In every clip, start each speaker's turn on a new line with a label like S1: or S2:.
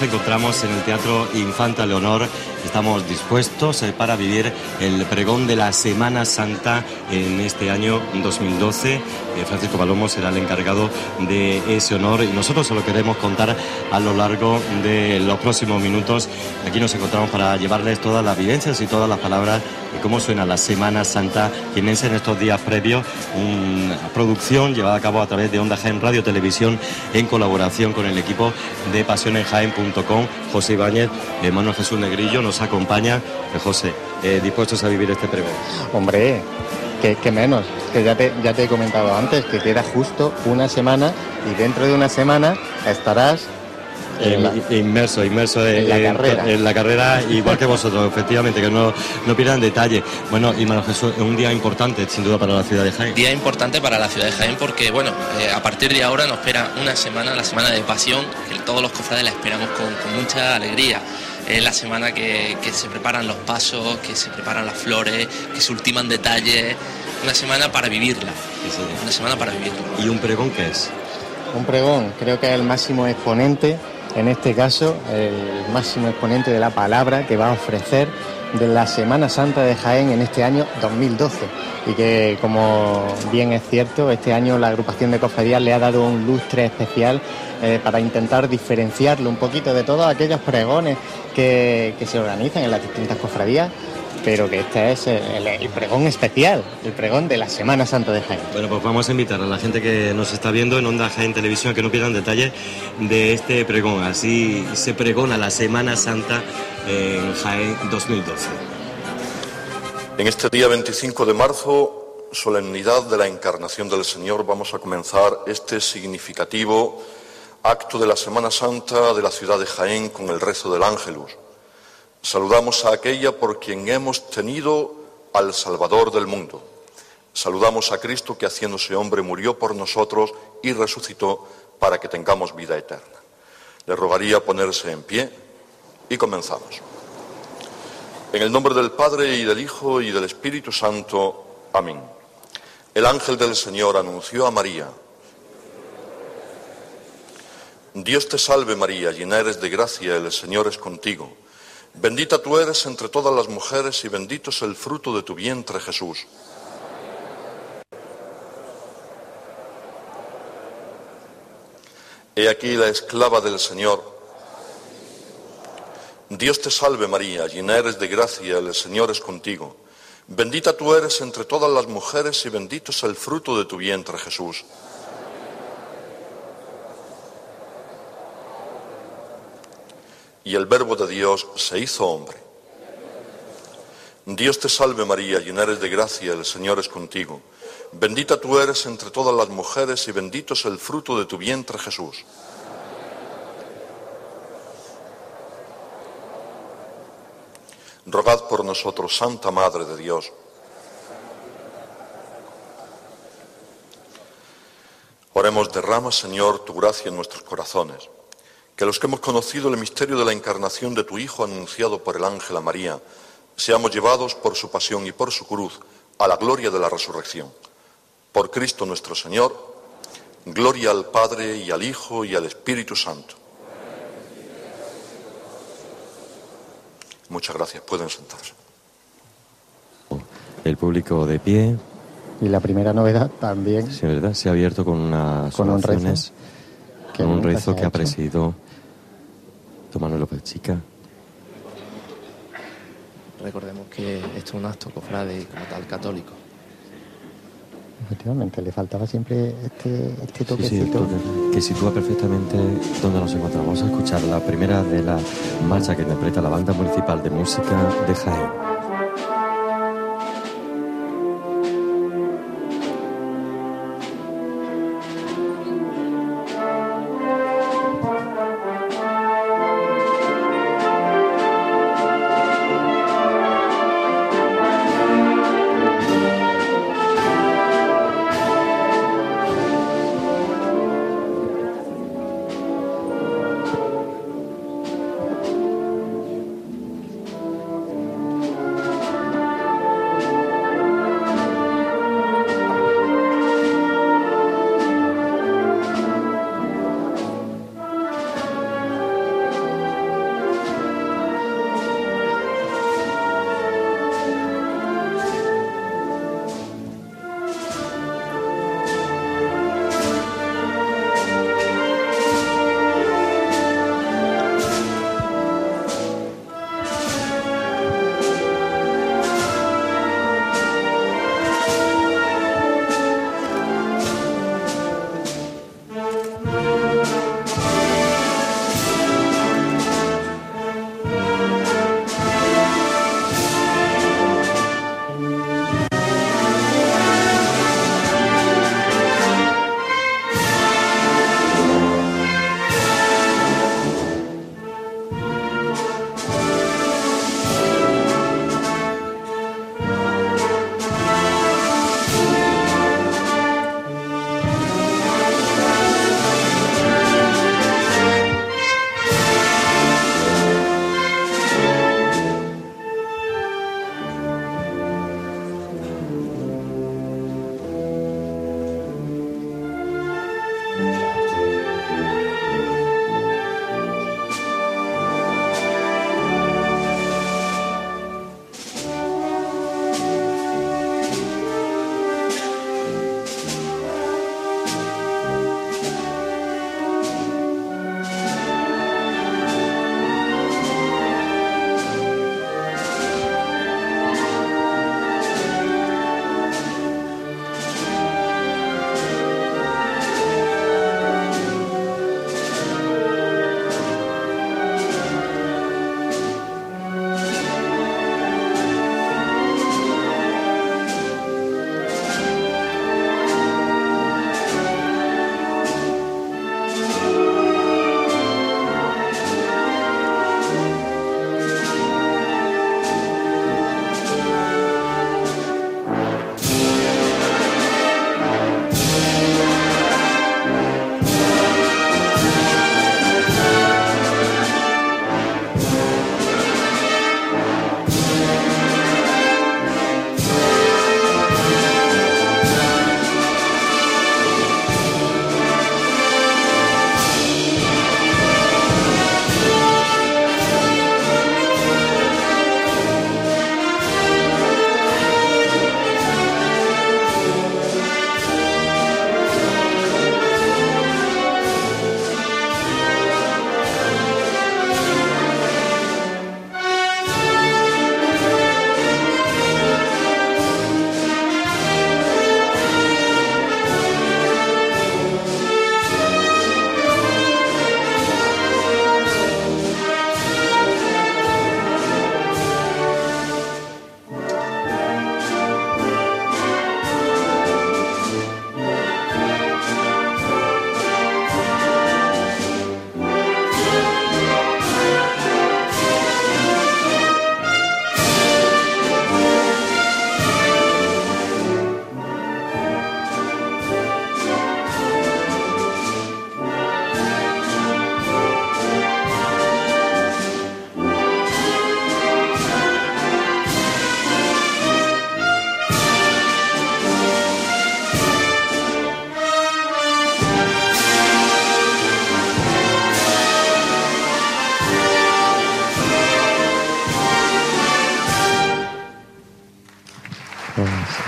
S1: nos encontramos en el Teatro Infanta Leonor. Estamos dispuestos eh, para vivir el pregón de la Semana Santa en este año 2012. Eh, Francisco Palomo será el encargado de ese honor y nosotros se lo queremos contar a lo largo de los próximos minutos. Aquí nos encontramos para llevarles todas las vivencias y todas las palabras de cómo suena la Semana Santa quienes en estos días previos. Una producción llevada a cabo a través de Onda Jaén Radio Televisión en colaboración con el equipo de pasionenjaen.com. José Ibáñez, Manuel Jesús Negrillo nos acompaña. Eh, José, eh, dispuestos a vivir este pregón.
S2: Hombre, que, menos, que ya te, ya te he comentado antes, que queda justo una semana y dentro de una semana estarás
S1: inmerso, inmerso
S2: en,
S1: la carrera. igual que vosotros, efectivamente, que no, no pierdan detalle. Bueno, y Manuel Jesús, es un día importante, sin duda, para la ciudad de Jaén.
S3: Día importante para la ciudad de Jaén porque, bueno, eh, a partir de ahora nos espera una semana, la semana de pasión, que todos los cofrades la esperamos con, mucha alegría es la semana que, se preparan los pasos, que se preparan las flores, que se ultiman detalles. Una semana para vivirla. Una semana para vivirla.
S1: ¿Y un pregón qué es?
S2: Un pregón, creo que es el máximo exponente en este caso el máximo exponente de la palabra que va a ofrecer de la Semana Santa de Jaén en este año 2012 y que como bien es cierto este año la agrupación de cofradías le ha dado un lustre especial eh, para intentar diferenciarlo un poquito de todos aquellos pregones que, que se organizan en las distintas cofradías pero que este es el, pregón especial, el pregón de la Semana Santa de Jaén.
S1: Bueno, pues vamos a invitar a la gente que nos está viendo en Onda Jaén Televisión a que no pierdan detalles de este pregón. Así se pregona la Semana Santa en Jaén 2012.
S4: En este día 25 de marzo, solemnidad de la Encarnación del Señor, vamos a comenzar este significativo acto de la Semana Santa de la ciudad de Jaén con el rezo del Ángelus. Saludamos a aquella por quien hemos tenido al Salvador del mundo. Saludamos a Cristo que haciéndose hombre murió por nosotros y resucitó para que tengamos vida eterna. Le rogaría ponerse en pie y comenzamos. En el nombre del Padre y del Hijo y del Espíritu Santo. Amén. El ángel del Señor anunció a María. Dios te salve María, llena eres de gracia, el Señor es contigo. Bendita tú eres entre todas las mujeres y bendito es el fruto de tu vientre, Jesús. He aquí la esclava del Señor. Dios te salve María, llena eres de gracia, el Señor es contigo. Bendita tú eres entre todas las mujeres y bendito es el fruto de tu vientre, Jesús. Y el Verbo de Dios se hizo hombre. Dios te salve María, llena eres de gracia, el Señor es contigo. Bendita tú eres entre todas las mujeres y bendito es el fruto de tu vientre Jesús. Rogad por nosotros, Santa Madre de Dios. Oremos, derrama, Señor, tu gracia en nuestros corazones que los que hemos conocido el misterio de la encarnación de tu Hijo anunciado por el ángel a María, seamos llevados por su pasión y por su cruz a la gloria de la resurrección. Por Cristo nuestro Señor, gloria al Padre y al Hijo y al Espíritu Santo. Muchas gracias. Pueden sentarse.
S1: El público de pie.
S2: Y la primera novedad también.
S1: Sí, ¿verdad? Se ha abierto con unas con un rezo, con un rezo que ha presidido Manuel López Chica.
S3: Recordemos que esto es un acto cofrade y como tal católico.
S2: Efectivamente, le faltaba siempre este, este toquecito.
S1: que sitúa perfectamente donde nos encontramos. Vamos a escuchar la primera de la marcha que interpreta la Banda Municipal de Música de Jaén.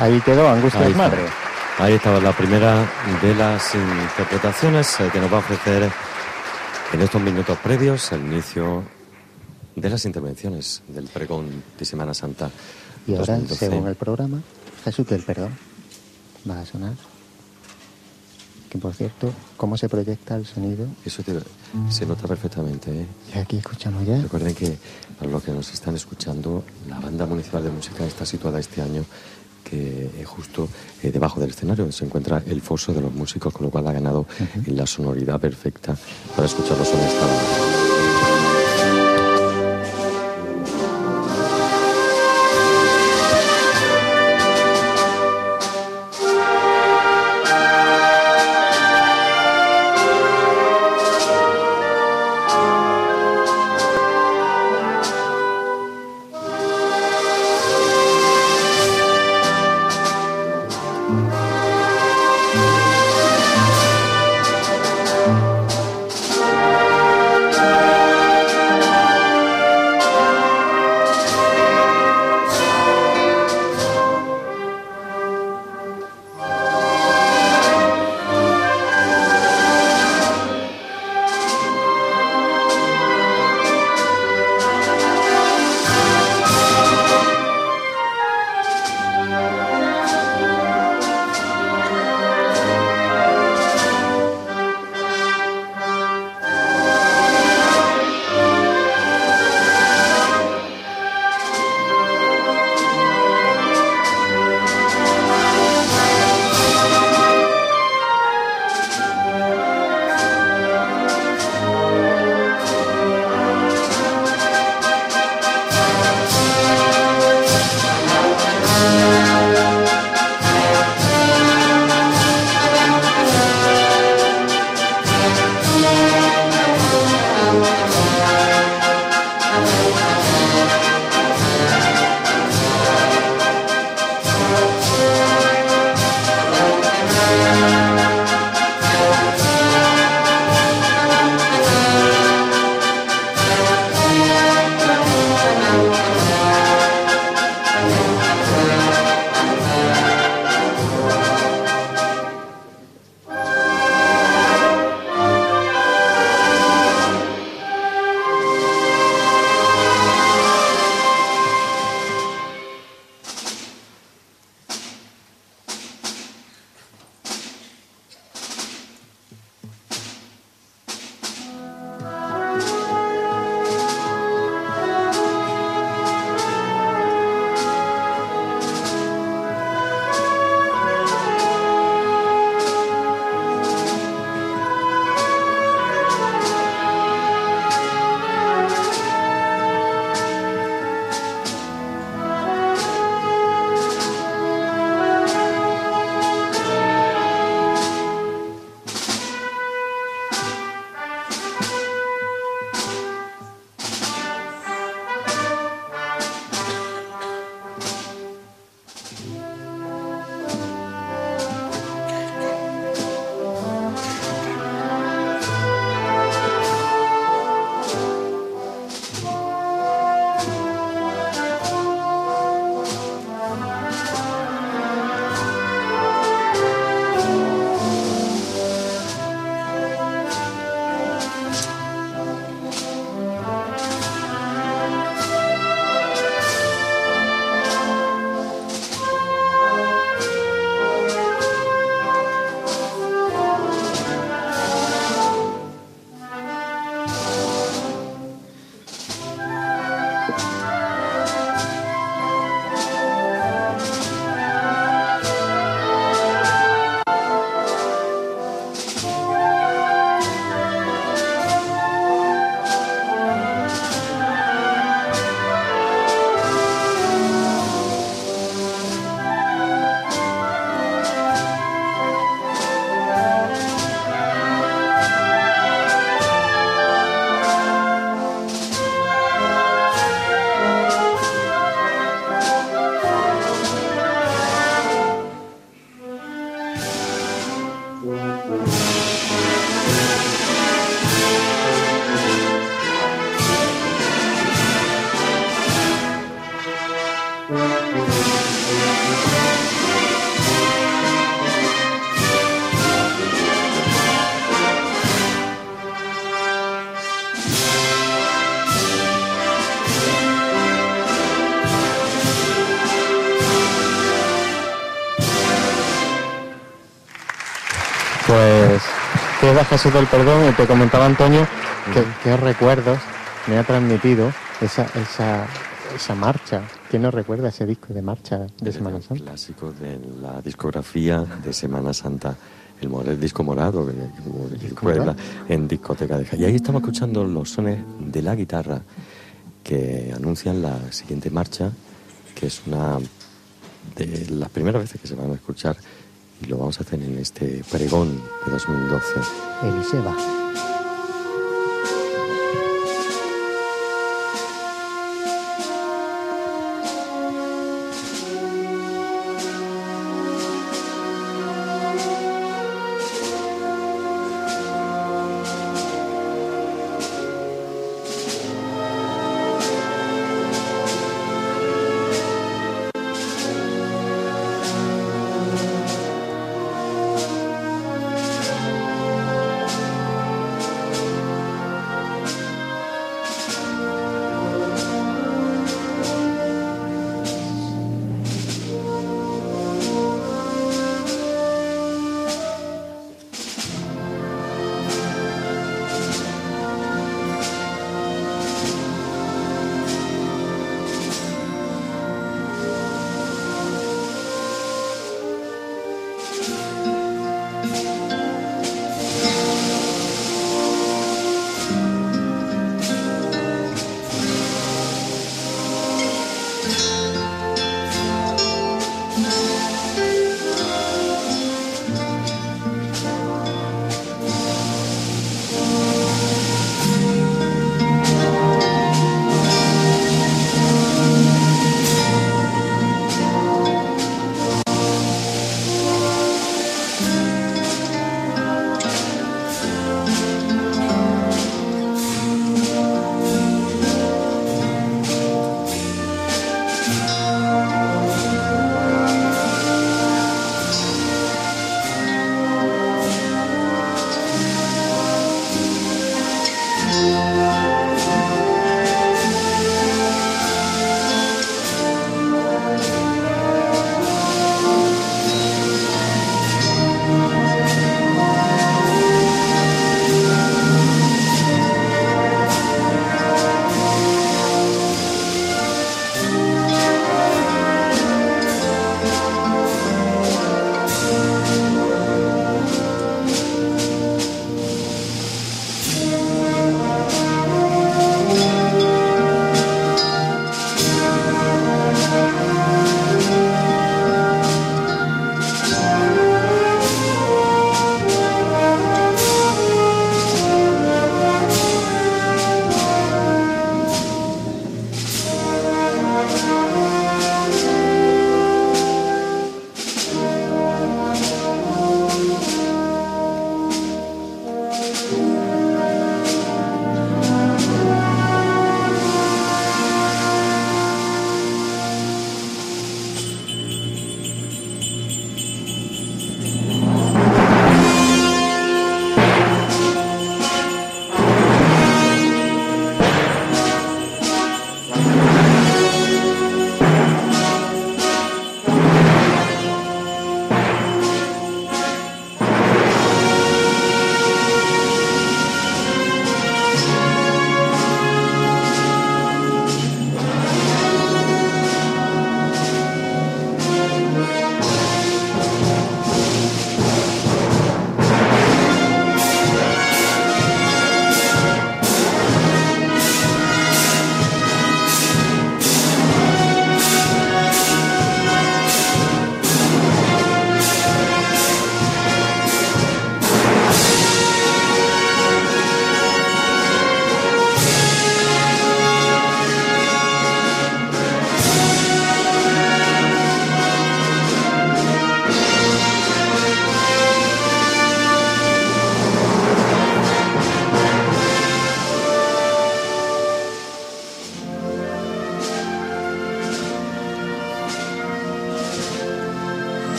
S2: Ahí quedó Angustia
S5: Ahí
S2: Madre.
S5: Ahí estaba la primera de las interpretaciones eh, que nos va a ofrecer en estos minutos previos al inicio de las intervenciones del pregón de Semana Santa.
S2: Y ahora,
S5: 2012.
S2: según el programa, Jesús del Perdón va a sonar. Que por cierto, ¿cómo se proyecta el sonido?
S5: Eso te- se nota perfectamente. ¿eh?
S2: Y aquí escuchamos ya.
S5: Recuerden que para los que nos están escuchando, la banda municipal de música está situada este año que eh, justo eh, debajo del escenario se encuentra el foso de los músicos, con lo cual ha ganado la sonoridad perfecta para escucharlos en esta
S2: Jesús del Perdón te comentaba Antonio que, qué recuerdos me ha transmitido esa, esa, esa marcha. ¿Quién nos recuerda ese disco de marcha de Semana Santa?
S5: clásico de la discografía de Semana Santa. El, disco morado que recuerda en discoteca de Y ahí estamos escuchando los sones de la guitarra que anuncian la siguiente marcha, que es una de las primeras veces que se van a escuchar y lo vamos a hacer en este pregón de 2012.
S2: Eliseba.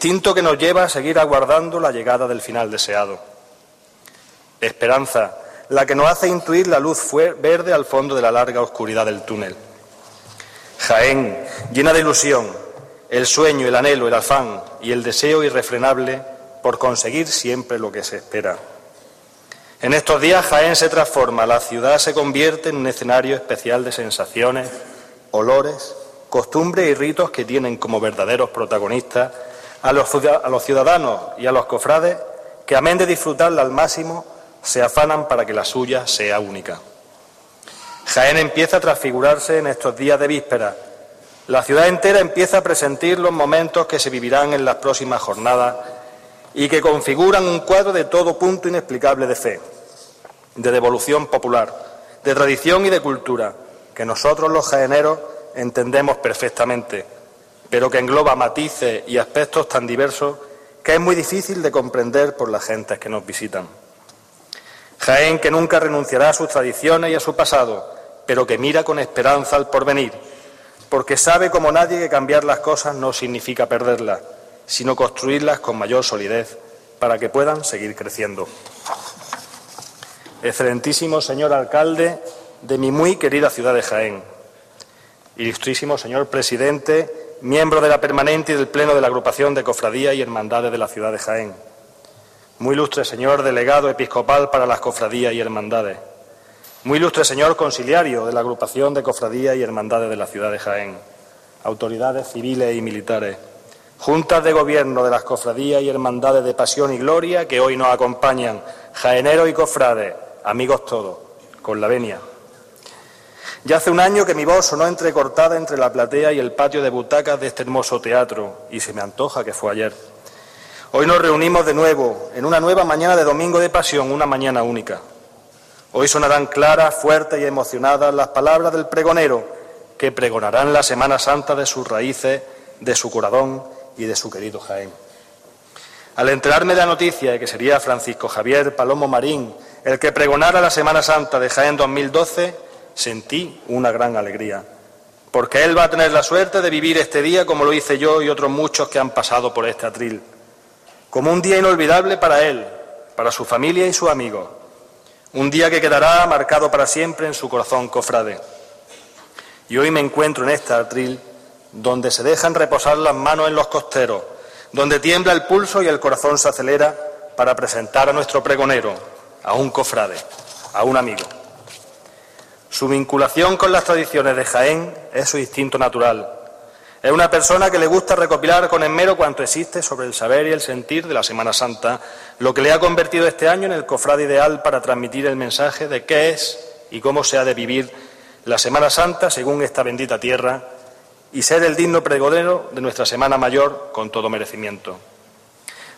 S6: Instinto que nos lleva a seguir aguardando la llegada del final deseado. Esperanza, la que nos hace intuir la luz verde al fondo de la larga oscuridad del túnel. Jaén, llena de ilusión, el sueño, el anhelo, el afán y el deseo irrefrenable por conseguir siempre lo que se espera. En estos días Jaén se transforma, la ciudad se convierte en un escenario especial de sensaciones, olores, costumbres y ritos que tienen como verdaderos protagonistas a los, ciudadanos y a los cofrades que, amén de disfrutarla al máximo, se afanan para que la suya sea única. Jaén empieza a transfigurarse en estos días de víspera. La ciudad entera empieza a presentir los momentos que se vivirán en las próximas jornadas y que configuran un cuadro de todo punto inexplicable de fe, de devolución popular, de tradición y de cultura, que nosotros los jaeneros entendemos perfectamente, pero que engloba matices y aspectos tan diversos que es muy difícil de comprender por las gentes que nos visitan. Jaén que nunca renunciará a sus tradiciones y a su pasado, pero que mira con esperanza al porvenir, porque sabe como nadie que cambiar las cosas no significa perderlas, sino construirlas con mayor solidez para que puedan seguir creciendo. Excelentísimo señor alcalde de mi muy querida ciudad de Jaén, ilustrísimo señor presidente, miembro de la permanente y del pleno de la agrupación de cofradías y hermandades de la ciudad de Jaén, muy ilustre señor delegado episcopal para las cofradías y hermandades, muy ilustre señor conciliario de la agrupación de cofradías y hermandades de la ciudad de Jaén, autoridades civiles y militares, juntas de gobierno de las cofradías y hermandades de pasión y gloria que hoy nos acompañan, jaeneros y cofrades, amigos todos, con la venia. Ya hace un año que mi voz sonó entrecortada entre la platea y el patio de butacas de este hermoso teatro, y se me antoja que fue ayer. Hoy nos reunimos de nuevo, en una nueva mañana de Domingo de Pasión, una mañana única. Hoy sonarán claras, fuertes y emocionadas las palabras del pregonero, que pregonarán la Semana Santa de sus raíces, de su corazón y de su querido Jaén. Al enterarme de la noticia de que sería Francisco Javier Palomo Marín el que pregonara la Semana Santa de Jaén 2012, sentí una gran alegría, porque él va a tener la suerte de vivir este día como lo hice yo y otros muchos que han pasado por este atril, como un día inolvidable para él, para su familia y sus amigos, un día que quedará marcado para siempre en su corazón cofrade. Y hoy me encuentro en este atril donde se dejan reposar las manos en los costeros, donde tiembla el pulso y el corazón se acelera para presentar a nuestro pregonero, a un cofrade, a un amigo. Su vinculación con las tradiciones de Jaén es su instinto natural. Es una persona que le gusta recopilar con esmero cuanto existe sobre el saber y el sentir de la Semana Santa, lo que le ha convertido este año en el cofrade ideal para transmitir el mensaje de qué es y cómo se ha de vivir la Semana Santa según esta bendita tierra y ser el digno pregonero de nuestra Semana Mayor con todo merecimiento.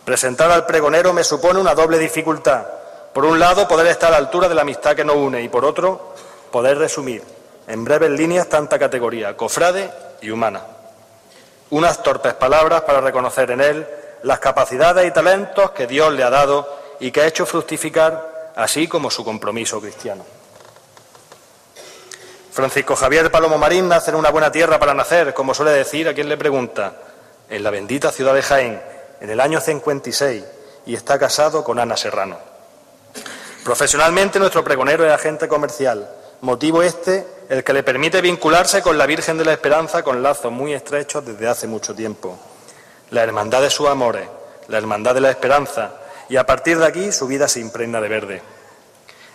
S6: Presentar al pregonero me supone una doble dificultad. Por un lado, poder estar a la altura de la amistad que nos une y por otro, poder resumir en breves líneas tanta categoría, cofrade y humana. Unas torpes palabras para reconocer en él las capacidades y talentos que Dios le ha dado y que ha hecho fructificar, así como su compromiso cristiano. Francisco Javier Palomo Marín nace en una buena tierra para nacer, como suele decir a quien le pregunta, en la bendita ciudad de Jaén, en el año 56, y está casado con Ana Serrano. Profesionalmente nuestro pregonero es agente comercial, motivo este el que le permite vincularse con la Virgen de la Esperanza con lazos muy estrechos desde hace mucho tiempo. La hermandad de sus amores, la hermandad de la esperanza, y a partir de aquí su vida se impregna de verde.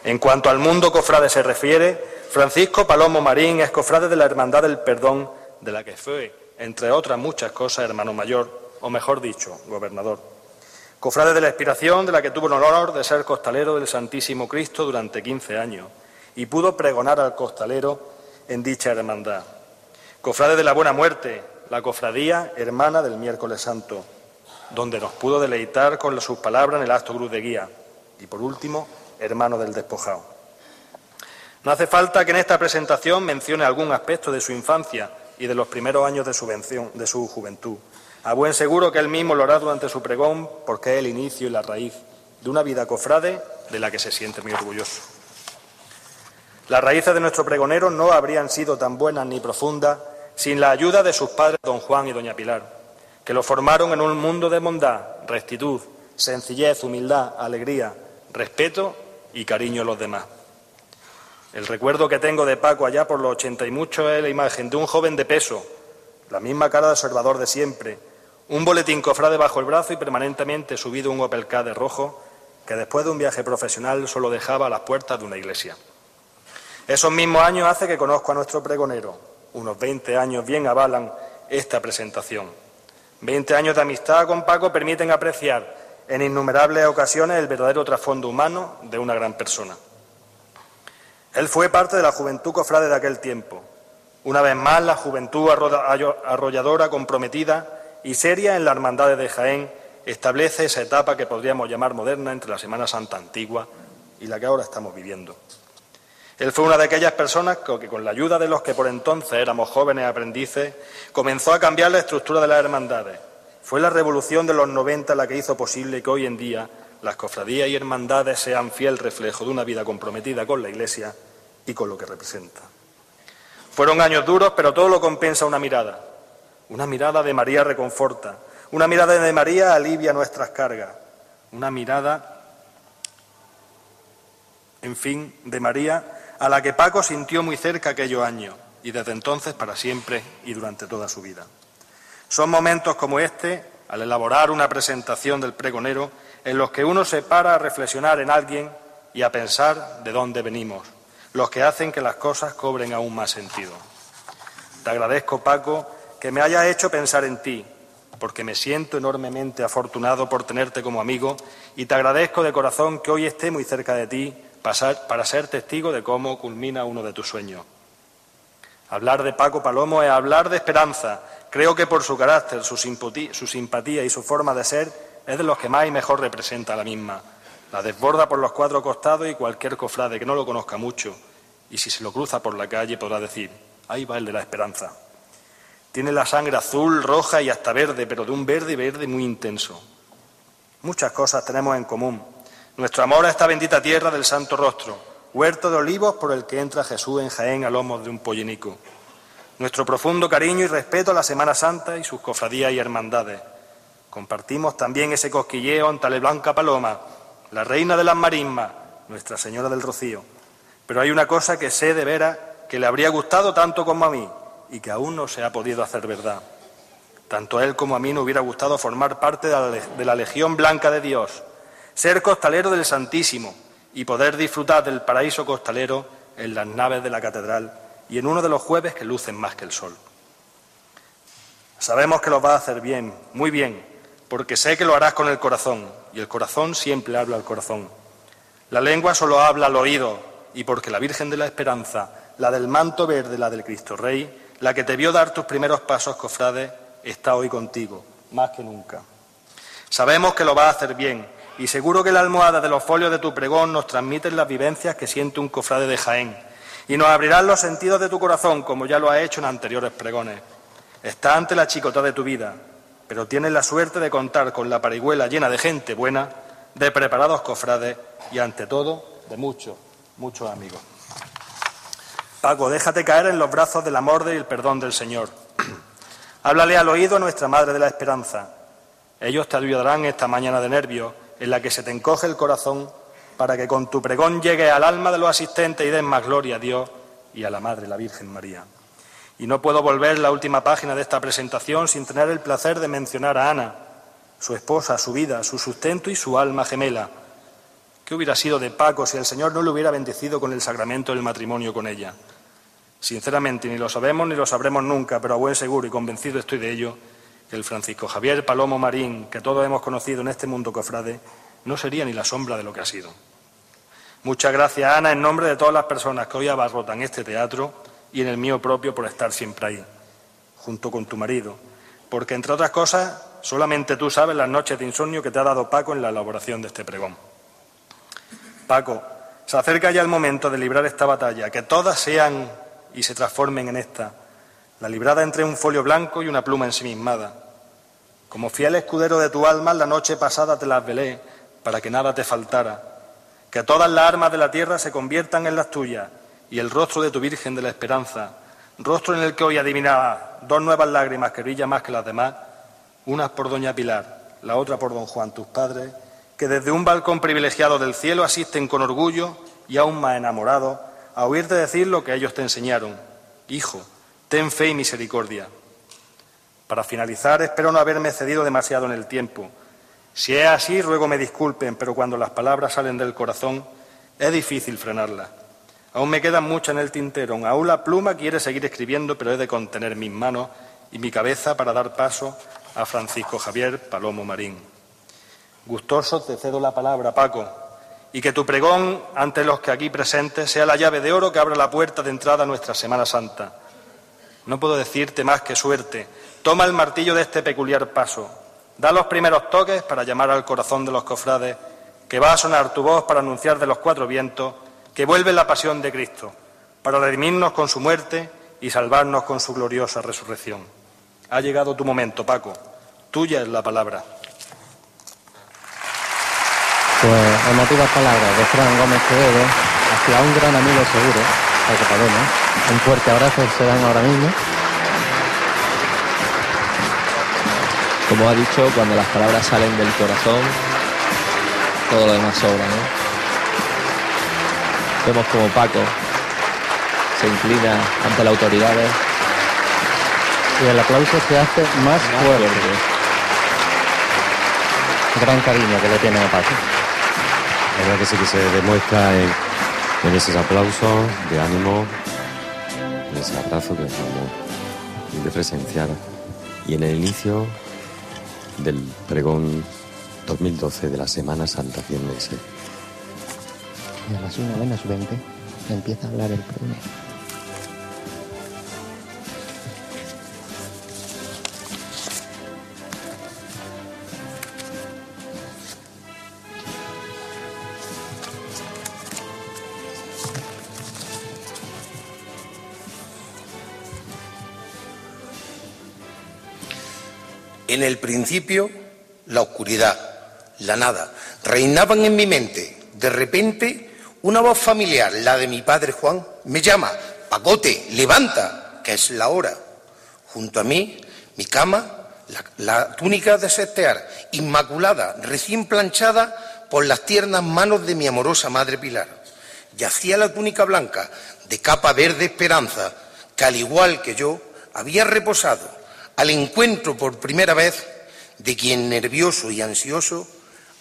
S6: En cuanto al mundo cofrade se refiere, Francisco Palomo Marín es cofrade de la Hermandad del Perdón, de la que fue, entre otras muchas cosas, hermano mayor, o mejor dicho, gobernador. Cofrade de la Expiración, de la que tuvo el honor de ser costalero del Santísimo Cristo durante 15 años y pudo pregonar al costalero en dicha hermandad. Cofrade de la Buena Muerte, la cofradía hermana del Miércoles Santo, donde nos pudo deleitar con sus palabras en el acto cruz de guía. Y por último, hermano del despojado. No hace falta que en esta presentación mencione algún aspecto de su infancia y de los primeros años de su, de su juventud. A buen seguro que él mismo lo hará durante su pregón, porque es el inicio y la raíz de una vida cofrade de la que se siente muy orgulloso. Las raíces de nuestro pregonero no habrían sido tan buenas ni profundas sin la ayuda de sus padres don Juan y doña Pilar, que lo formaron en un mundo de bondad, rectitud, sencillez, humildad, alegría, respeto y cariño a los demás. El recuerdo que tengo de Paco allá por los ochenta y mucho es la imagen de un joven de peso, la misma cara de observador de siempre, un boletín cofrade bajo el brazo y permanentemente subido un Opel K de rojo que después de un viaje profesional solo dejaba a las puertas de una iglesia. Esos mismos años hace que conozco a nuestro pregonero. Unos 20 años bien avalan esta presentación. Veinte años de amistad con Paco permiten apreciar en innumerables ocasiones el verdadero trasfondo humano de una gran persona. Él fue parte de la juventud cofrade de aquel tiempo. Una vez más, la juventud arrolladora, comprometida y seria en la hermandad de Jaén establece esa etapa que podríamos llamar moderna entre la Semana Santa antigua y la que ahora estamos viviendo. Él fue una de aquellas personas que, con la ayuda de los que por entonces éramos jóvenes aprendices, comenzó a cambiar la estructura de las hermandades. Fue la revolución de los 90 la que hizo posible que hoy en día las cofradías y hermandades sean fiel reflejo de una vida comprometida con la Iglesia y con lo que representa. Fueron años duros, pero todo lo compensa una mirada. Una mirada de María reconforta, una mirada de María alivia nuestras cargas, una mirada, en fin, de María a la que Paco sintió muy cerca aquellos años y desde entonces para siempre y durante toda su vida. Son momentos como este, al elaborar una presentación del pregonero, en los que uno se para a reflexionar en alguien y a pensar de dónde venimos, los que hacen que las cosas cobren aún más sentido. Te agradezco, Paco, que me haya hecho pensar en ti, porque me siento enormemente afortunado por tenerte como amigo y te agradezco de corazón que hoy esté muy cerca de ti para ser testigo de cómo culmina uno de tus sueños. Hablar de Paco Palomo es hablar de esperanza. Creo que por su carácter, su simpatía, y su forma de ser es de los que más y mejor representa la misma. La desborda por los cuatro costados y cualquier cofrade que no lo conozca mucho, y si se lo cruza por la calle podrá decir, ahí va el de la esperanza. Tiene la sangre azul, roja y hasta verde, pero de un verde verde muy intenso. Muchas cosas tenemos en común nuestro amor a esta bendita tierra del Santo Rostro, huerto de olivos por el que entra Jesús en Jaén a lomos de un pollenico. Nuestro profundo cariño y respeto a la Semana Santa y sus cofradías y hermandades. Compartimos también ese cosquilleo ante la Blanca Paloma, la reina de las marismas, Nuestra Señora del Rocío. Pero hay una cosa que sé de veras que le habría gustado tanto como a mí y que aún no se ha podido hacer verdad. Tanto a él como a mí nos hubiera gustado formar parte de la Legión Blanca de Dios, ser costalero del Santísimo y poder disfrutar del paraíso costalero en las naves de la catedral y en uno de los jueves que lucen más que el sol. Sabemos que lo vas a hacer bien, muy bien, porque sé que lo harás con el corazón, y el corazón siempre habla al corazón. La lengua solo habla al oído, y porque la Virgen de la Esperanza, la del manto verde, la del Cristo Rey, la que te vio dar tus primeros pasos, cofrades, está hoy contigo, más que nunca. Sabemos que lo vas a hacer bien, y seguro que la almohada de los folios de tu pregón nos transmite las vivencias que siente un cofrade de Jaén y nos abrirán los sentidos de tu corazón como ya lo ha hecho en anteriores pregones. Está ante la chicota de tu vida, pero tienes la suerte de contar con la parihuela llena de gente buena, de preparados cofrades y ante todo de muchos, muchos amigos. Paco, déjate caer en los brazos del amor y el perdón del Señor. Háblale al oído a nuestra Madre de la Esperanza. Ellos te ayudarán esta mañana de nervios en la que se te encoge el corazón para que con tu pregón llegue al alma de los asistentes y den más gloria a Dios y a la Madre, la Virgen María. Y no puedo volver la última página de esta presentación sin tener el placer de mencionar a Ana, su esposa, su vida, su sustento y su alma gemela. ¿Qué hubiera sido de Paco si el Señor no le hubiera bendecido con el sacramento del matrimonio con ella? Sinceramente, ni lo sabemos ni lo sabremos nunca, pero a buen seguro y convencido estoy de ello, que el Francisco Javier Palomo Marín, que todos hemos conocido en este mundo cofrade, no sería ni la sombra de lo que ha sido. Muchas gracias, Ana, en nombre de todas las personas que hoy abarrotan este teatro y en el mío propio por estar siempre ahí, junto con tu marido, porque, entre otras cosas, solamente tú sabes las noches de insomnio que te ha dado Paco en la elaboración de este pregón. Paco, se acerca ya el momento de librar esta batalla, que todas sean y se transformen en esta la librada entre un folio blanco y una pluma ensimismada. Como fiel escudero de tu alma, la noche pasada te las velé para que nada te faltara, que todas las armas de la tierra se conviertan en las tuyas y el rostro de tu Virgen de la Esperanza, rostro en el que hoy adivinaba dos nuevas lágrimas que brillan más que las demás, unas por doña Pilar, la otra por don Juan, tus padres, que desde un balcón privilegiado del cielo asisten con orgullo y aún más enamorados a oírte decir lo que ellos te enseñaron. Hijo, ten fe y misericordia. Para finalizar, espero no haberme cedido demasiado en el tiempo. Si es así, ruego me disculpen, pero cuando las palabras salen del corazón, es difícil frenarlas. Aún me quedan muchas en el tintero. Aún la pluma quiere seguir escribiendo, pero he de contener mis manos y mi cabeza para dar paso a Francisco Javier Palomo Marín. Gustoso te cedo la palabra, Paco, y que tu pregón ante los que aquí presentes sea la llave de oro que abra la puerta de entrada a nuestra Semana Santa. No puedo decirte más que suerte. Toma el martillo de este peculiar paso. Da los primeros toques para llamar al corazón de los cofrades, que va a sonar tu voz para anunciar de los cuatro vientos que vuelve la pasión de Cristo, para redimirnos con su muerte y salvarnos con su gloriosa resurrección. Ha llegado tu momento, Paco. Tuya es la palabra.
S2: Pues emotivas palabras de Fran Gómez Quevedo hacia un gran amigo seguro, Paco Paloma. Un fuerte abrazo se dan ahora mismo.
S3: Como ha dicho, cuando las palabras salen del corazón, todo lo demás sobra, ¿no? Vemos como Paco se inclina ante las autoridades.
S2: Y el aplauso se hace más, fuerte. Gran cariño que le tiene a Paco.
S1: La verdad que sí que se demuestra en, en esos aplausos de ánimo, en ese abrazo que acabamos de presenciar y en el inicio del pregón 2012 de la Semana Santa Ciendense.
S2: Y a las 1 menos 20 empieza a hablar el pregón.
S7: En el principio, la oscuridad, la nada, reinaban en mi mente. De repente, una voz familiar, la de mi padre Juan, me llama, Pacote, levanta, que es la hora. Junto a mí, mi cama, la, túnica de sestear, inmaculada, recién planchada por las tiernas manos de mi amorosa madre Pilar. Yacía la túnica blanca, de capa verde esperanza, que al igual que yo, había reposado al encuentro por primera vez de quien nervioso y ansioso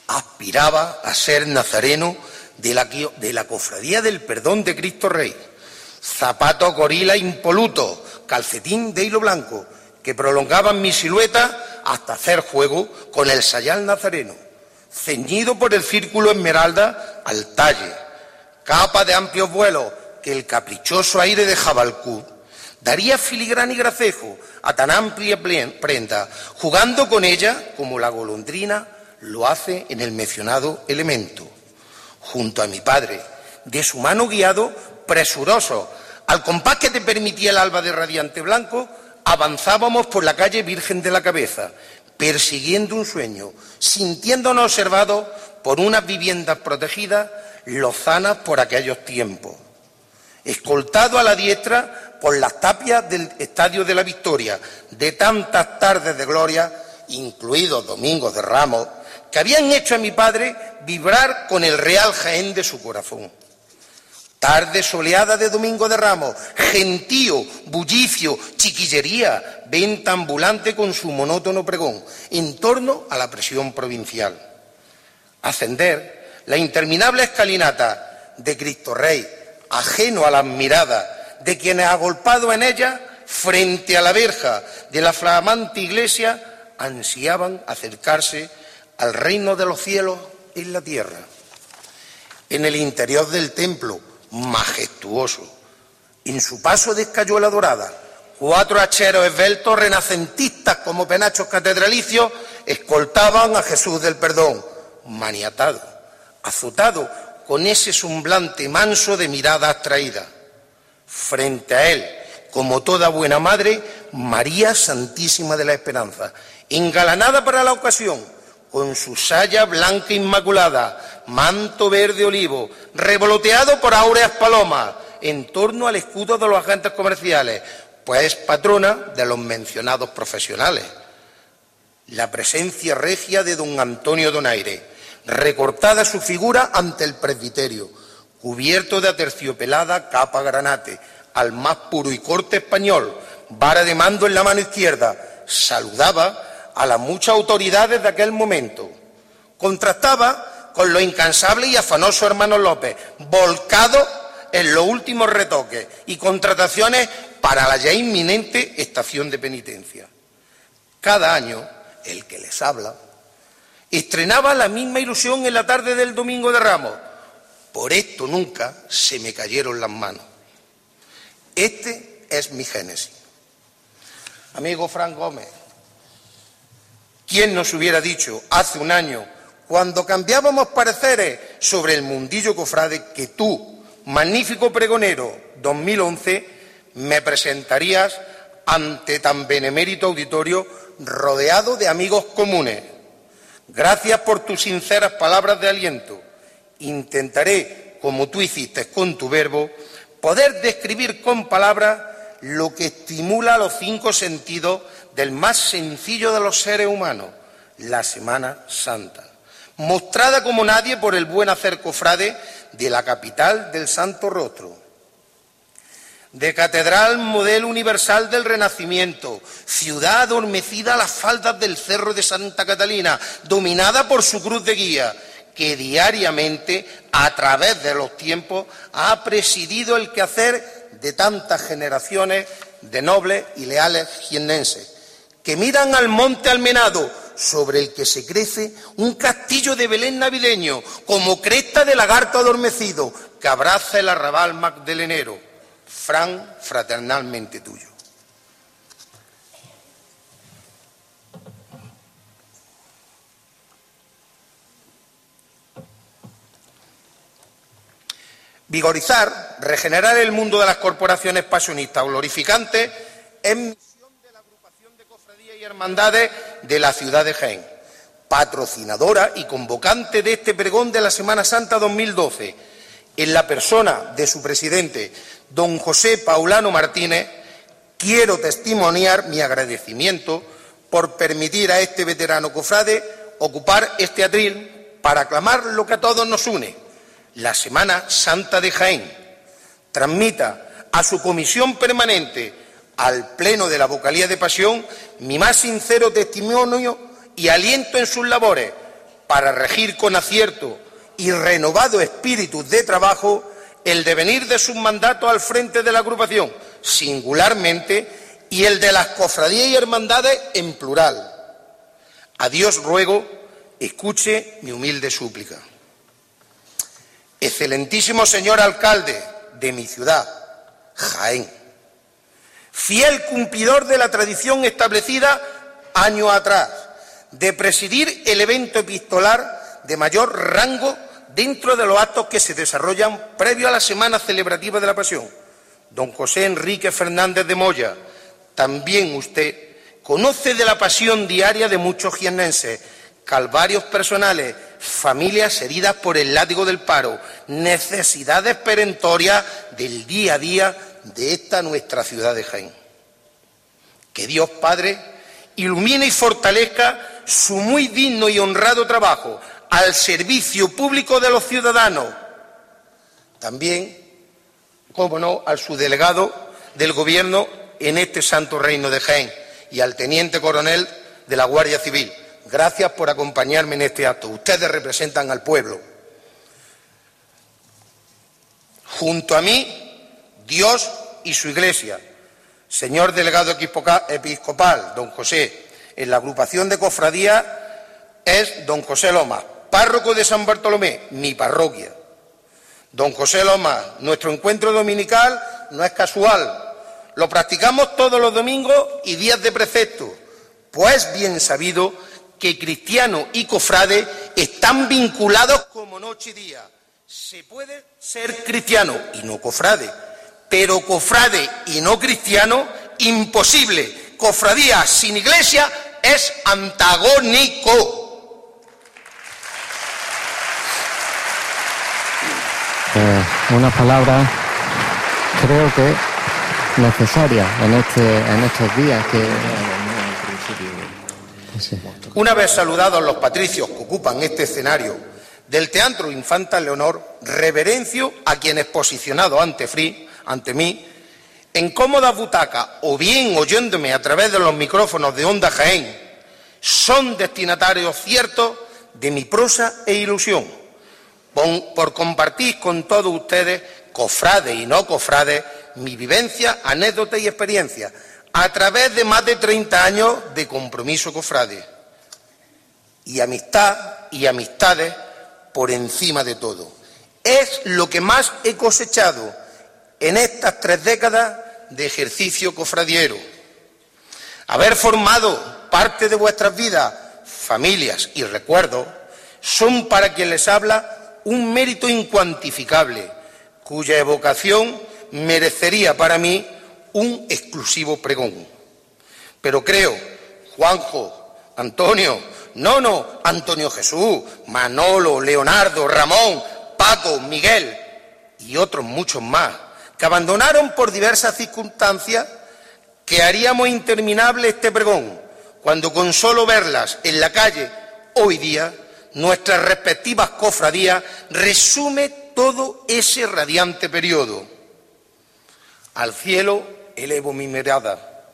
S7: aspiraba a ser nazareno de la, cofradía del perdón de Cristo Rey. Zapato gorila impoluto, calcetín de hilo blanco, que prolongaban mi silueta hasta hacer juego con el sayal nazareno, ceñido por el círculo esmeralda al talle, capa de amplios vuelos que el caprichoso aire dejaba al cu daría filigrana y gracejo a tan amplia prenda, jugando con ella como la golondrina lo hace en el mencionado elemento. Junto a mi padre, de su mano guiado, presuroso, al compás que te permitía el alba de radiante blanco, avanzábamos por la calle Virgen de la Cabeza, persiguiendo un sueño, sintiéndonos observados por unas viviendas protegidas lozanas por aquellos tiempos. Escoltado a la diestra por las tapias del Estadio de la Victoria, de tantas tardes de gloria, incluidos domingos de ramos, que habían hecho a mi padre vibrar con el real Jaén de su corazón. Tarde soleada de domingo de ramos, gentío, bullicio, chiquillería, venta ambulante con su monótono pregón, en torno a la presión provincial. Ascender la interminable escalinata de Cristo Rey, ajeno a las miradas de quienes agolpados en ella, frente a la verja de la flamante iglesia, ansiaban acercarse al reino de los cielos en la tierra. En el interior del templo, majestuoso, en su paso de escayola dorada, cuatro hacheros esbeltos renacentistas como penachos catedralicios escoltaban a Jesús del Perdón, maniatado, azotado con ese semblante manso de mirada abstraída frente a él, como toda buena madre, María Santísima de la Esperanza, engalanada para la ocasión, con su saya blanca inmaculada, manto verde olivo, revoloteado por áureas palomas, en torno al escudo de los agentes comerciales, pues es patrona de los mencionados profesionales. la presencia regia de don Antonio Donaire, recortada su figura ante el presbiterio, cubierto de aterciopelada capa granate, al más puro y corte español, vara de mando en la mano izquierda, saludaba a las muchas autoridades de aquel momento. Contrastaba con lo incansable y afanoso hermano López, volcado en los últimos retoques y contrataciones para la ya inminente estación de penitencia. Cada año, el que les habla, estrenaba la misma ilusión en la tarde del Domingo de Ramos. Por esto nunca se me cayeron las manos. Este es mi génesis. Amigo Frank Gómez, ¿quién nos hubiera dicho hace un año, cuando cambiábamos pareceres sobre el mundillo cofrade, que tú, magnífico pregonero 2011, me presentarías ante tan benemérito auditorio rodeado de amigos comunes? Gracias por tus sinceras palabras de aliento. Intentaré, como tú hiciste con tu verbo, poder describir con palabras lo que estimula los cinco sentidos del más sencillo de los seres humanos, la Semana Santa, mostrada como nadie por el buen hacer cofrade de la capital del Santo Rostro. De catedral modelo universal del Renacimiento, ciudad adormecida a las faldas del Cerro de Santa Catalina, dominada por su cruz de guía, que diariamente, a través de los tiempos, ha presidido el quehacer de tantas generaciones de nobles y leales jiennenses, que miran al monte Almenado, sobre el que se crece un castillo de Belén navideño, como cresta de lagarto adormecido, que abraza el arrabal magdelenero. Fran, fraternalmente tuyo. Vigorizar, regenerar el mundo de las corporaciones pasionistas glorificantes es misión de la agrupación de cofradías y hermandades de la ciudad de Jaén, patrocinadora y convocante de este pregón de la Semana Santa 2012, en la persona de su presidente, don José Paulano Martínez, quiero testimoniar mi agradecimiento por permitir a este veterano cofrade ocupar este atril para aclamar lo que a todos nos une la Semana Santa de Jaén, transmita a su comisión permanente, al Pleno de la Vocalía de Pasión, mi más sincero testimonio y aliento en sus labores para regir con acierto y renovado espíritu de trabajo el devenir de sus mandatos al frente de la agrupación, singularmente, y el de las cofradías y hermandades en plural. A Dios ruego, escuche mi humilde súplica. Excelentísimo señor alcalde de mi ciudad, Jaén, fiel cumplidor de la tradición establecida años atrás de presidir el evento epistolar de mayor rango dentro de los actos que se desarrollan previo a la semana celebrativa de la Pasión. Don José Enrique Fernández de Moya, también usted conoce de la pasión diaria de muchos jiennenses, calvarios personales, familias heridas por el látigo del paro, necesidades perentorias del día a día de esta nuestra ciudad de Jaén. Que Dios Padre ilumine y fortalezca su muy digno y honrado trabajo al servicio público de los ciudadanos. También, como no, al subdelegado del Gobierno en este santo reino de Jaén y al teniente coronel de la Guardia Civil. Gracias por acompañarme en este acto. Ustedes representan al pueblo. Junto a mí, Dios y su Iglesia. Señor delegado episcopal, don José, en la agrupación de cofradía es don José Loma, párroco de San Bartolomé, mi parroquia. Don José Loma, nuestro encuentro dominical no es casual. Lo practicamos todos los domingos y días de precepto, pues bien sabido que cristiano y cofrade están vinculados como noche y día. Se puede ser cristiano y no cofrade, pero cofrade y no cristiano, imposible. Cofradía sin iglesia es antagónico.
S2: Unas palabras creo que necesarias en, este, en estos días que
S7: Una vez saludados los patricios que ocupan este escenario del Teatro Infanta Leonor, reverencio a quienes posicionados ante, free, ante mí en cómodas butacas o bien oyéndome a través de los micrófonos de Onda Jaén, son destinatarios ciertos de mi prosa e ilusión, por, compartir con todos ustedes, cofrades y no cofrades, mi vivencia, anécdota y experiencia, a través de más de 30 años de compromiso cofrade. Y amistad y amistades por encima de todo. Es lo que más he cosechado en estas tres décadas de ejercicio cofradiero. Haber formado parte de vuestras vidas, familias y recuerdos son para quien les habla un mérito incuantificable, cuya evocación merecería para mí un exclusivo pregón. Pero creo, Juanjo, Antonio, Nono, Antonio Jesús, Manolo, Leonardo, Ramón, Paco, Miguel y otros muchos más, que abandonaron por diversas circunstancias que haríamos interminable este pregón, cuando con solo verlas en la calle hoy día, nuestras respectivas cofradías resume todo ese radiante periodo. Al cielo elevo mi mirada,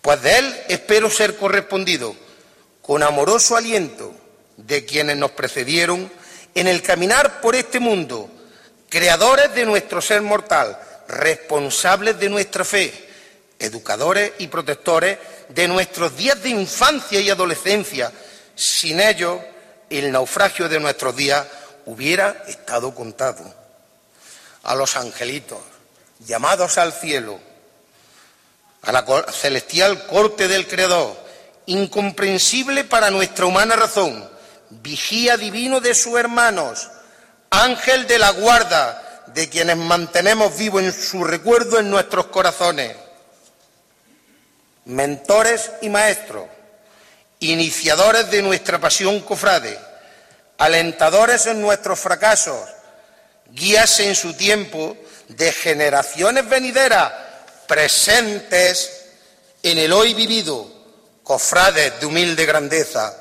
S7: pues de él espero ser correspondido con amoroso aliento de quienes nos precedieron en el caminar por este mundo, creadores de nuestro ser mortal, responsables de nuestra fe, educadores y protectores de nuestros días de infancia y adolescencia. Sin ellos, el naufragio de nuestros días hubiera estado contado. A los angelitos, llamados al cielo, a la celestial corte del Creador, incomprensible para nuestra humana razón, vigía divino de sus hermanos, ángel de la guarda, de quienes mantenemos vivo en su recuerdo en nuestros corazones mentores y maestros, iniciadores de nuestra pasión cofrade, alentadores en nuestros fracasos, guías en su tiempo de generaciones venideras, presentes en el hoy vivido, cofrades de humilde grandeza,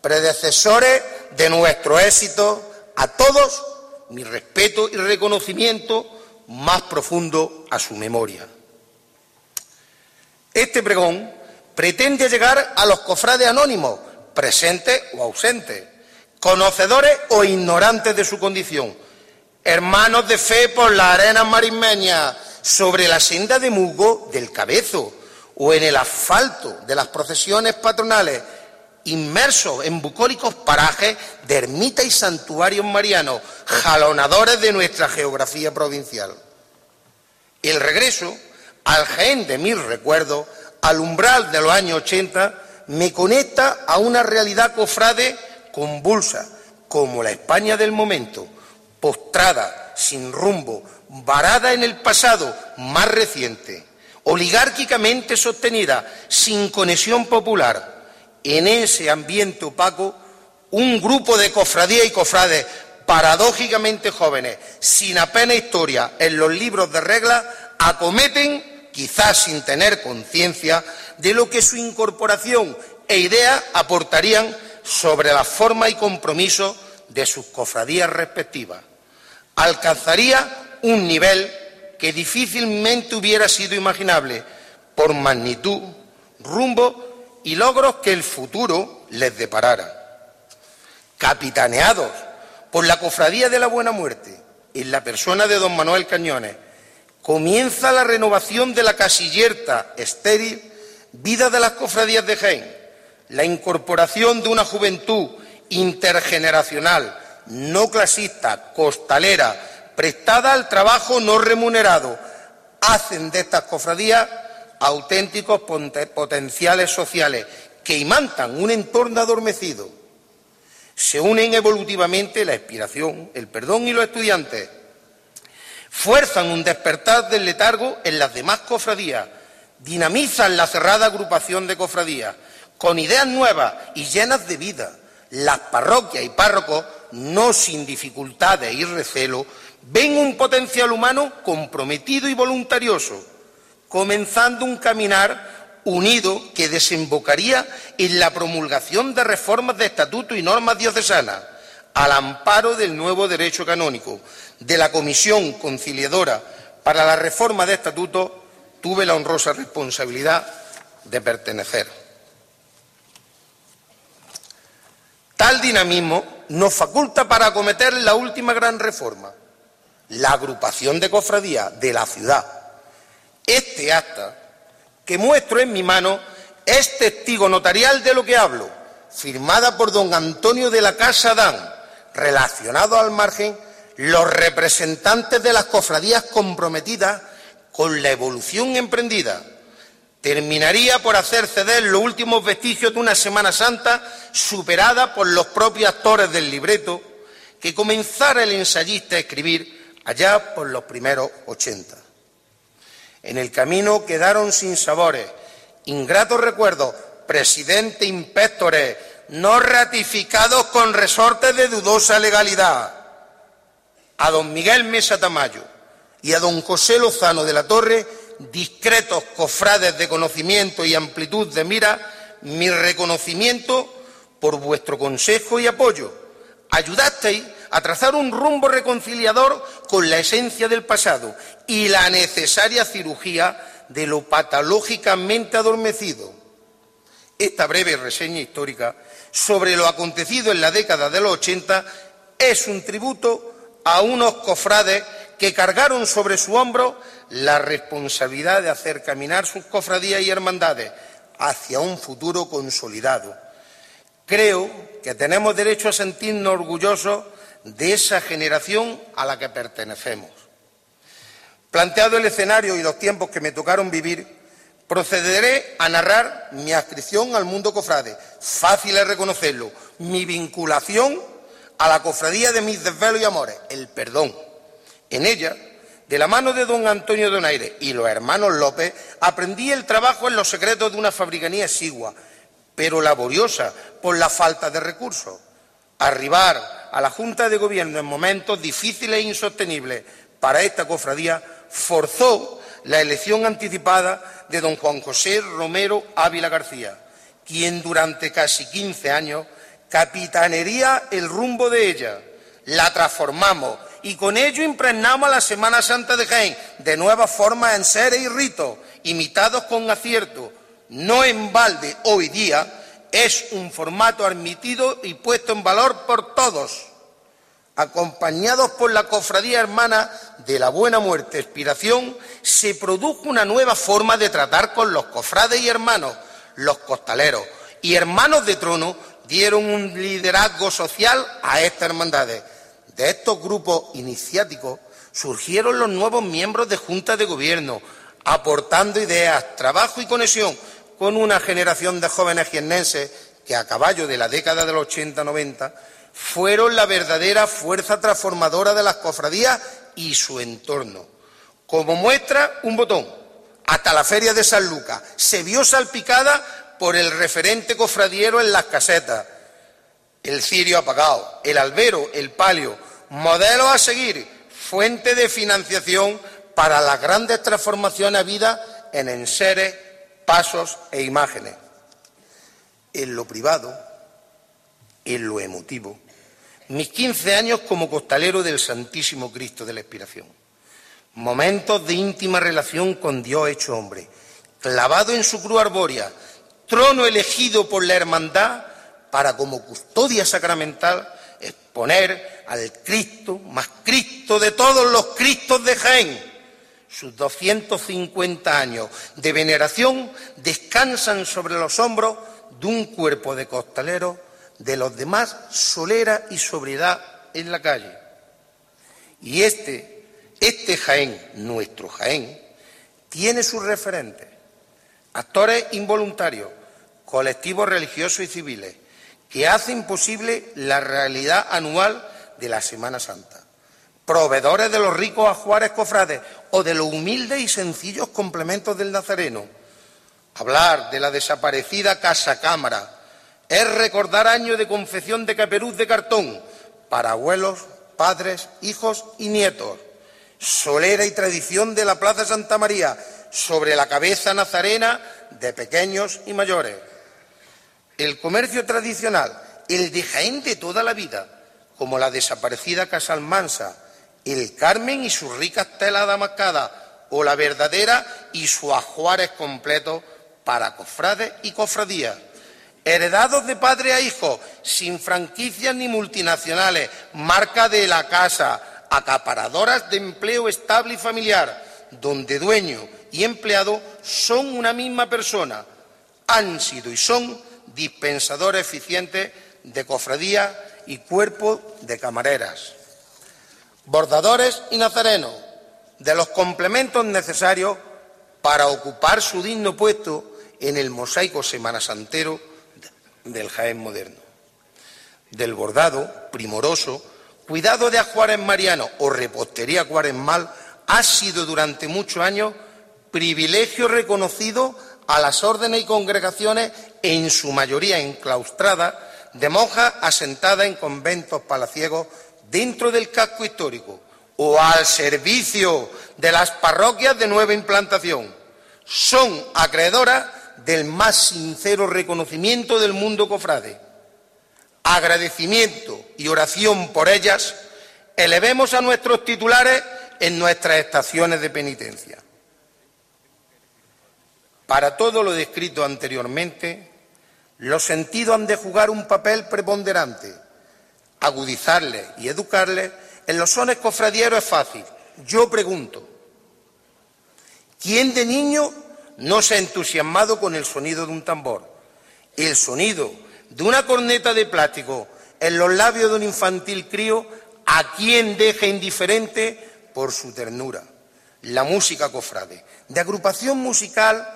S7: predecesores de nuestro éxito, a todos mi respeto y reconocimiento más profundo a su memoria. Este pregón pretende llegar a los cofrades anónimos, presentes o ausentes, conocedores o ignorantes de su condición, hermanos de fe por las arenas marismeñas, sobre la senda de Mugo del Cabezo o en el asfalto de las procesiones patronales, inmersos en bucólicos parajes de ermitas y santuarios marianos, jalonadores de nuestra geografía provincial. El regreso al gen de mis recuerdos, al umbral de los años 80, me conecta a una realidad cofrade convulsa, como la España del momento, postrada, sin rumbo, varada en el pasado más reciente, oligárquicamente sostenida, sin conexión popular. En ese ambiente opaco, un grupo de cofradías y cofrades paradójicamente jóvenes, sin apenas historia en los libros de reglas, acometen quizás sin tener conciencia de lo que su incorporación e idea aportarían sobre la forma y compromiso de sus cofradías respectivas. Alcanzaría un nivel que difícilmente hubiera sido imaginable por magnitud, rumbo y logros que el futuro les deparara. Capitaneados por la Cofradía de la Buena Muerte, en la persona de don Manuel Cañones, comienza la renovación de la casillerta estéril vida de las cofradías de Jaén, la incorporación de una juventud intergeneracional, no clasista, costalera, prestada al trabajo no remunerado, hacen de estas cofradías auténticos potenciales sociales que imantan un entorno adormecido. Se unen evolutivamente la inspiración, el perdón y los estudiantes, fuerzan un despertar del letargo en las demás cofradías, dinamizan la cerrada agrupación de cofradías, con ideas nuevas y llenas de vida. Las parroquias y párrocos, no sin dificultades y recelo, ven un potencial humano comprometido y voluntarioso, comenzando un caminar unido que desembocaría en la promulgación de reformas de estatuto y normas diocesanas, al amparo del nuevo derecho canónico. De la Comisión Conciliadora para la Reforma de Estatuto tuve la honrosa responsabilidad de pertenecer. Tal dinamismo nos faculta para acometer la última gran reforma, la agrupación de cofradías de la ciudad. Este acta que muestro en mi mano es testigo notarial de lo que hablo, firmada por don Antonio de la Casa Dan, relacionado al margen los representantes de las cofradías comprometidas con la evolución emprendida. Terminaría por hacer ceder los últimos vestigios de una Semana Santa superada por los propios actores del libreto que comenzara el ensayista a escribir allá por los primeros ochenta. En el camino quedaron sin sabores, ingratos recuerdos, presidente, inspectores, no ratificados con resortes de dudosa legalidad. A don Miguel Mesa Tamayo y a don José Lozano de la Torre, discretos cofrades de conocimiento y amplitud de mira, mi reconocimiento por vuestro consejo y apoyo. Ayudasteis a trazar un rumbo reconciliador con la esencia del pasado y la necesaria cirugía de lo patológicamente adormecido. Esta breve reseña histórica sobre lo acontecido en la década de los 80 es un tributo a unos cofrades que cargaron sobre su hombro la responsabilidad de hacer caminar sus cofradías y hermandades hacia un futuro consolidado. Creo que tenemos derecho a sentirnos orgullosos de esa generación a la que pertenecemos. Planteado el escenario y los tiempos que me tocaron vivir, procederé a narrar mi adscripción al mundo cofrade. Fácil es reconocerlo. Mi vinculación a la cofradía de mis desvelos y amores, el perdón. En ella, de la mano de don Antonio Donaire y los hermanos López, aprendí el trabajo en los secretos de una fabricanía exigua, pero laboriosa por la falta de recursos. Arribar a la Junta de Gobierno en momentos difíciles e insostenibles para esta cofradía forzó la elección anticipada de don Juan José Romero Ávila García, quien durante casi 15 años capitanería el rumbo de ella. La transformamos y con ello impregnamos a la Semana Santa de Jaén de nuevas formas en seres y ritos, imitados con acierto. No en balde hoy día es un formato admitido y puesto en valor por todos. Acompañados por la cofradía hermana de la Buena Muerte Expiración, se produjo una nueva forma de tratar con los cofrades y hermanos, los costaleros y hermanos de trono dieron un liderazgo social a estas hermandades. De estos grupos iniciáticos surgieron los nuevos miembros de Junta de Gobierno, aportando ideas, trabajo y conexión con una generación de jóvenes jiennenses que a caballo de la década del 80-90 fueron la verdadera fuerza transformadora de las cofradías y su entorno. Como muestra, un botón. Hasta la feria de San Lucas se vio salpicada por el referente cofradiero en las casetas. El cirio apagado, el albero, el palio, modelo a seguir, fuente de financiación para las grandes transformaciones habidas en enseres pasos e imágenes. En lo privado, en lo emotivo, mis 15 años como costalero del Santísimo Cristo de la Expiración. Momentos de íntima relación con Dios hecho hombre, clavado en su cruz arbórea, trono elegido por la hermandad para como custodia sacramental exponer al Cristo más Cristo de todos los Cristos de Jaén. Sus 250 años de veneración descansan sobre los hombros de un cuerpo de costalero de los demás solera y sobriedad en la calle. Y este, este Jaén, nuestro Jaén, tiene sus referentes, actores involuntarios, colectivos religiosos y civiles, que hacen posible la realidad anual de la Semana Santa proveedores de los ricos ajuares cofrades o de los humildes y sencillos complementos del Nazareno. Hablar de la desaparecida Casa Cámara es recordar años de confección de caperuz de cartón para abuelos, padres, hijos y nietos. Solera y tradición de la Plaza Santa María sobre la cabeza nazarena de pequeños y mayores. El comercio tradicional, el de Jaén de toda la vida, como la desaparecida Casa Almansa, el Carmen y sus ricas telas damascadas, o la verdadera y sus ajuares completos para cofrades y cofradías. Heredados de padre a hijo, sin franquicias ni multinacionales, marca de la casa, acaparadoras de empleo estable y familiar, donde dueño y empleado son una misma persona, han sido y son dispensadores eficientes de cofradías y cuerpo de camareras. Bordadores y nazarenos, de los complementos necesarios para ocupar su digno puesto en el mosaico semanasantero del Jaén moderno. Del bordado primoroso, cuidado de ajuares mariano o repostería cuaresmal ha sido durante muchos años privilegio reconocido a las órdenes y congregaciones, en su mayoría enclaustradas, de monjas asentadas en conventos palaciegos dentro del casco histórico o al servicio de las parroquias de nueva implantación. Son acreedoras del más sincero reconocimiento del mundo cofrade. Agradecimiento y oración por ellas elevemos a nuestros titulares en nuestras estaciones de penitencia. Para todo lo descrito anteriormente, los sentidos han de jugar un papel preponderante. Agudizarles y educarles en los sones cofradieros es fácil. Yo pregunto, ¿quién de niño no se ha entusiasmado con el sonido de un tambor? El sonido de una corneta de plástico en los labios de un infantil crío, ¿a quién deja indiferente por su ternura? La música cofrade, de agrupación musical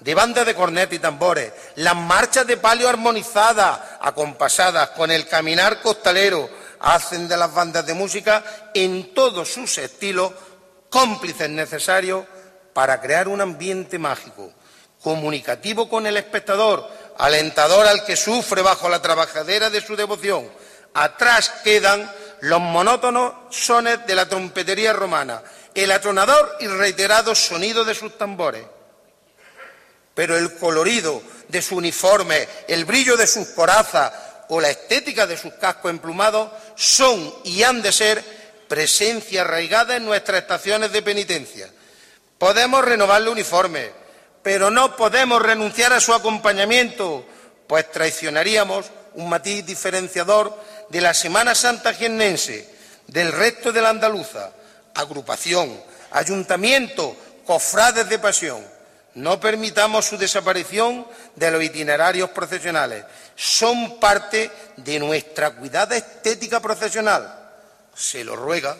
S7: de bandas de corneta y tambores, las marchas de palio armonizadas, acompasadas con el caminar costalero, hacen de las bandas de música en todos sus estilos cómplices necesarios para crear un ambiente mágico, comunicativo con el espectador, alentador al que sufre bajo la trabajadera de su devoción. Atrás quedan los monótonos sones de la trompetería romana, el atronador y reiterado sonido de sus tambores. Pero el colorido de su uniforme, el brillo de sus corazas o la estética de sus cascos emplumados son y han de ser presencia arraigada en nuestras estaciones de penitencia. Podemos renovar el uniforme, pero no podemos renunciar a su acompañamiento, pues traicionaríamos un matiz diferenciador de la Semana Santa jiennense, del resto de la andaluza, agrupación, ayuntamiento, cofrades de pasión. No permitamos su desaparición de los itinerarios procesionales. Son parte de nuestra cuidada estética procesional. Se lo ruega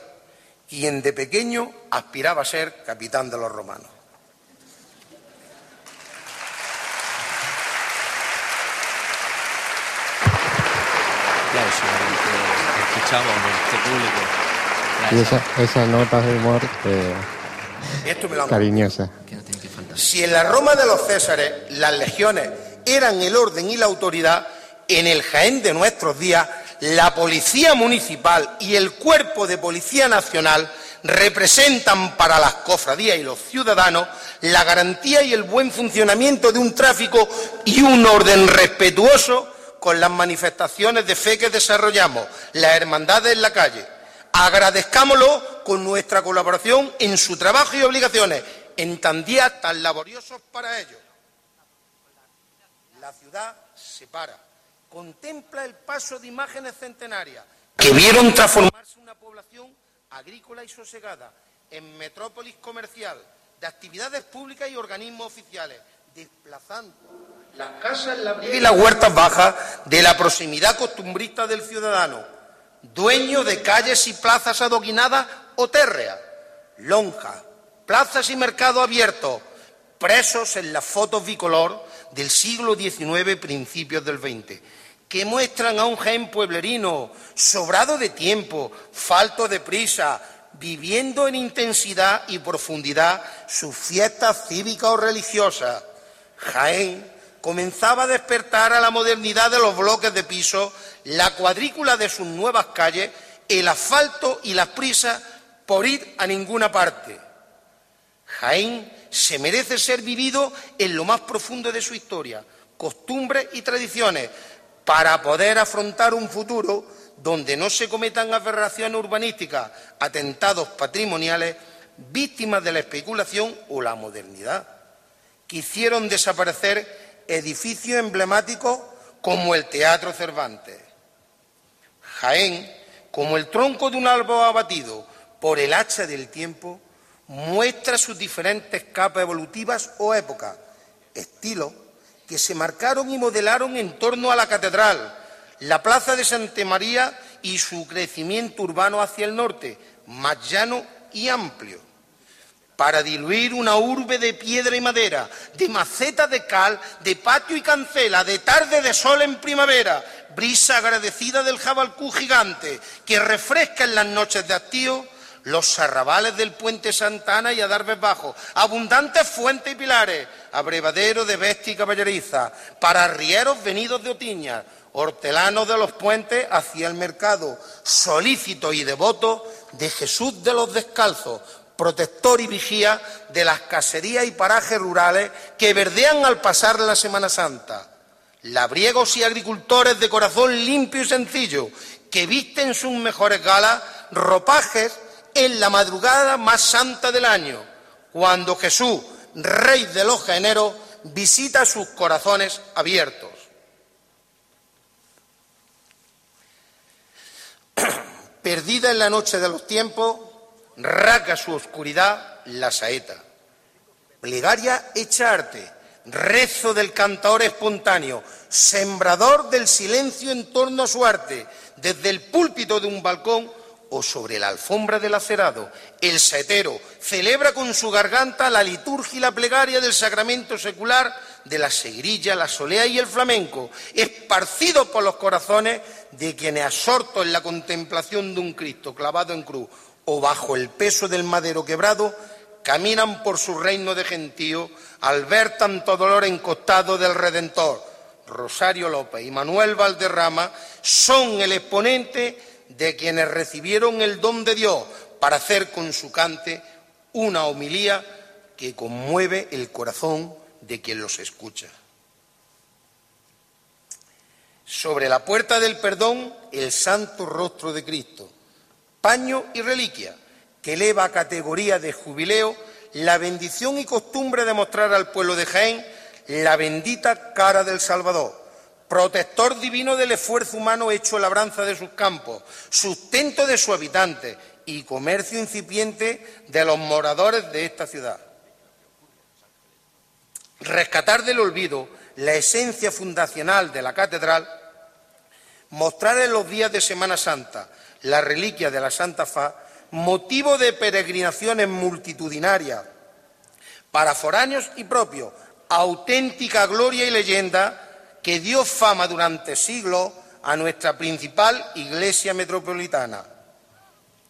S7: quien de pequeño aspiraba a ser capitán de los romanos.
S2: escuchamos este público. Y esa, esa nota de humor eh, cariñosa.
S7: Si en la Roma de los Césares las legiones eran el orden y la autoridad, en el Jaén de nuestros días la Policía Municipal y el Cuerpo de Policía Nacional representan para las cofradías y los ciudadanos la garantía y el buen funcionamiento de un tráfico y un orden respetuoso con las manifestaciones de fe que desarrollamos, las hermandades en la calle. Agradezcámoslo con nuestra colaboración en su trabajo y obligaciones en tan días tan laboriosos para ellos. La ciudad se para, contempla el paso de imágenes centenarias que vieron transformarse una población agrícola y sosegada en metrópolis comercial, de actividades públicas y organismos oficiales, desplazando las casas y las huertas bajas de la proximidad costumbrista del ciudadano, dueño de calles y plazas adoquinadas o térreas, lonjas, plazas y mercados abiertos, presos en las fotos bicolor del siglo XIX, principios del XX, que muestran a un gen pueblerino sobrado de tiempo, falto de prisa, viviendo en intensidad y profundidad sus fiestas cívicas o religiosas. Jaén comenzaba a despertar a la modernidad de los bloques de piso, la cuadrícula de sus nuevas calles, el asfalto y las prisas por ir a ninguna parte. Jaén se merece ser vivido en lo más profundo de su historia, costumbres y tradiciones, para poder afrontar un futuro donde no se cometan aberraciones urbanísticas, atentados patrimoniales, víctimas de la especulación o la modernidad. Quisieron desaparecer edificios emblemáticos como el Teatro Cervantes. Jaén, como el tronco de un árbol abatido por el hacha del tiempo, muestra sus diferentes capas evolutivas o épocas, estilos que se marcaron y modelaron en torno a la catedral, la plaza de Santa María y su crecimiento urbano hacia el norte, más llano y amplio, para diluir una urbe de piedra y madera, de maceta de cal, de patio y cancela, de tarde de sol en primavera, brisa agradecida del jabalcú gigante que refresca en las noches de hastío los arrabales del puente Santana y Adarves Bajo, abundantes fuentes y pilares, abrevadero de bestia y caballeriza, para arrieros venidos de Otiña, hortelanos de los puentes hacia el mercado, solícito y devoto de Jesús de los Descalzos, protector y vigía de las caserías y parajes rurales que verdean al pasar la Semana Santa. Labriegos y agricultores de corazón limpio y sencillo, que visten sus mejores galas, ropajes en la madrugada más santa del año, cuando Jesús, Rey de los Generos, visita sus corazones abiertos. Perdida en la noche de los tiempos, raca su oscuridad la saeta. Plegaria hecha arte, rezo del cantador espontáneo, sembrador del silencio en torno a su arte, desde el púlpito de un balcón o sobre la alfombra del acerado, el saetero celebra con su garganta la liturgia y la plegaria del sacramento secular de la segrilla, la solea y el flamenco, esparcido por los corazones de quienes absortos en la contemplación de un Cristo clavado en cruz o bajo el peso del madero quebrado, caminan por su reino de gentío al ver tanto dolor encostado del Redentor. Rosario López y Manuel Valderrama son el exponente de quienes recibieron el don de Dios para hacer con su cante una homilía que conmueve el corazón de quien los escucha. Sobre la puerta del perdón, el santo rostro de Cristo, paño y reliquia, que eleva a categoría de jubileo la bendición y costumbre de mostrar al pueblo de Jaén la bendita cara del Salvador protector divino del esfuerzo humano hecho labranza de sus campos, sustento de sus habitantes y comercio incipiente de los moradores de esta ciudad. Rescatar del olvido la esencia fundacional de la catedral, mostrar en los días de Semana Santa la reliquia de la Santa Fa, motivo de peregrinaciones multitudinarias para foráneos y propios, auténtica gloria y leyenda que dio fama durante siglos a nuestra principal iglesia metropolitana.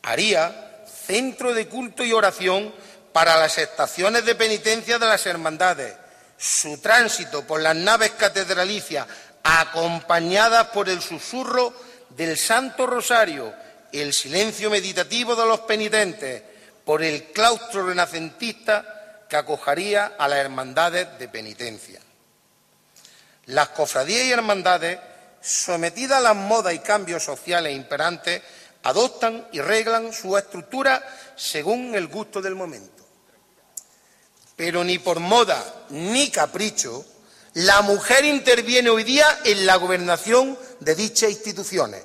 S7: Haría centro de culto y oración para las estaciones de penitencia de las hermandades. Su tránsito por las naves catedralicias, acompañadas por el susurro del Santo Rosario, el silencio meditativo de los penitentes, por el claustro renacentista que acogería a las hermandades de penitencia. Las cofradías y hermandades, sometidas a las modas y cambios sociales imperantes, adoptan y reglan su estructura según el gusto del momento. Pero ni por moda ni capricho, la mujer interviene hoy día en la gobernación de dichas instituciones.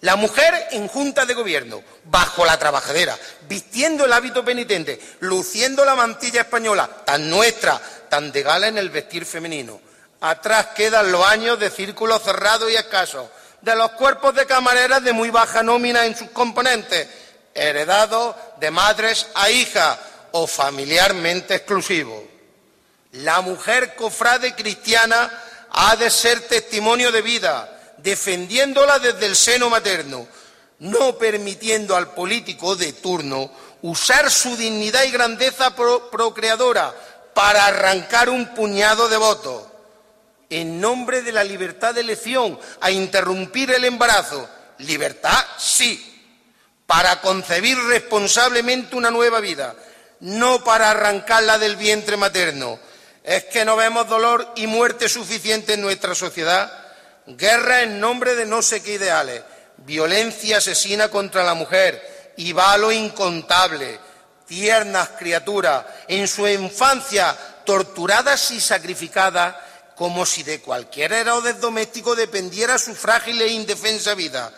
S7: La mujer en junta de gobierno, bajo la trabajadera, vistiendo el hábito penitente, luciendo la mantilla española, tan nuestra, tan de gala en el vestir femenino Atrás quedan los años de círculo cerrado y escaso, de los cuerpos de camareras de muy baja nómina en sus componentes, heredados de madres a hijas o familiarmente exclusivos. La mujer cofrade cristiana ha de ser testimonio de vida, defendiéndola desde el seno materno, no permitiendo al político de turno usar su dignidad y grandeza procreadora para arrancar un puñado de votos en nombre de la libertad de elección a interrumpir el embarazo. Libertad, sí, para concebir responsablemente una nueva vida. no para arrancarla del vientre materno. Es que no vemos dolor y muerte suficiente en nuestra sociedad. Guerra en nombre de no sé qué ideales, violencia asesina contra la mujer y valo incontable, tiernas criaturas, en su infancia torturadas y sacrificadas como si de cualquier héroe doméstico dependiera su frágil e indefensa vida.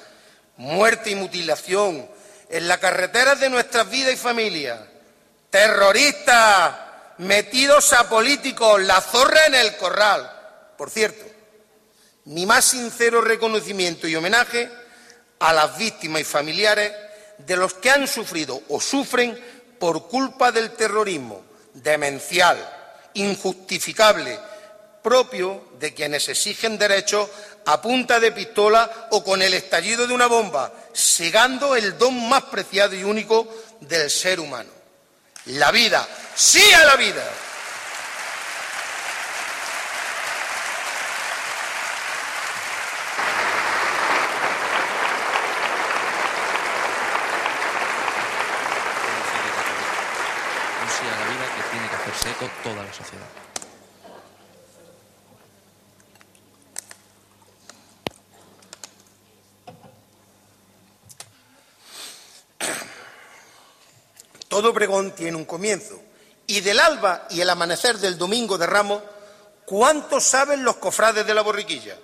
S7: Muerte y mutilación en las carreteras de nuestras vidas y familias. Terroristas metidos a políticos, la zorra en el corral. Por cierto, mi más sincero reconocimiento y homenaje a las víctimas y familiares de los que han sufrido o sufren por culpa del terrorismo demencial, injustificable, propio de quienes exigen derechos a punta de pistola o con el estallido de una bomba, segando el don más preciado y único del ser humano. La vida, sí a la vida.
S3: que tiene que toda la sociedad.
S7: Todo pregón tiene un comienzo. Y del alba y el amanecer del domingo de Ramos, ¿cuánto saben los cofrades de la borriquilla?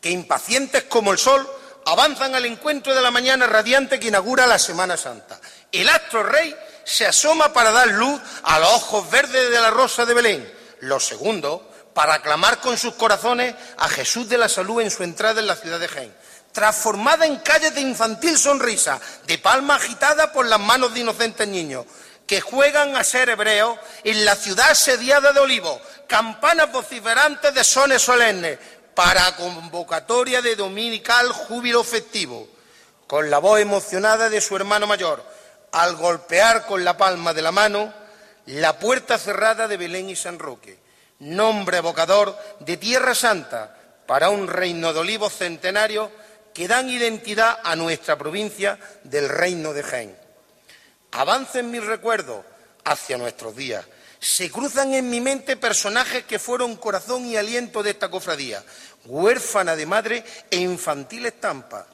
S7: Que impacientes como el sol avanzan al encuentro de la mañana radiante que inaugura la Semana Santa. El astro rey se asoma para dar luz a los ojos verdes de la rosa de Belén. Los segundos, para aclamar con sus corazones a Jesús de la Salud en su entrada en la ciudad de Jaén. Transformada en calles de infantil sonrisa, de palma agitada por las manos de inocentes niños, que juegan a ser hebreos en la ciudad sediada de Olivos, campanas vociferantes de sones solemnes, para convocatoria de dominical júbilo festivo, con la voz emocionada de su hermano mayor, al golpear con la palma de la mano la puerta cerrada de Belén y San Roque, nombre evocador de Tierra Santa para un reino de olivos centenario que dan identidad a nuestra provincia del reino de Jaén. Avancen mis recuerdos hacia nuestros días. Se cruzan en mi mente personajes que fueron corazón y aliento de esta cofradía, huérfana de madre e infantil estampa.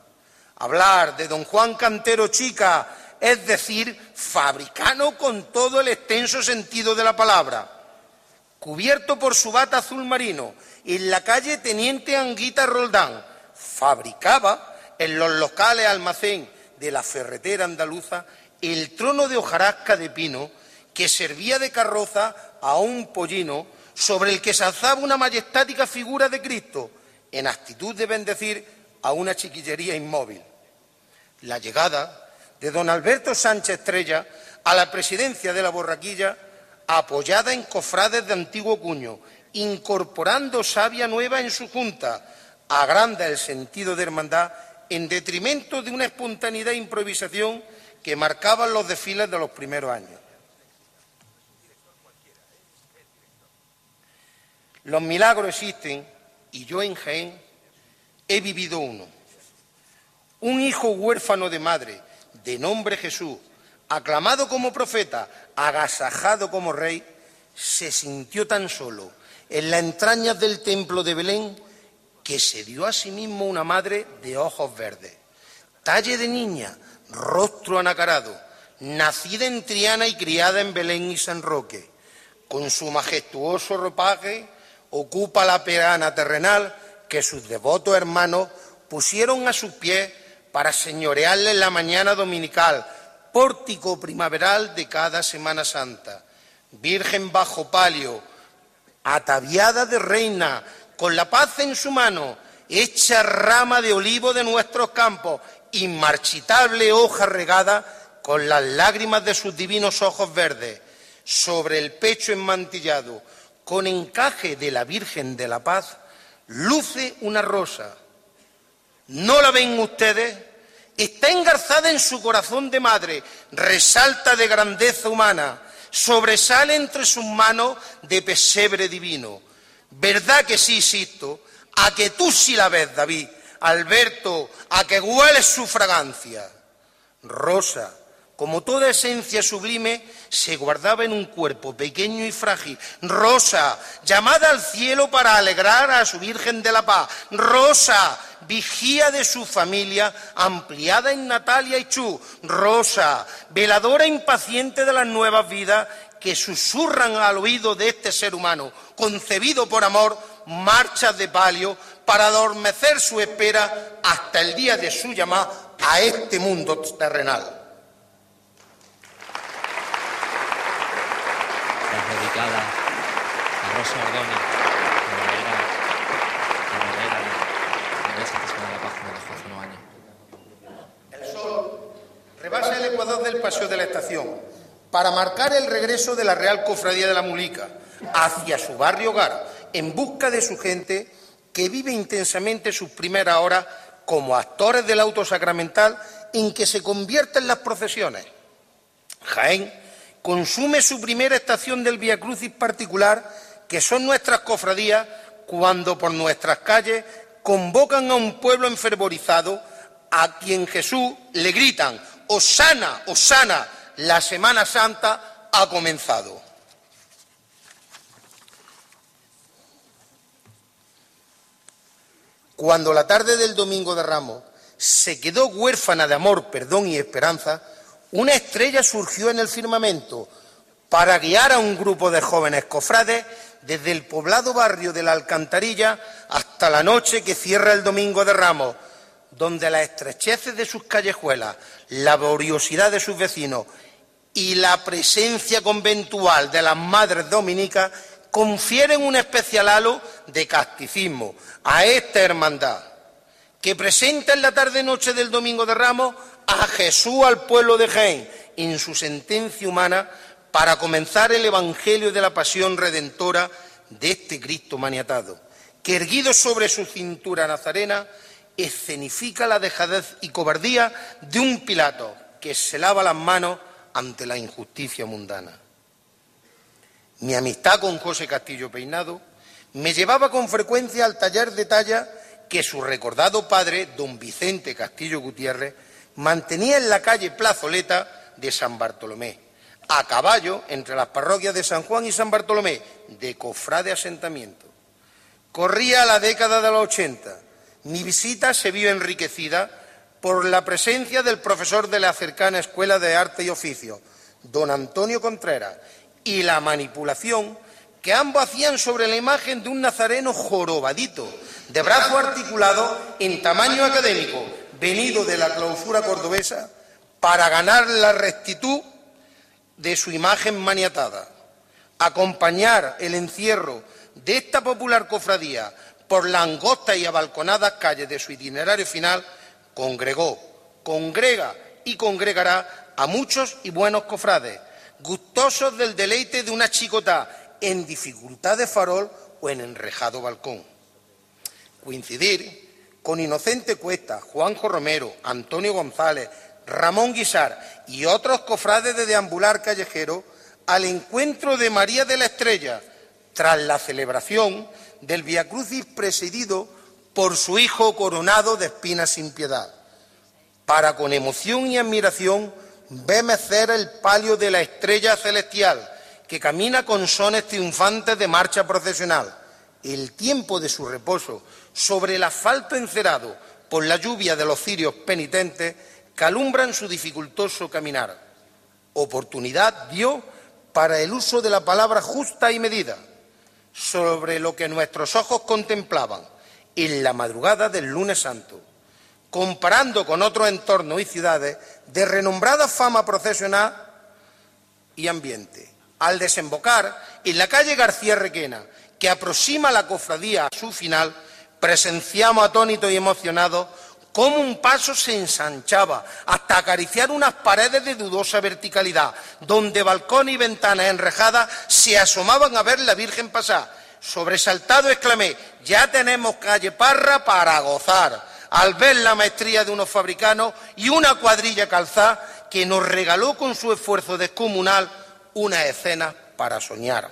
S7: Hablar de don Juan Cantero Chica, es decir, fabricano con todo el extenso sentido de la palabra. Cubierto por su bata azul marino, en la calle Teniente Anguita Roldán, fabricaba en los locales almacén de la ferretera andaluza el trono de hojarasca de pino que servía de carroza a un pollino sobre el que se alzaba una majestática figura de Cristo en actitud de bendecir a una chiquillería inmóvil. La llegada de don Alberto Sánchez Estrella a la presidencia de la Borraquilla, apoyada en cofrades de antiguo cuño, incorporando savia nueva en su junta, agranda el sentido de hermandad en detrimento de una espontaneidad e improvisación que marcaban los desfiles de los primeros años. Los milagros existen y yo en Jaén he vivido uno. Un hijo huérfano de madre, de nombre Jesús, aclamado como profeta, agasajado como rey, se sintió tan solo en las entrañas del templo de Belén que se dio a sí mismo una madre de ojos verdes, talle de niña, rostro anacarado, nacida en Triana y criada en Belén y San Roque. Con su majestuoso ropaje ocupa la perana terrenal que sus devotos hermanos pusieron a sus pies para señorearle en la mañana dominical, pórtico primaveral de cada Semana Santa. Virgen bajo palio, ataviada de reina, con la paz en su mano, hecha rama de olivo de nuestros campos, inmarchitable hoja regada con las lágrimas de sus divinos ojos verdes, sobre el pecho enmantillado, con encaje de la Virgen de la Paz, luce una rosa. ¿No la ven ustedes? Está engarzada en su corazón de madre, resalta de grandeza humana, sobresale entre sus manos de pesebre divino. ¿Verdad que sí, insisto? A que tú sí la ves, David, Alberto, a que hueles su fragancia. Rosa, como toda esencia sublime, se guardaba en un cuerpo pequeño y frágil. Rosa, llamada al cielo para alegrar a su Virgen de la Paz. Rosa, vigía de su familia, ampliada en Natalia y Chu. Rosa, veladora impaciente de las nuevas vidas que susurran al oído de este ser humano, concebido por amor, marchas de palio para adormecer su espera hasta el día de su llamada a este mundo terrenal.
S3: dedicada a Rosa Ordóñez,
S7: El sol rebasa el ecuador del paseo de la estación para marcar el regreso de la Real Cofradía de la Mulica hacia su barrio hogar en busca de su gente que vive intensamente sus primeras horas como actores del auto sacramental en que se convierten las procesiones. Jaén consume su primera estación del Via Crucis particular, que son nuestras cofradías, cuando por nuestras calles convocan a un pueblo enfervorizado a quien Jesús le gritan, Osana, Osana, la Semana Santa ha comenzado. Cuando la tarde del domingo de Ramos se quedó huérfana de amor, perdón y esperanza, una estrella surgió en el firmamento para guiar a un grupo de jóvenes cofrades desde el poblado barrio de la Alcantarilla hasta la noche que cierra el Domingo de Ramos, donde las estrecheces de sus callejuelas, la laboriosidad de sus vecinos y la presencia conventual de las madres dominicas confieren un especial halo de casticismo a esta hermandad, que presenta en la tarde-noche del Domingo de Ramos a Jesús al pueblo de Jaén en su sentencia humana para comenzar el Evangelio de la pasión redentora de este Cristo maniatado, que erguido sobre su cintura nazarena escenifica la dejadez y cobardía de un Pilato que se lava las manos ante la injusticia mundana. Mi amistad con José Castillo Peinado me llevaba con frecuencia al taller de talla que su recordado padre, don Vicente Castillo Gutiérrez, mantenía en la calle Plazoleta de San Bartolomé, a caballo entre las parroquias de San Juan y San Bartolomé, de cofrade asentamiento. Corría la década de los 80. Mi visita se vio enriquecida por la presencia del profesor de la cercana Escuela de Arte y Oficio, don Antonio Contreras, y la manipulación que ambos hacían sobre la imagen de un nazareno jorobadito, de brazo articulado en tamaño académico, venido de la clausura cordobesa para ganar la rectitud de su imagen maniatada. Acompañar el encierro de esta popular cofradía por la angosta y abalconadas calles de su itinerario final congregó, congrega y congregará a muchos y buenos cofrades, gustosos del deleite de una chicota en dificultad de farol o en enrejado balcón. Coincidir con Inocente Cuesta, Juanjo Romero, Antonio González, Ramón Guisar y otros cofrades de deambular callejero al encuentro de María de la Estrella tras la celebración del Via Crucis presidido por su hijo coronado de espinas sin piedad, para con emoción y admiración ver mecer el palio de la estrella celestial que camina con sones triunfantes de marcha procesional. El tiempo de su reposo sobre el asfalto encerado por la lluvia de los cirios penitentes que alumbran su dificultoso caminar. Oportunidad dio para el uso de la palabra justa y medida sobre lo que nuestros ojos contemplaban en la madrugada del lunes santo, comparando con otros entornos y ciudades de renombrada fama procesional y ambiente. Al desembocar en la calle García Requena, que aproxima la cofradía a su final, presenciamos atónitos y emocionados cómo un paso se ensanchaba hasta acariciar unas paredes de dudosa verticalidad, donde balcón y ventanas enrejadas se asomaban a ver la Virgen pasar. Sobresaltado exclamé, ya tenemos calle Parra para gozar, al ver la maestría de unos fabricanos y una cuadrilla calzada que nos regaló con su esfuerzo descomunal una escena para soñar.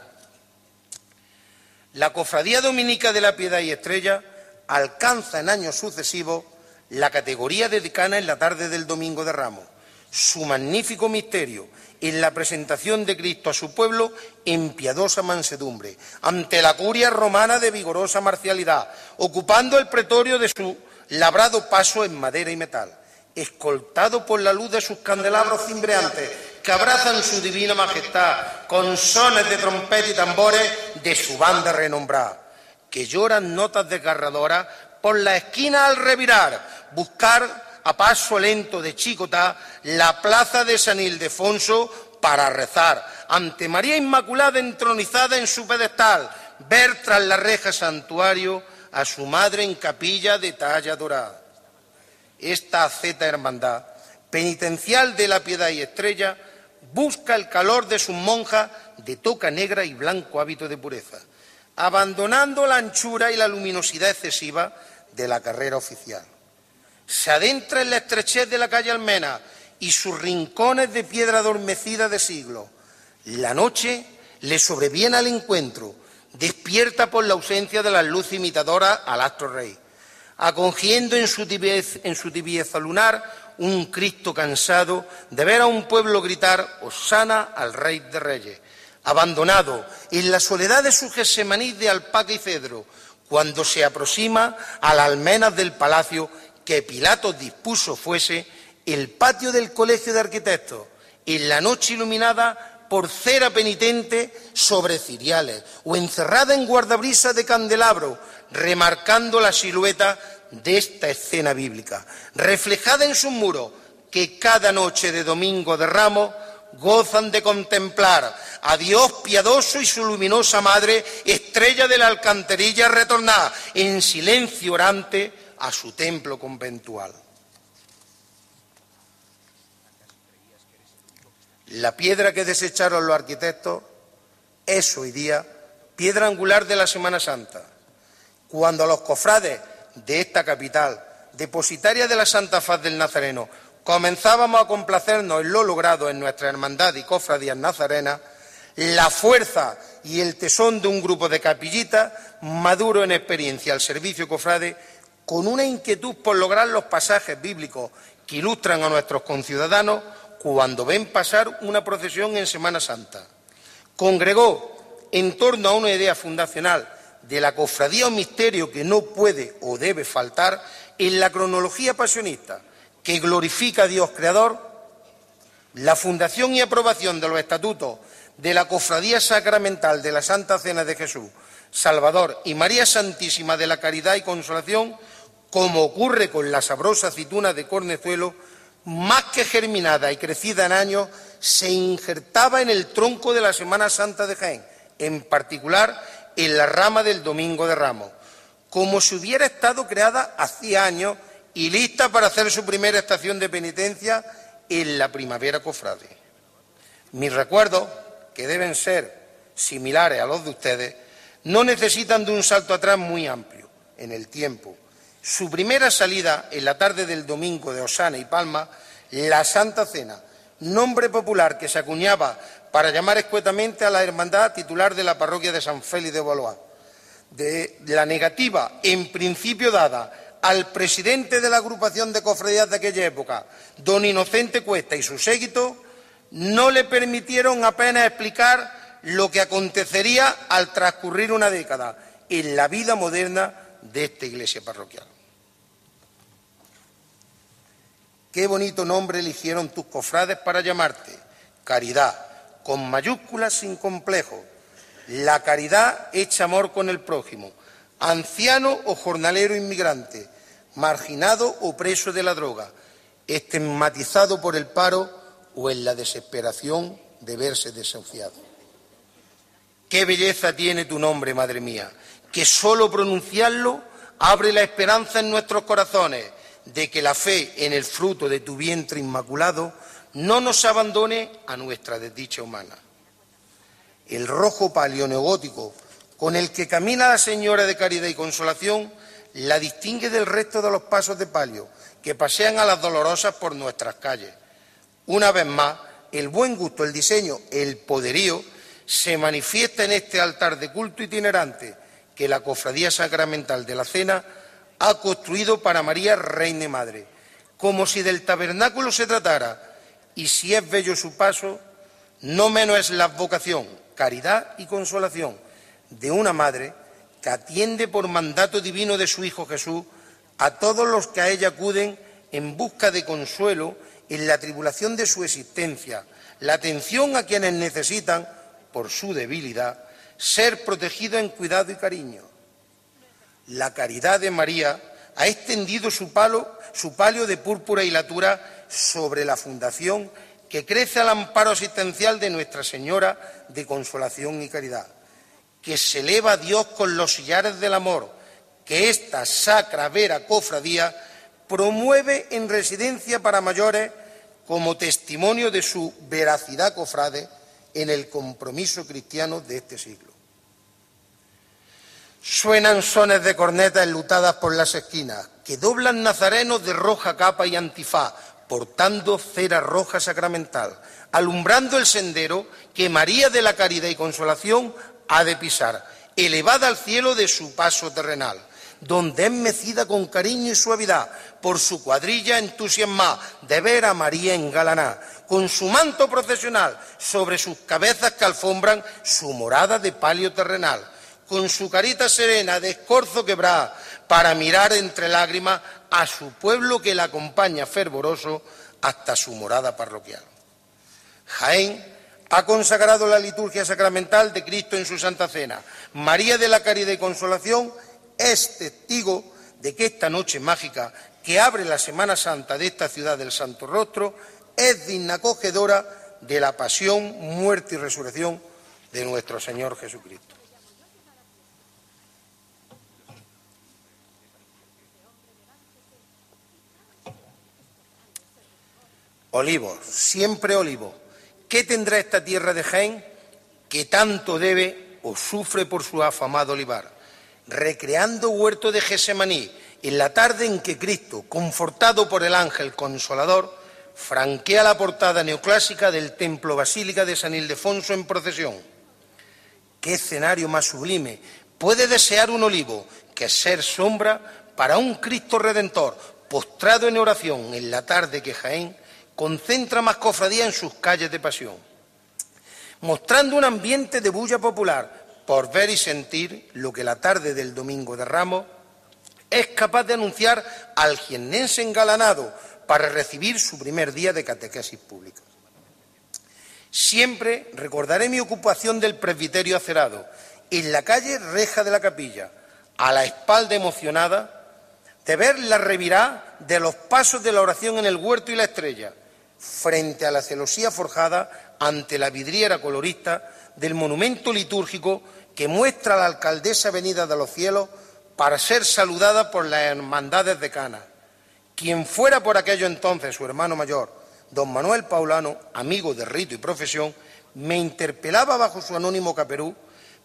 S7: La Cofradía Dominica de la Piedad y Estrella alcanza en años sucesivos la categoría de decana en la tarde del Domingo de Ramos. Su magnífico misterio en la presentación de Cristo a su pueblo en piadosa mansedumbre, ante la curia romana de vigorosa marcialidad, ocupando el pretorio de su labrado paso en madera y metal, escoltado por la luz de sus candelabros cimbreantes, que abrazan su divina majestad con sones de trompeta y tambores de su banda renombrada, que lloran notas desgarradoras por la esquina al revirar, buscar a paso lento de Chicotá la plaza de San Ildefonso para rezar ante María Inmaculada entronizada en su pedestal, ver tras la reja santuario a su madre en capilla de talla dorada. Esta aceta hermandad, penitencial de la piedad y estrella, busca el calor de sus monjas de toca negra y blanco hábito de pureza, abandonando la anchura y la luminosidad excesiva de la carrera oficial se adentra en la estrechez de la calle Almena y sus rincones de piedra adormecida de siglos. La noche le sobreviene al encuentro, despierta por la ausencia de las luces imitadoras al astro rey, acogiendo en su, tibieza lunar un Cristo cansado de ver a un pueblo gritar Osana al Rey de Reyes, abandonado en la soledad de su Gesemaní de alpaca y cedro, cuando se aproxima a las almenas del palacio que Pilato dispuso fuese el patio del Colegio de Arquitectos, en la noche iluminada por cera penitente sobre ciriales, o encerrada en guardabrisas de candelabro, remarcando la silueta de esta escena bíblica, reflejada en sus muros, que cada noche de domingo de ramos gozan de contemplar a Dios piadoso y su luminosa madre, estrella de la alcantarilla retornada, en silencio orante, a su templo conventual. La piedra que desecharon los arquitectos es hoy día piedra angular de la Semana Santa. Cuando los cofrades de esta capital, depositaria de la Santa Faz del Nazareno, comenzábamos a complacernos en lo logrado en nuestra hermandad y cofradías nazarenas, la fuerza y el tesón de un grupo de capillitas, maduro en experiencia al servicio cofrade, con una inquietud por lograr los pasajes bíblicos que ilustran a nuestros conciudadanos cuando ven pasar una procesión en Semana Santa. Congregó en torno a una idea fundacional de la cofradía o misterio que no puede o debe faltar en la cronología pasionista que glorifica a Dios Creador, la fundación y aprobación de los estatutos de la cofradía sacramental de la Santa Cena de Jesús, Salvador y María Santísima de la Caridad y Consolación como ocurre con la sabrosa aceituna de cornezuelo, más que germinada y crecida en años, se injertaba en el tronco de la Semana Santa de Jaén, en particular en la rama del Domingo de Ramos, como si hubiera estado creada hacía años y lista para hacer su primera estación de penitencia en la primavera cofrade. Mis recuerdos, que deben ser similares a los de ustedes, no necesitan de un salto atrás muy amplio en el tiempo su primera salida en la tarde del domingo de Osana y Palma, la Santa Cena, nombre popular que se acuñaba para llamar escuetamente a la hermandad titular de la parroquia de San Félix de Boloá. De la negativa, en principio dada al presidente de la agrupación de cofradías de aquella época, don Inocente Cuesta y su séquito, no le permitieron apenas explicar lo que acontecería al transcurrir una década en la vida moderna de esta iglesia parroquial. Qué bonito nombre eligieron tus cofrades para llamarte. Caridad, con mayúsculas sin complejo. La caridad echa amor con el prójimo. Anciano o jornalero inmigrante. Marginado o preso de la droga. Estigmatizado por el paro o en la desesperación de verse desahuciado. Qué belleza tiene tu nombre, madre mía, que solo pronunciarlo abre la esperanza en nuestros corazones de que la fe en el fruto de tu vientre inmaculado no nos abandone a nuestra desdicha humana. El rojo palio neogótico con el que camina la Señora de Caridad y Consolación la distingue del resto de los pasos de palio que pasean a las dolorosas por nuestras calles. Una vez más, el buen gusto, el diseño, el poderío se manifiesta en este altar de culto itinerante que la Cofradía Sacramental de la Cena ha construido para María Reina y Madre, como si del tabernáculo se tratara, y si es bello su paso, no menos es la vocación, caridad y consolación de una madre que atiende por mandato divino de su Hijo Jesús a todos los que a ella acuden en busca de consuelo en la tribulación de su existencia, la atención a quienes necesitan, por su debilidad, ser protegidos en cuidado y cariño. La caridad de María ha extendido su, palio de púrpura y latura sobre la fundación que crece al amparo asistencial de Nuestra Señora de Consolación y Caridad, que se eleva a Dios con los sillares del amor, que esta sacra vera cofradía promueve en residencia para mayores como testimonio de su veracidad cofrade en el compromiso cristiano de este siglo. Suenan sones de cornetas enlutadas por las esquinas, que doblan nazarenos de roja capa y antifaz, portando cera roja sacramental, alumbrando el sendero que María de la Caridad y Consolación ha de pisar, elevada al cielo de su paso terrenal donde es mecida con cariño y suavidad por su cuadrilla entusiasmada de ver a María engalaná, con su manto procesional sobre sus cabezas que alfombran su morada de palio terrenal, con su carita serena de escorzo quebrada, para mirar entre lágrimas a su pueblo que la acompaña fervoroso hasta su morada parroquial. Jaén ha consagrado la liturgia sacramental de Cristo en su Santa Cena. María de la Caridad y Consolación es testigo de que esta noche mágica que abre la Semana Santa de esta ciudad del Santo Rostro es digna acogedora de la pasión, muerte y resurrección de nuestro Señor Jesucristo. Olivos, siempre olivos. ¿Qué tendrá esta tierra de Jaén que tanto debe o sufre por su afamado olivar? recreando huerto de Gesemaní, en la tarde en que Cristo, confortado por el ángel consolador, franquea la portada neoclásica del templo basílica de San Ildefonso en procesión. ¿Qué escenario más sublime puede desear un olivo que ser sombra para un Cristo redentor postrado en oración en la tarde que Jaén concentra más cofradía en sus calles de pasión? Mostrando un ambiente de bulla popular, por ver y sentir lo que la tarde del domingo de Ramos es capaz de anunciar al jiennense engalanado para recibir su primer día de catequesis pública. Siempre recordaré mi ocupación del presbiterio acerado, en la calle Reja de la Capilla, a la espalda emocionada de ver la revirá de los pasos de la oración en el huerto y la estrella, frente a la celosía forjada ante la vidriera colorista del monumento litúrgico que muestra a la alcaldesa venida de los cielos para ser saludada por las hermandades de Cana. Quien fuera por aquello entonces su hermano mayor, don Manuel Paulano, amigo de rito y profesión, me interpelaba bajo su anónimo caperú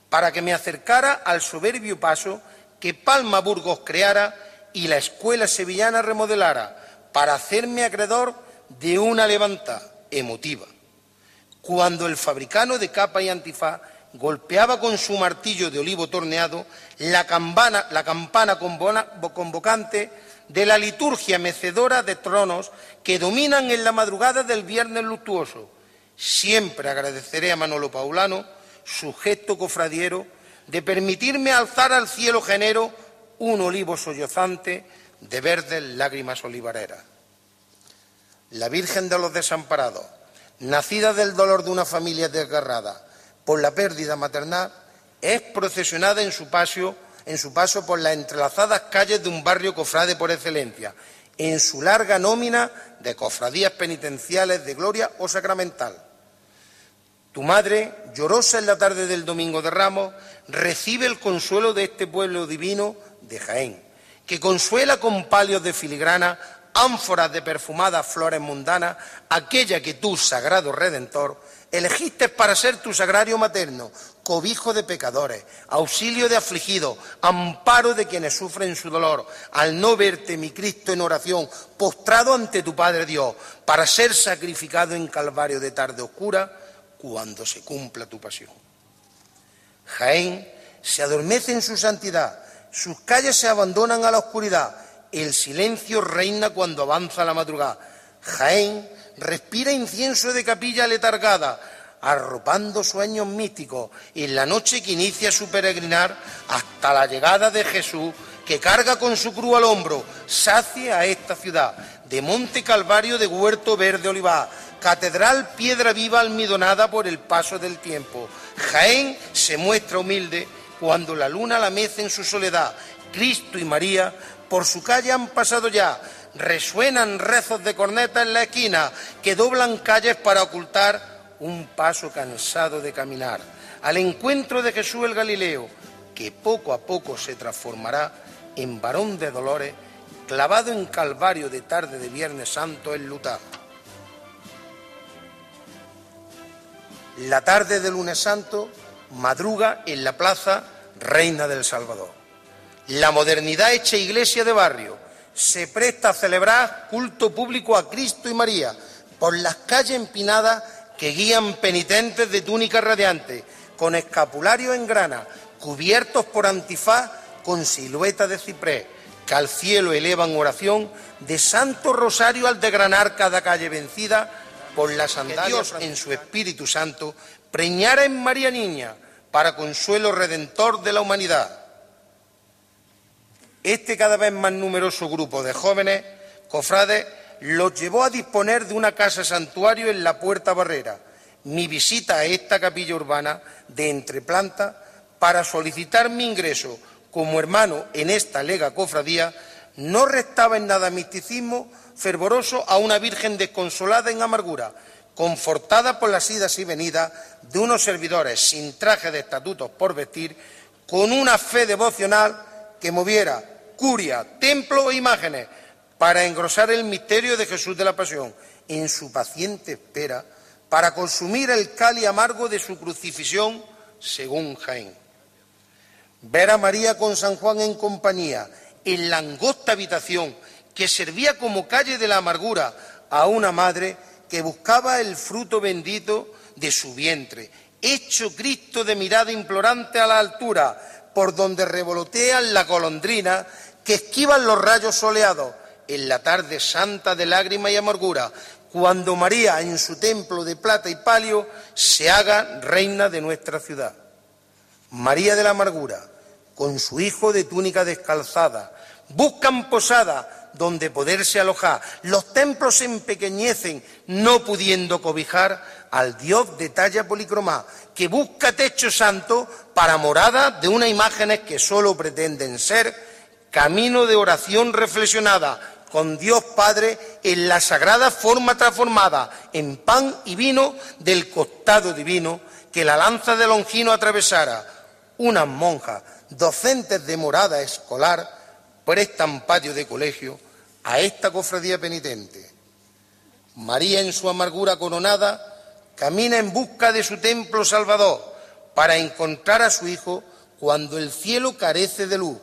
S7: para que me acercara al soberbio paso que Palma Burgos creara y la escuela sevillana remodelara para hacerme acreedor de una levanta emotiva. Cuando el fabricano de capa y antifaz golpeaba con su martillo de olivo torneado la campana, la campana convocante de la liturgia mecedora de tronos que dominan en la madrugada del viernes luctuoso. Siempre agradeceré a Manolo Paulano su gesto cofradiero de permitirme alzar al cielo genero un olivo sollozante de verdes lágrimas olivareras. La Virgen de los Desamparados, nacida del dolor de una familia desgarrada, por la pérdida maternal, es procesionada en su, paso, en su paso por las entrelazadas calles de un barrio cofrade por excelencia, en su larga nómina de cofradías penitenciales de gloria o sacramental. Tu madre, llorosa en la tarde del domingo de Ramos, recibe el consuelo de este pueblo divino de Jaén, que consuela con palios de filigrana, ánforas de perfumadas flores mundanas, aquella que tú, sagrado redentor, Elegiste para ser tu sagrario materno, cobijo de pecadores, auxilio de afligidos, amparo de quienes sufren su dolor, al no verte, mi Cristo, en oración, postrado ante tu Padre Dios, para ser sacrificado en Calvario de tarde oscura, cuando se cumpla tu pasión. Jaén se adormece en su santidad, sus calles se abandonan a la oscuridad, el silencio reina cuando avanza la madrugada. Jaén respira incienso de capilla letargada, arropando sueños místicos en la noche que inicia su peregrinar hasta la llegada de Jesús, que carga con su cruz al hombro, sacia a esta ciudad, de Monte Calvario de Huerto Verde Olivar, catedral piedra viva almidonada por el paso del tiempo. Jaén se muestra humilde cuando la luna la mece en su soledad. Cristo y María por su calle han pasado ya. Resuenan rezos de corneta en la esquina que doblan calles para ocultar un paso cansado de caminar, al encuentro de Jesús el Galileo, que poco a poco se transformará en varón de dolores, clavado en Calvario de tarde de Viernes Santo en luta. La tarde de lunes santo madruga en la plaza Reina del Salvador. La modernidad hecha iglesia de barrio se presta a celebrar culto público a Cristo y María por las calles empinadas que guían penitentes de túnica radiante, con escapulario en grana, cubiertos por antifaz con silueta de ciprés, que al cielo elevan oración de Santo Rosario al degranar cada calle vencida por la santidad Dios en su Espíritu Santo preñara en María Niña para consuelo redentor de la humanidad. Este cada vez más numeroso grupo de jóvenes cofrades los llevó a disponer de una casa santuario en la Puerta Barrera. Mi visita a esta capilla urbana de entreplanta para solicitar mi ingreso como hermano en esta lega cofradía no restaba en nada misticismo fervoroso a una Virgen desconsolada en amargura, confortada por las idas y venidas de unos servidores sin traje de estatutos por vestir, con una fe devocional que moviera curia, templo e imágenes, para engrosar el misterio de Jesús de la Pasión en su paciente espera para consumir el cali amargo de su crucifixión según Jaén. Ver a María con San Juan en compañía en la angosta habitación que servía como calle de la amargura a una madre que buscaba el fruto bendito de su vientre, hecho Cristo de mirada implorante a la altura, por donde revolotean la golondrina que esquivan los rayos soleados en la tarde santa de lágrima y amargura, cuando María en su templo de plata y palio se haga reina de nuestra ciudad. María de la amargura, con su hijo de túnica descalzada, buscan posada donde poderse alojar. Los templos se empequeñecen, no pudiendo cobijar al Dios de talla policromá, que busca techo santo para morada de unas imágenes que sólo pretenden ser camino de oración reflexionada, con Dios Padre en la sagrada forma transformada en pan y vino del costado divino que la lanza de Longino atravesara. Unas monjas, docentes de morada escolar, prestan patio de colegio a esta cofradía penitente. María en su amargura coronada camina en busca de su templo salvador para encontrar a su Hijo cuando el cielo carece de luz,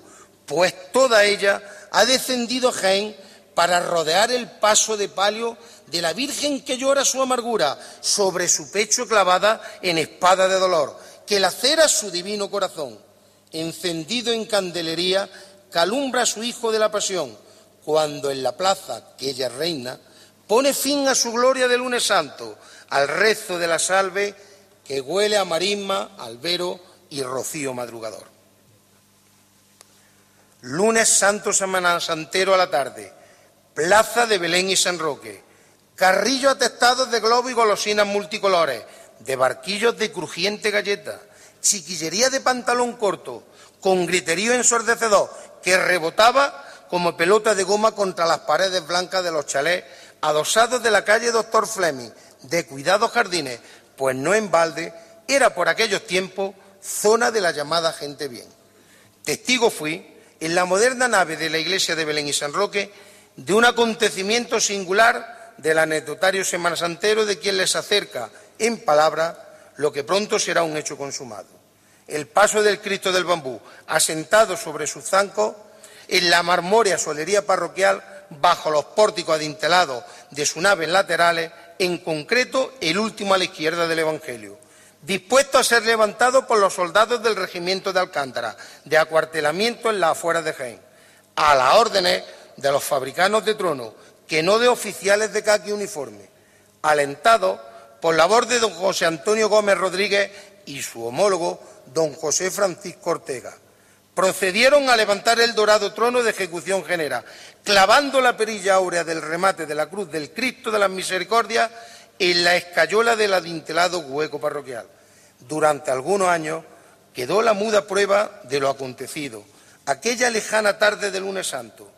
S7: pues toda ella ha descendido a Jaén para rodear el paso de palio de la Virgen que llora su amargura sobre su pecho clavada en espada de dolor, que lacera su divino corazón. Encendido en candelería, calumbra a su Hijo de la Pasión, cuando en la plaza que ella reina, pone fin a su gloria de lunes santo, al rezo de la salve que huele a marisma, albero y rocío madrugador. Lunes santo semana santero a la tarde, Plaza de Belén y San Roque, carrillos atestados de globos y golosinas multicolores, de barquillos de crujiente galleta, chiquillería de pantalón corto, con griterío ensordecedor que rebotaba como pelota de goma contra las paredes blancas de los chalés adosados de la calle Doctor Fleming, de cuidados jardines, pues no en balde, era por aquellos tiempos zona de la llamada gente bien. Testigo fui en la moderna nave de la iglesia de Belén y San Roque de un acontecimiento singular del anecdotario semanasantero de quien les acerca en palabra lo que pronto será un hecho consumado. El paso del Cristo del Bambú, asentado sobre sus zancos, en la marmórea solería parroquial, bajo los pórticos adintelados de sus naves laterales, en concreto el último a la izquierda del Evangelio, dispuesto a ser levantado por los soldados del regimiento de Alcántara, de acuartelamiento en las afueras de Jaén, a las órdenes de los fabricanos de tronos, que no de oficiales de caqui uniforme. alentado por la voz de don José Antonio Gómez Rodríguez y su homólogo, don José Francisco Ortega. Procedieron a levantar el dorado trono de ejecución general, clavando la perilla áurea del remate de la cruz del Cristo de las Misericordias en la escayola del adintelado hueco parroquial. Durante algunos años quedó la muda prueba de lo acontecido. Aquella lejana tarde del lunes santo,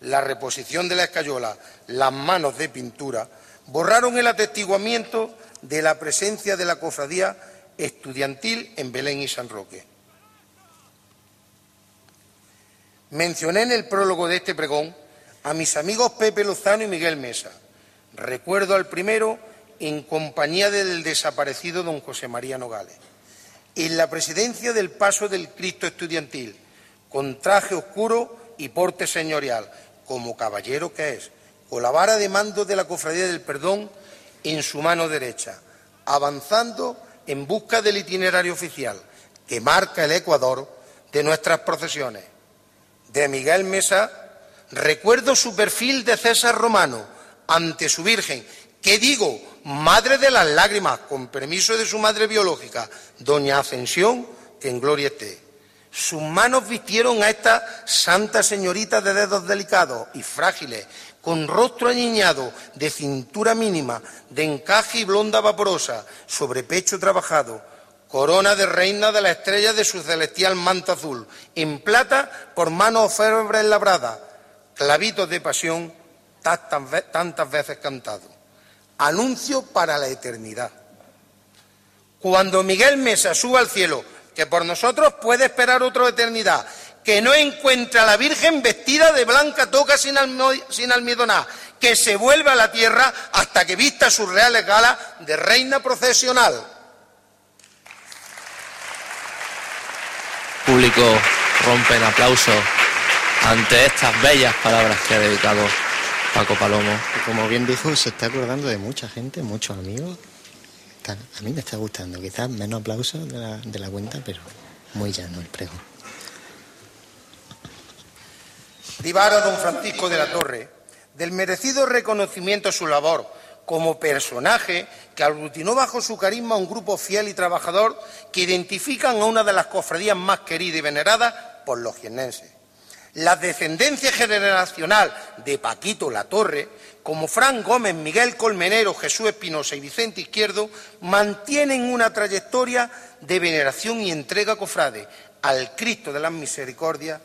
S7: la reposición de la escayola, las manos de pintura, borraron el atestiguamiento de la presencia de la cofradía estudiantil en Belén y San Roque. Mencioné en el prólogo de este pregón a mis amigos Pepe Lozano y Miguel Mesa. Recuerdo al primero en compañía del desaparecido don José María Nogales. En la presidencia del Paso del Cristo Estudiantil, con traje oscuro y porte señorial, como caballero que es, con la vara de mando de la Cofradía del Perdón en su mano derecha, avanzando en busca del itinerario oficial que marca el Ecuador de nuestras procesiones. De Miguel Mesa recuerdo su perfil de César Romano ante su Virgen, que digo, madre de las lágrimas, con permiso de su madre biológica, doña Ascensión, que en gloria esté. Sus manos vistieron a esta santa señorita de dedos delicados y frágiles, con rostro añiñado, de cintura mínima, de encaje y blonda vaporosa, sobre pecho trabajado, corona de reina de la estrella de su celestial manto azul, en plata por manos febres labradas, clavitos de pasión tantas veces cantados. Anuncio para la eternidad. Cuando Miguel Mesa suba al cielo, que por nosotros puede esperar otra eternidad, que no encuentra a la Virgen vestida de blanca toca sin, almidonar, que se vuelve a la tierra hasta que vista sus reales galas de reina procesional.
S3: Público rompe en aplauso ante estas bellas palabras que ha dedicado Paco Palomo.
S2: como bien dijo, se está acordando de mucha gente, muchos amigos. a mí me está gustando, quizás menos aplausos de la, de la cuenta, pero muy llano el pregón.
S7: Privar a don Francisco de la Torre del merecido reconocimiento a su labor como personaje que aglutinó bajo su carisma un grupo fiel y trabajador que identifican a una de las cofradías más queridas y veneradas por los jiennenses. La descendencia generacional de Paquito La Torre, como Fran Gómez, Miguel Colmenero, Jesús Espinosa y Vicente Izquierdo, mantienen una trayectoria de veneración y entrega cofrade al Cristo de las Misericordias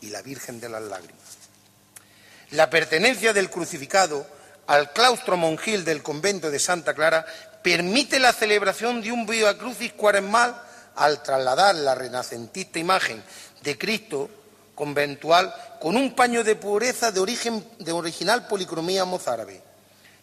S7: y la Virgen de las Lágrimas. La pertenencia del crucificado al claustro monjil del convento de Santa Clara permite la celebración de un Via Crucis cuaresmal al trasladar la renacentista imagen de Cristo conventual con un paño de pureza de, origen, de original policromía mozárabe.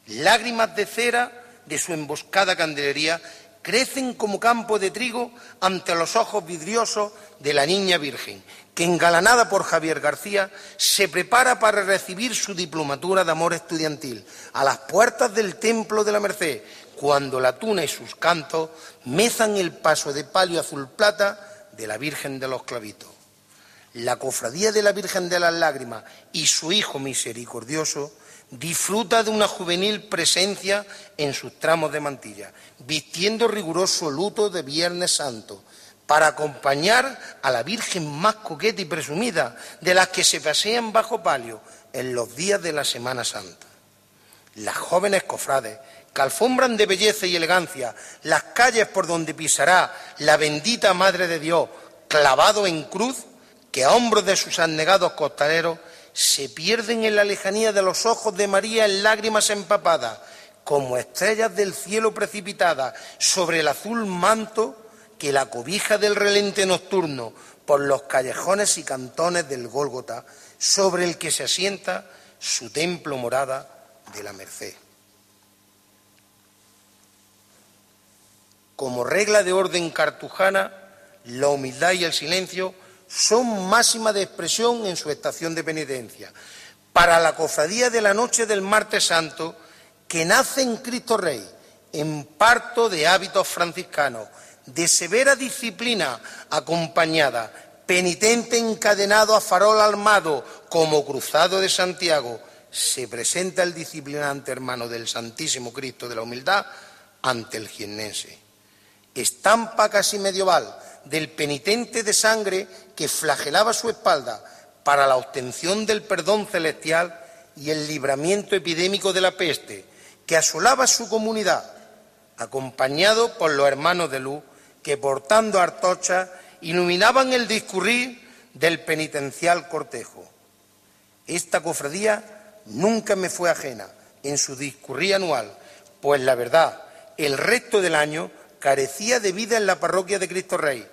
S7: Lágrimas de cera de su emboscada candelería crecen como campo de trigo ante los ojos vidriosos de la niña virgen, que engalanada por Javier García se prepara para recibir su diplomatura de amor estudiantil a las puertas del Templo de la Merced, cuando la tuna y sus cantos mezan el paso de palio azul plata de la Virgen de los Clavitos. La cofradía de la Virgen de las Lágrimas y su Hijo misericordioso disfruta de una juvenil presencia en sus tramos de mantilla, vistiendo riguroso luto de Viernes Santo, para acompañar a la Virgen más coqueta y presumida de las que se pasean bajo palio en los días de la Semana Santa. Las jóvenes cofrades que alfombran de belleza y elegancia las calles por donde pisará la bendita Madre de Dios clavado en cruz, que a hombros de sus abnegados costaleros se pierden en la lejanía de los ojos de María en lágrimas empapadas, como estrellas del cielo precipitadas sobre el azul manto que la cobija del relente nocturno por los callejones y cantones del Gólgota, sobre el que se asienta su templo morada de la Merced. Como regla de orden cartujana, la humildad y el silencio son máxima de expresión en su estación de penitencia. Para la cofradía de la noche del martes santo, que nace en Cristo Rey, en parto de hábitos franciscanos, de severa disciplina acompañada, penitente encadenado a farol armado como cruzado de Santiago, se presenta el disciplinante hermano del Santísimo Cristo de la Humildad ante el jiennense. Estampa casi medieval del penitente de sangre que flagelaba su espalda para la obtención del perdón celestial y el libramiento epidémico de la peste que asolaba su comunidad, acompañado por los hermanos de luz que portando artochas iluminaban el discurrir del penitencial cortejo. Esta cofradía nunca me fue ajena en su discurrir anual, pues la verdad, el resto del año carecía de vida en la parroquia de Cristo Rey,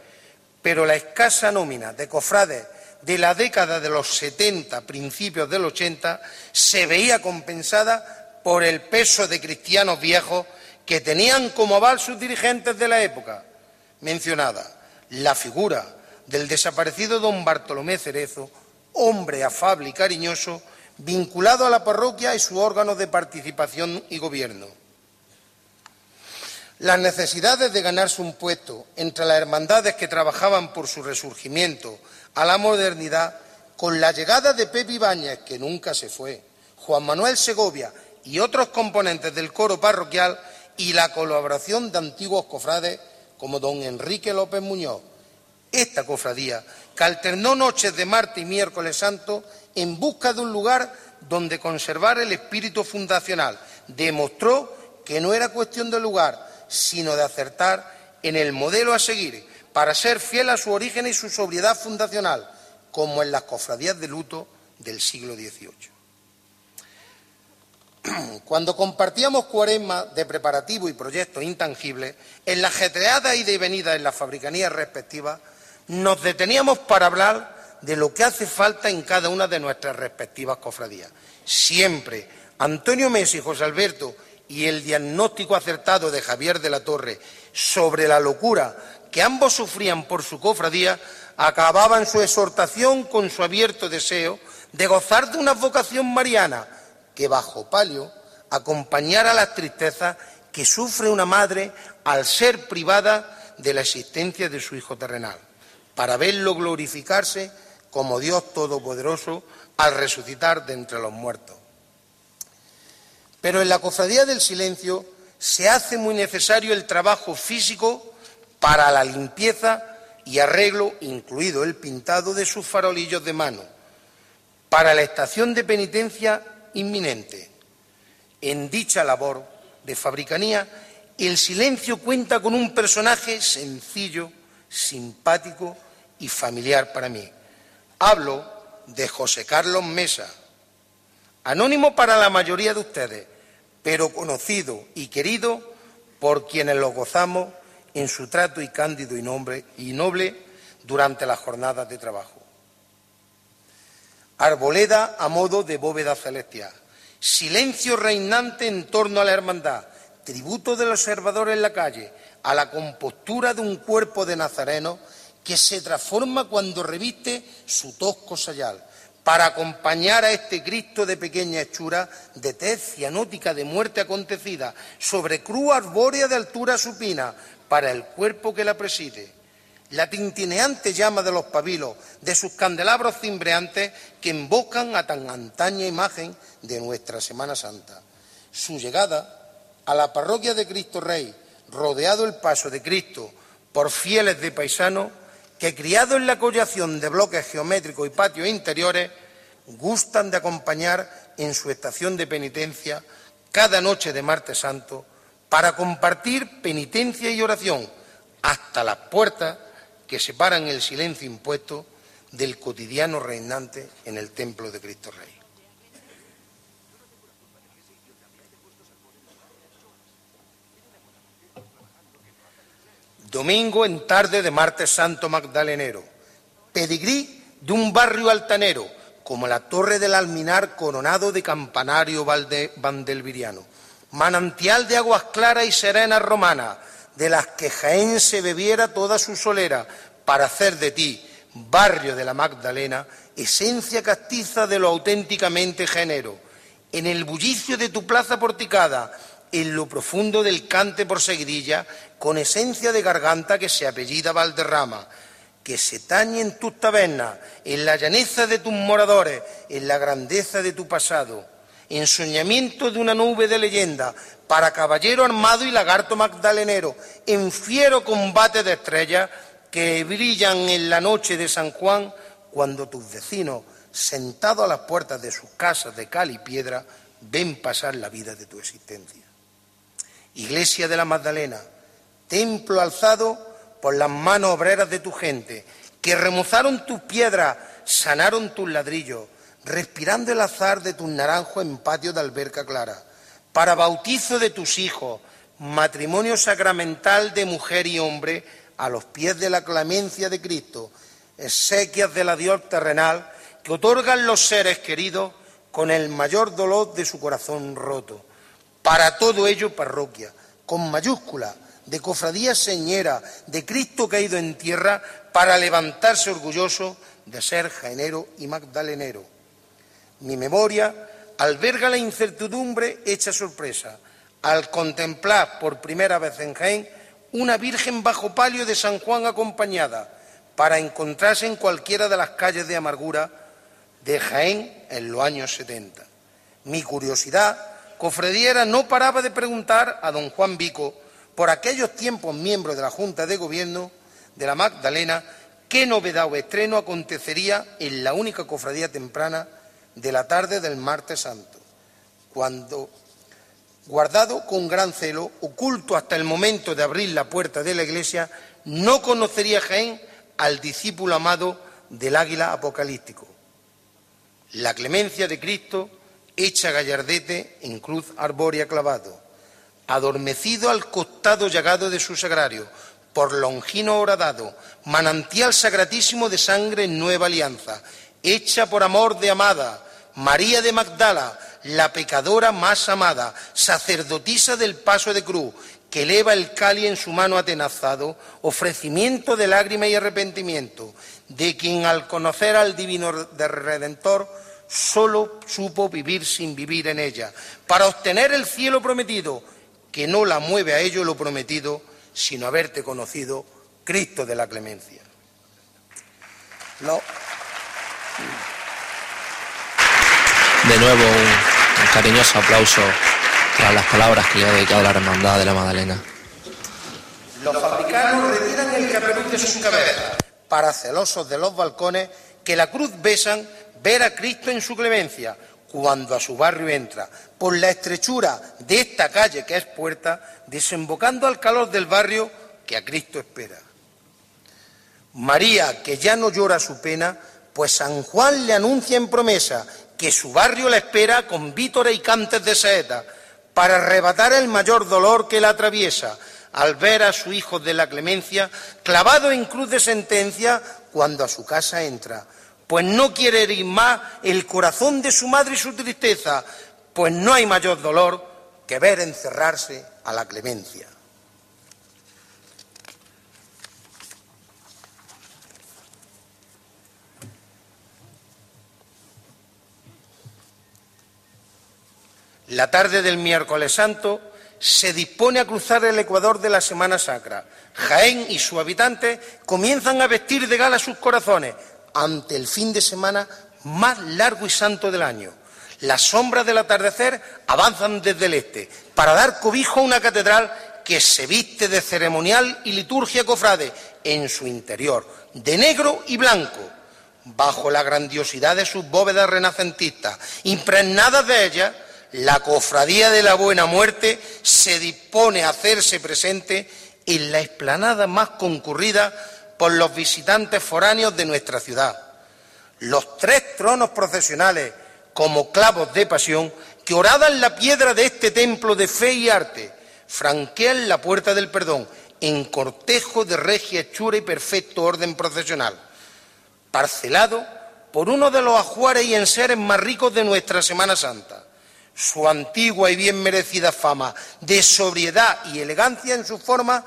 S7: pero la escasa nómina de cofrades de la década de los 70, principios del 80, se veía compensada por el peso de cristianos viejos que tenían como aval sus dirigentes de la época mencionada, la figura del desaparecido don Bartolomé Cerezo, hombre afable y cariñoso, vinculado a la parroquia y sus órganos de participación y gobierno. Las necesidades de ganarse un puesto entre las hermandades que trabajaban por su resurgimiento a la modernidad, con la llegada de Pepe Ibáñez, que nunca se fue, Juan Manuel Segovia y otros componentes del coro parroquial y la colaboración de antiguos cofrades como don Enrique López Muñoz. Esta cofradía, que alternó noches de martes y miércoles santo en busca de un lugar donde conservar el espíritu fundacional, demostró que no era cuestión de lugar, sino de acertar en el modelo a seguir para ser fiel a su origen y su sobriedad fundacional, como en las cofradías de luto del siglo XVIII. Cuando compartíamos cuaresma de preparativo y proyectos intangibles, en la ajetreada ida y venida en las fabricanías respectivas, nos deteníamos para hablar de lo que hace falta en cada una de nuestras respectivas cofradías. Siempre Antonio Messi José Alberto y el diagnóstico acertado de Javier de la Torre sobre la locura que ambos sufrían por su cofradía acababan su exhortación con su abierto deseo de gozar de una vocación mariana que bajo palio acompañara las tristezas que sufre una madre al ser privada de la existencia de su hijo terrenal, para verlo glorificarse como Dios Todopoderoso al resucitar de entre los muertos. Pero en la cofradía del silencio se hace muy necesario el trabajo físico para la limpieza y arreglo, incluido el pintado de sus farolillos de mano, para la estación de penitencia inminente. En dicha labor de fabricanía, el silencio cuenta con un personaje sencillo, simpático y familiar para mí. Hablo de José Carlos Mesa, anónimo para la mayoría de ustedes, pero conocido y querido por quienes lo gozamos en su trato y cándido y, noble durante las jornadas de trabajo. Arboleda a modo de bóveda celestial, silencio reinante en torno a la hermandad, tributo del observador en la calle, a la compostura de un cuerpo de nazareno que se transforma cuando reviste su tosco sayal, para acompañar a este Cristo de pequeña hechura, de tez cianótica de muerte acontecida, sobre cruz arbórea de altura supina, para el cuerpo que la preside. La tintineante llama de los pabilos, de sus candelabros cimbreantes que invocan a tan antaña imagen de nuestra Semana Santa. Su llegada a la parroquia de Cristo Rey, rodeado el paso de Cristo por fieles de paisanos, que criados en la collación de bloques geométricos y patios interiores, gustan de acompañar en su estación de penitencia cada noche de martes santo para compartir penitencia y oración hasta las puertas que separan el silencio impuesto del cotidiano reinante en el templo de Cristo Rey. Domingo en tarde de martes santo magdalenero. Pedigrí de un barrio altanero, como la torre del alminar coronado de campanario vandelviriano. Manantial de aguas claras y serenas romanas, de las que Jaén se bebiera toda su solera, para hacer de ti, barrio de la Magdalena, esencia castiza de lo auténticamente género. En el bullicio de tu plaza porticada, en lo profundo del cante por seguidilla, con esencia de garganta que se apellida Valderrama, que se tañe en tus tabernas, en la llaneza de tus moradores, en la grandeza de tu pasado. Ensoñamiento de una nube de leyenda, para caballero armado y lagarto magdalenero, en fiero combate de estrellas que brillan en la noche de San Juan, cuando tus vecinos, sentados a las puertas de sus casas de cal y piedra, ven pasar la vida de tu existencia. Iglesia de la Magdalena, templo alzado por las manos obreras de tu gente, que remozaron tus piedras, sanaron tus ladrillos, respirando el azar de tus naranjos en patio de alberca clara, para bautizo de tus hijos, matrimonio sacramental de mujer y hombre a los pies de la clemencia de Cristo, exequias de la Dios terrenal que otorgan los seres queridos con el mayor dolor de su corazón roto. Para todo ello, parroquia, con mayúscula, de cofradía señera, de Cristo caído en tierra, para levantarse orgulloso de ser jaenero y magdalenero. Mi memoria alberga la incertidumbre hecha sorpresa al contemplar por primera vez en Jaén una Virgen bajo palio de San Juan acompañada para encontrarse en cualquiera de las calles de amargura de Jaén en los años 70. Mi curiosidad cofrediera no paraba de preguntar a don Juan Vico, por aquellos tiempos miembro de la Junta de Gobierno de la Magdalena, qué novedad o estreno acontecería en la única cofradía temprana de la tarde del martes santo, cuando, guardado con gran celo, oculto hasta el momento de abrir la puerta de la iglesia, no conocería Jaén al discípulo amado del águila apocalíptico. La clemencia de Cristo hecha gallardete en cruz arbórea clavado, adormecido al costado llagado de su sagrario, por longino horadado, manantial sagratísimo de sangre en nueva alianza, hecha por amor de amada, María de Magdala, la pecadora más amada, sacerdotisa del paso de cruz, que eleva el cali en su mano atenazado, ofrecimiento de lágrima y arrepentimiento, de quien al conocer al divino Redentor solo supo vivir sin vivir en ella, para obtener el cielo prometido, que no la mueve a ello lo prometido, sino haberte conocido, Cristo de la clemencia.
S3: De nuevo, un, cariñoso aplauso a las palabras que le ha dedicado la Hermandad de la Magdalena.
S7: Los fabricanos retiran el capeluz de sus cabezas para celosos de los balcones que la cruz besan ver a Cristo en su clemencia cuando a su barrio entra, por la estrechura de esta calle que es puerta, desembocando al calor del barrio que a Cristo espera. María, que ya no llora su pena, pues San Juan le anuncia en promesa que su barrio la espera con vítores y cantes de saeta, para arrebatar el mayor dolor que la atraviesa al ver a su hijo de la clemencia clavado en cruz de sentencia cuando a su casa entra. Pues no quiere herir más el corazón de su madre y su tristeza, pues no hay mayor dolor que ver encerrarse a la clemencia. La tarde del miércoles santo se dispone a cruzar el ecuador de la Semana Sacra. Jaén y sus habitantes comienzan a vestir de gala sus corazones ante el fin de semana más largo y santo del año. Las sombras del atardecer avanzan desde el este para dar cobijo a una catedral que se viste de ceremonial y liturgia cofrade en su interior, de negro y blanco, bajo la grandiosidad de sus bóvedas renacentistas, impregnadas de ellas la cofradía de la Buena Muerte se dispone a hacerse presente en la explanada más concurrida por los visitantes foráneos de nuestra ciudad. Los tres tronos procesionales, como clavos de pasión, que oradan la piedra de este templo de fe y arte, franquean la puerta del perdón en cortejo de regia hechura y perfecto orden procesional, parcelado por uno de los ajuares y enseres más ricos de nuestra Semana Santa su antigua y bien merecida fama de sobriedad y elegancia en su forma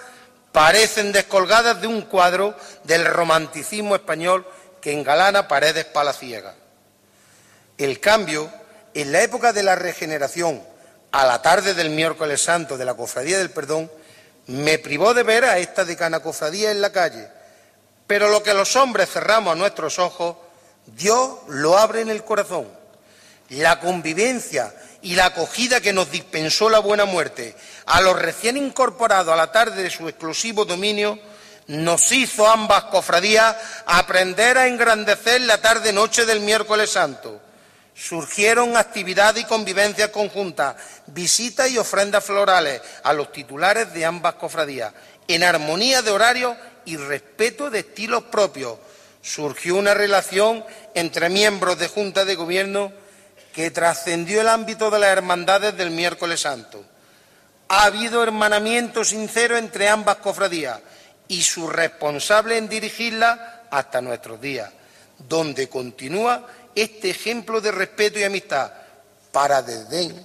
S7: parecen descolgadas de un cuadro del romanticismo español que engalana paredes palaciegas. El cambio, en la época de la regeneración, a la tarde del miércoles santo de la Cofradía del Perdón, me privó de ver a esta decana cofradía en la calle. Pero lo que los hombres cerramos a nuestros ojos, Dios lo abre en el corazón. La convivencia y la acogida que nos dispensó la buena muerte a los recién incorporados a la tarde de su exclusivo dominio, nos hizo ambas cofradías aprender a engrandecer la tarde-noche del miércoles santo. Surgieron actividades y convivencias conjuntas, visitas y ofrendas florales a los titulares de ambas cofradías, en armonía de horario y respeto de estilos propios. Surgió una relación entre miembros de Junta de Gobierno que trascendió el ámbito de las hermandades del miércoles santo. Ha habido hermanamiento sincero entre ambas cofradías y su responsable en dirigirla hasta nuestros días, donde continúa este ejemplo de respeto y amistad para desdén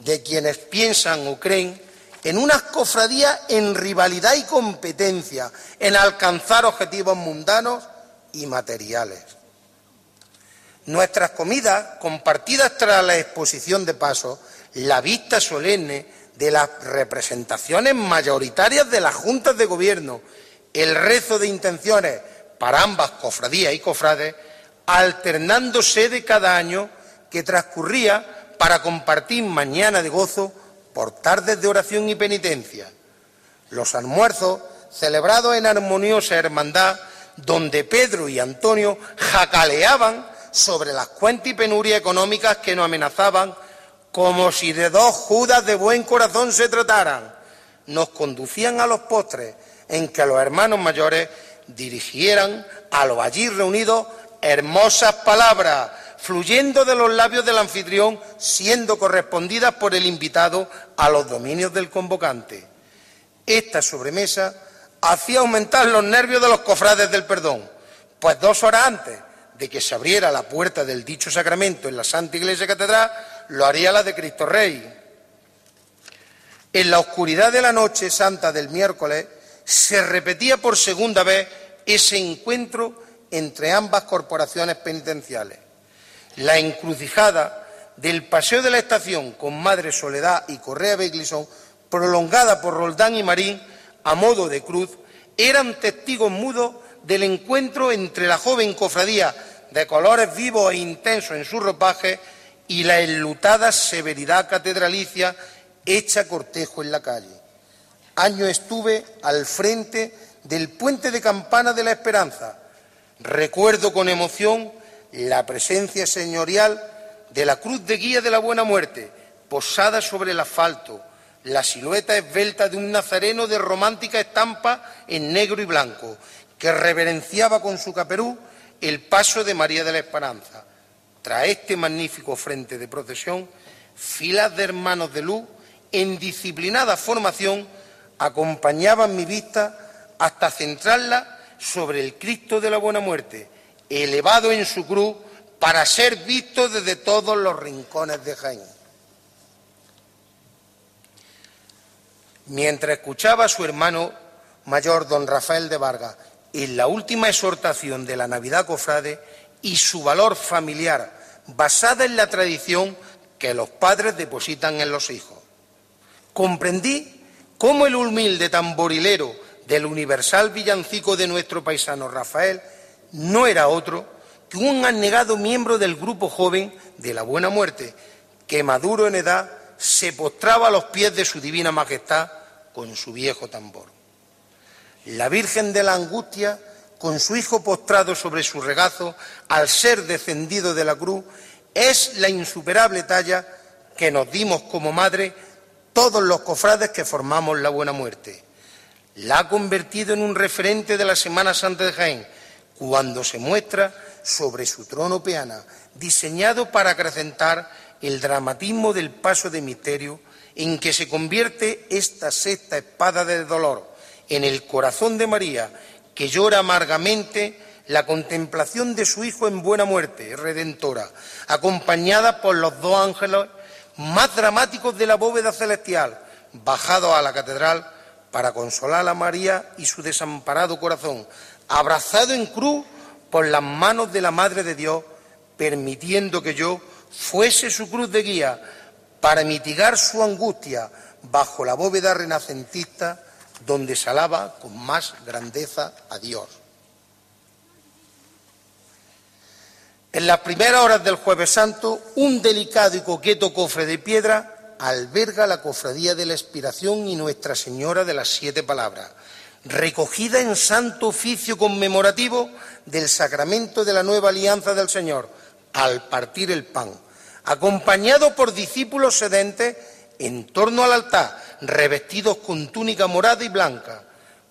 S7: de quienes piensan o creen en unas cofradías en rivalidad y competencia, en alcanzar objetivos mundanos y materiales. Nuestras comidas, compartidas tras la exposición de paso, la vista solemne de las representaciones mayoritarias de las juntas de gobierno, el rezo de intenciones para ambas cofradías y cofrades, alternándose de cada año que transcurría para compartir mañana de gozo por tardes de oración y penitencia. Los almuerzos celebrados en armoniosa hermandad, donde Pedro y Antonio jacaleaban sobre las cuentas y penurias económicas que nos amenazaban, como si de dos Judas de buen corazón se trataran, nos conducían a los postres en que los hermanos mayores dirigieran a los allí reunidos hermosas palabras, fluyendo de los labios del anfitrión, siendo correspondidas por el invitado a los dominios del convocante. Esta sobremesa hacía aumentar los nervios de los cofrades del perdón, pues dos horas antes de que se abriera la puerta del dicho sacramento en la Santa Iglesia Catedral, lo haría la de Cristo Rey. En la oscuridad de la noche santa del miércoles se repetía por segunda vez ese encuentro entre ambas corporaciones penitenciales. La encrucijada del paseo de la estación con Madre Soledad y Correa Beglison, prolongada por Roldán y Marín a modo de cruz, eran testigos mudos del encuentro entre la joven cofradía de colores vivos e intensos en su ropaje y la enlutada severidad catedralicia hecha cortejo en la calle. Año estuve al frente del puente de campana de la Esperanza. Recuerdo con emoción la presencia señorial de la cruz de guía de la Buena Muerte, posada sobre el asfalto, la silueta esbelta de un nazareno de romántica estampa en negro y blanco, que reverenciaba con su caperú el paso de María de la Esperanza. Tras este magnífico frente de procesión, filas de hermanos de luz en disciplinada formación acompañaban mi vista hasta centrarla sobre el Cristo de la Buena Muerte, elevado en su cruz para ser visto desde todos los rincones de Jaén. Mientras escuchaba a su hermano mayor, don Rafael de Vargas, en la última exhortación de la Navidad Cofrade y su valor familiar, basada en la tradición que los padres depositan en los hijos. Comprendí cómo el humilde tamborilero del universal villancico de nuestro paisano Rafael no era otro que un anegado miembro del grupo joven de la Buena Muerte, que maduro en edad se postraba a los pies de su divina majestad con su viejo tambor. La Virgen de la Angustia, con su hijo postrado sobre su regazo, al ser descendido de la cruz, es la insuperable talla que nos dimos como madre todos los cofrades que formamos la Buena Muerte. La ha convertido en un referente de la Semana Santa de Jaén, cuando se muestra sobre su trono peana, diseñado para acrecentar el dramatismo del paso de misterio en que se convierte esta sexta espada del dolor en el corazón de María, que llora amargamente la contemplación de su Hijo en buena muerte, redentora, acompañada por los dos ángeles más dramáticos de la bóveda celestial, bajados a la catedral para consolar a María y su desamparado corazón, abrazado en cruz por las manos de la Madre de Dios, permitiendo que yo fuese su cruz de guía para mitigar su angustia bajo la bóveda renacentista donde se alaba con más grandeza a Dios. En las primeras horas del Jueves Santo, un delicado y coqueto cofre de piedra alberga la cofradía de la expiración y Nuestra Señora de las Siete Palabras, recogida en santo oficio conmemorativo del sacramento de la nueva alianza del Señor, al partir el pan, acompañado por discípulos sedentes en torno al altar, revestidos con túnica morada y blanca,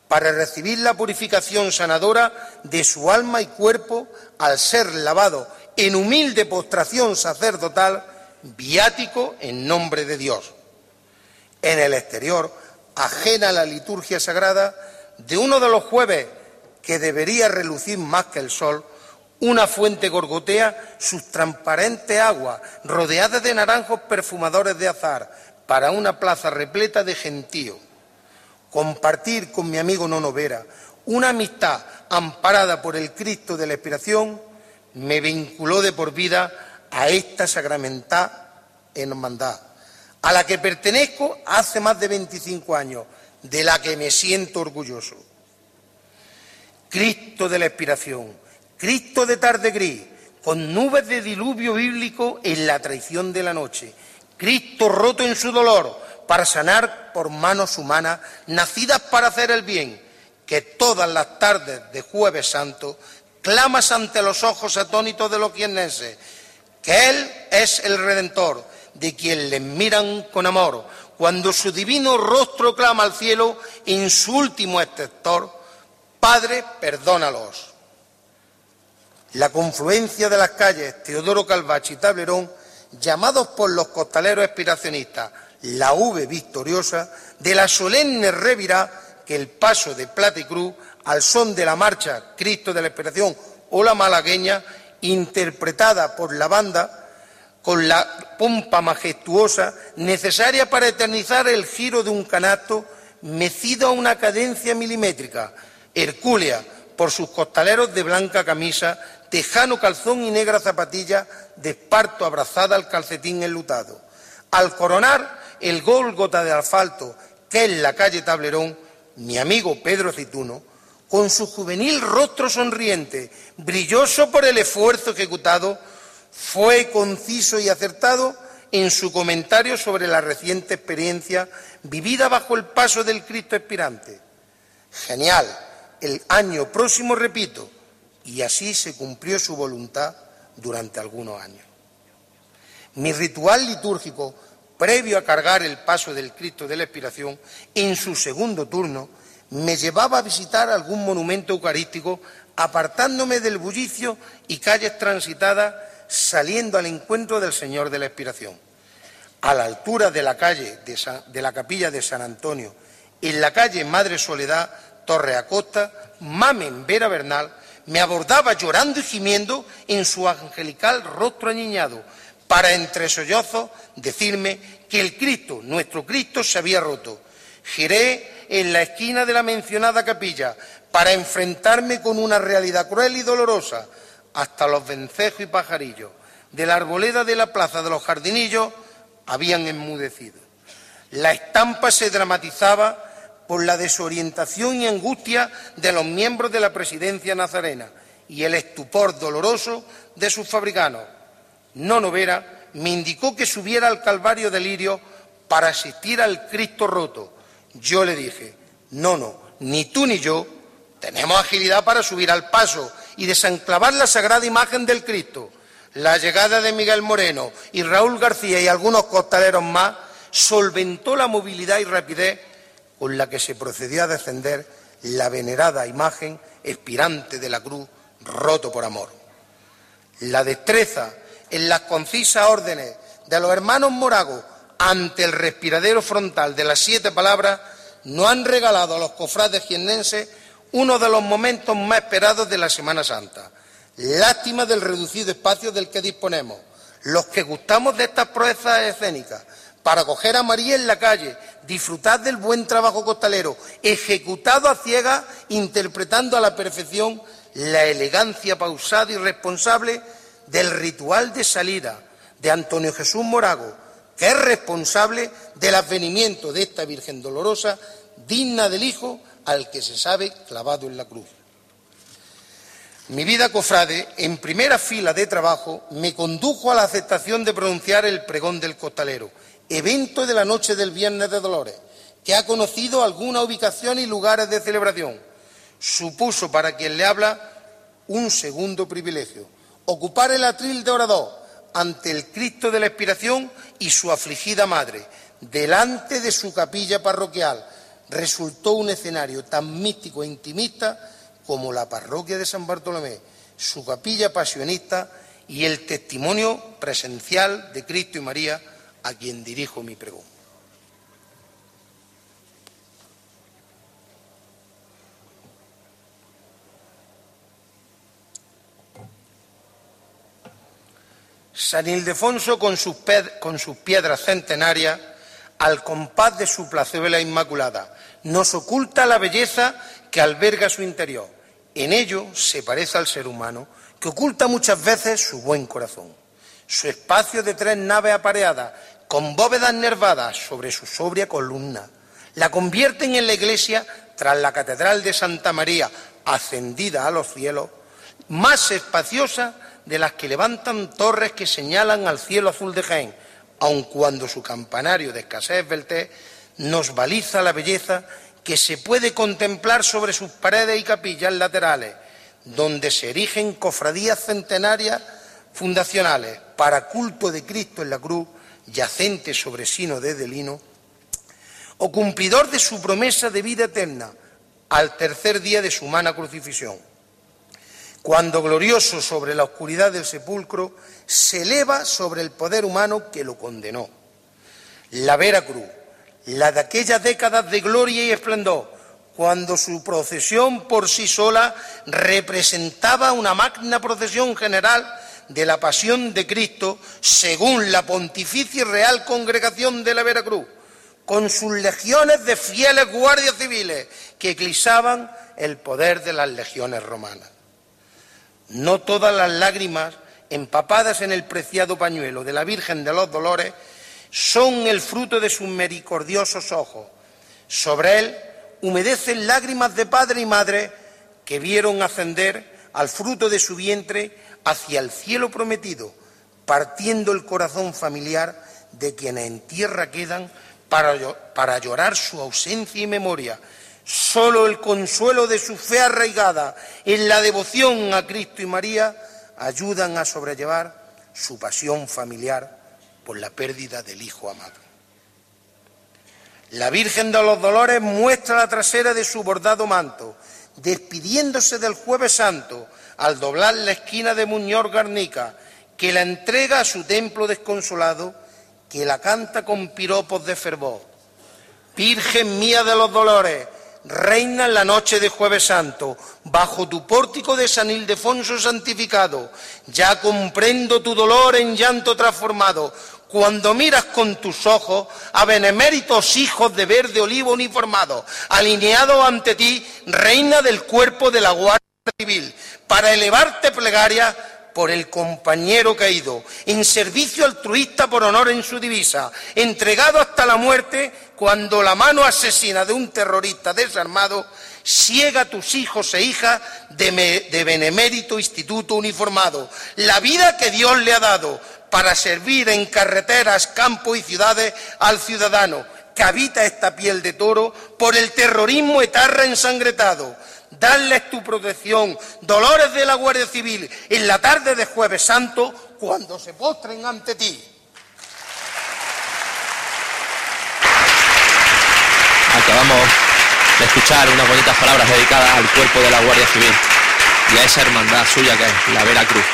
S7: para recibir la purificación sanadora de su alma y cuerpo al ser lavado en humilde postración sacerdotal, viático en nombre de Dios. En el exterior, ajena a la liturgia sagrada, de uno de los jueves que debería relucir más que el sol, una fuente gorgotea sus transparentes aguas, rodeadas de naranjos perfumadores de azar, para una plaza repleta de gentío compartir con mi amigo Nono Vera una amistad amparada por el Cristo de la Expiración, me vinculó de por vida a esta sacramental hermandad, a la que pertenezco hace más de 25 años, de la que me siento orgulloso. Cristo de la Expiración, Cristo de tarde gris, con nubes de diluvio bíblico en la traición de la noche, Cristo roto en su dolor, para sanar por manos humanas, nacidas para hacer el bien, que todas las tardes de Jueves Santo clamas ante los ojos atónitos de los quienenses, que Él es el Redentor, de quien les miran con amor, cuando su divino rostro clama al cielo en su último exceptor, Padre, perdónalos. La confluencia de las calles Teodoro Calvache y Tablerón, llamados por los costaleros expiracionistas la V victoriosa de la solemne revirá que el paso de Plata y Cruz al son de la marcha Cristo de la Esperación o la malagueña, interpretada por la banda con la pompa majestuosa necesaria para eternizar el giro de un canasto mecido a una cadencia milimétrica, hercúlea por sus costaleros de blanca camisa, tejano calzón y negra zapatilla de esparto abrazada al calcetín enlutado. Al coronar el Gólgota de asfalto que es la calle Tablerón, mi amigo Pedro Cituno, con su juvenil rostro sonriente, brilloso por el esfuerzo ejecutado, fue conciso y acertado en su comentario sobre la reciente experiencia vivida bajo el paso del Cristo expirante. Genial, el año próximo repito, y así se cumplió su voluntad durante algunos años. Mi ritual litúrgico previo a cargar el paso del Cristo de la Expiración, en su segundo turno, me llevaba a visitar algún monumento eucarístico, apartándome del bullicio y calles transitadas, saliendo al encuentro del Señor de la Expiración. A la altura de la calle de, la capilla de San Antonio, en la calle Madre Soledad, Torre Acosta, Mamen Vera Bernal, me abordaba llorando y gimiendo en su angelical rostro añiñado, para entre sollozos decirme que el Cristo, nuestro Cristo, se había roto. Giré en la esquina de la mencionada capilla para enfrentarme con una realidad cruel y dolorosa hasta los vencejos y pajarillos de la arboleda de la plaza de los jardinillos habían enmudecido. La estampa se dramatizaba por la desorientación y angustia de los miembros de la presidencia nazarena y el estupor doloroso de sus fabricanos no Novera me indicó que subiera al Calvario de Lirio para asistir al Cristo roto. Yo le dije, no, no, ni tú ni yo tenemos agilidad para subir al paso y desenclavar la sagrada imagen del Cristo. La llegada de Miguel Moreno y Raúl García y algunos costaleros más solventó la movilidad y rapidez con la que se procedió a descender la venerada imagen expirante de la cruz roto por amor. La destreza en las concisas órdenes de los hermanos Morago ante el respiradero frontal de las siete palabras, nos han regalado a los cofrades jiennenses uno de los momentos más esperados de la Semana Santa. Lástima del reducido espacio del que disponemos. Los que gustamos de estas proezas escénicas, para coger a María en la calle, disfrutar del buen trabajo costalero, ejecutado a ciegas, interpretando a la perfección la elegancia pausada y responsable del ritual de salida de Antonio Jesús Morago, que es responsable del advenimiento de esta Virgen dolorosa, digna del Hijo al que se sabe clavado en la cruz. Mi vida cofrade, en primera fila de trabajo, me condujo a la aceptación de pronunciar el pregón del costalero, evento de la noche del Viernes de Dolores, que ha conocido alguna ubicación y lugares de celebración. Supuso para quien le habla un segundo privilegio, ocupar el atril de orador ante el Cristo de la Expiración y su afligida madre, delante de su capilla parroquial. Resultó un escenario tan místico e intimista como la parroquia de San Bartolomé, su capilla pasionista y el testimonio presencial de Cristo y María a quien dirijo mi pregunta. San Ildefonso con sus, con sus piedras centenarias, al compás de su plazuela inmaculada, nos oculta la belleza que alberga su interior en ello se parece al ser humano, que oculta muchas veces su buen corazón. Su espacio de tres naves apareadas, con bóvedas nervadas sobre su sobria columna, la convierten en la iglesia tras la Catedral de Santa María, ascendida a los cielos, más espaciosa de las que levantan torres que señalan al cielo azul de Jaén, aun cuando su campanario de escasez belté nos baliza la belleza que se puede contemplar sobre sus paredes y capillas laterales, donde se erigen cofradías centenarias fundacionales para culto de Cristo en la cruz, yacente sobre sino de Delino, o cumplidor de su promesa de vida eterna al tercer día de su humana crucifixión, cuando glorioso sobre la oscuridad del sepulcro se eleva sobre el poder humano que lo condenó. La vera cruz, la de aquellas décadas de gloria y esplendor, cuando su procesión por sí sola representaba una magna procesión general de la pasión de Cristo según la Pontificia y Real Congregación de la Veracruz, con sus legiones de fieles guardias civiles que eclipsaban el poder de las legiones romanas. No todas las lágrimas empapadas en el preciado pañuelo de la Virgen de los Dolores son el fruto de sus misericordiosos ojos. Sobre él humedecen lágrimas de padre y madre que vieron ascender al fruto de su vientre hacia el cielo prometido, partiendo el corazón familiar de quienes en tierra quedan para, para llorar su ausencia y memoria. Solo el consuelo de su fe arraigada en la devoción a Cristo y María ayudan a sobrellevar su pasión familiar por la pérdida del hijo amado. La Virgen de los Dolores muestra la trasera de su bordado manto, despidiéndose del jueves santo al doblar la esquina de Muñoz Garnica, que la entrega a su templo desconsolado, que la canta con piropos de fervor. Virgen mía de los Dolores, reina en la noche de jueves santo, bajo tu pórtico de San Ildefonso santificado, ya comprendo tu dolor en llanto transformado, cuando miras con tus ojos a beneméritos hijos de verde olivo uniformados, alineados ante ti, reina del cuerpo de la Guardia Civil, para elevarte plegaria por el compañero caído, en servicio altruista por honor en su divisa, entregado hasta la muerte cuando la mano asesina de un terrorista desarmado ciega a tus hijos e hijas de, de benemérito instituto uniformado. La vida que Dios le ha dado para servir en carreteras, campos y ciudades al ciudadano que habita esta piel de toro por el terrorismo etarra ensangretado. Darles tu protección, dolores de la Guardia Civil, en la tarde de Jueves Santo, cuando se postren ante ti.
S3: Acabamos de escuchar unas bonitas palabras dedicadas al cuerpo de la Guardia Civil y a esa hermandad suya que es la Veracruz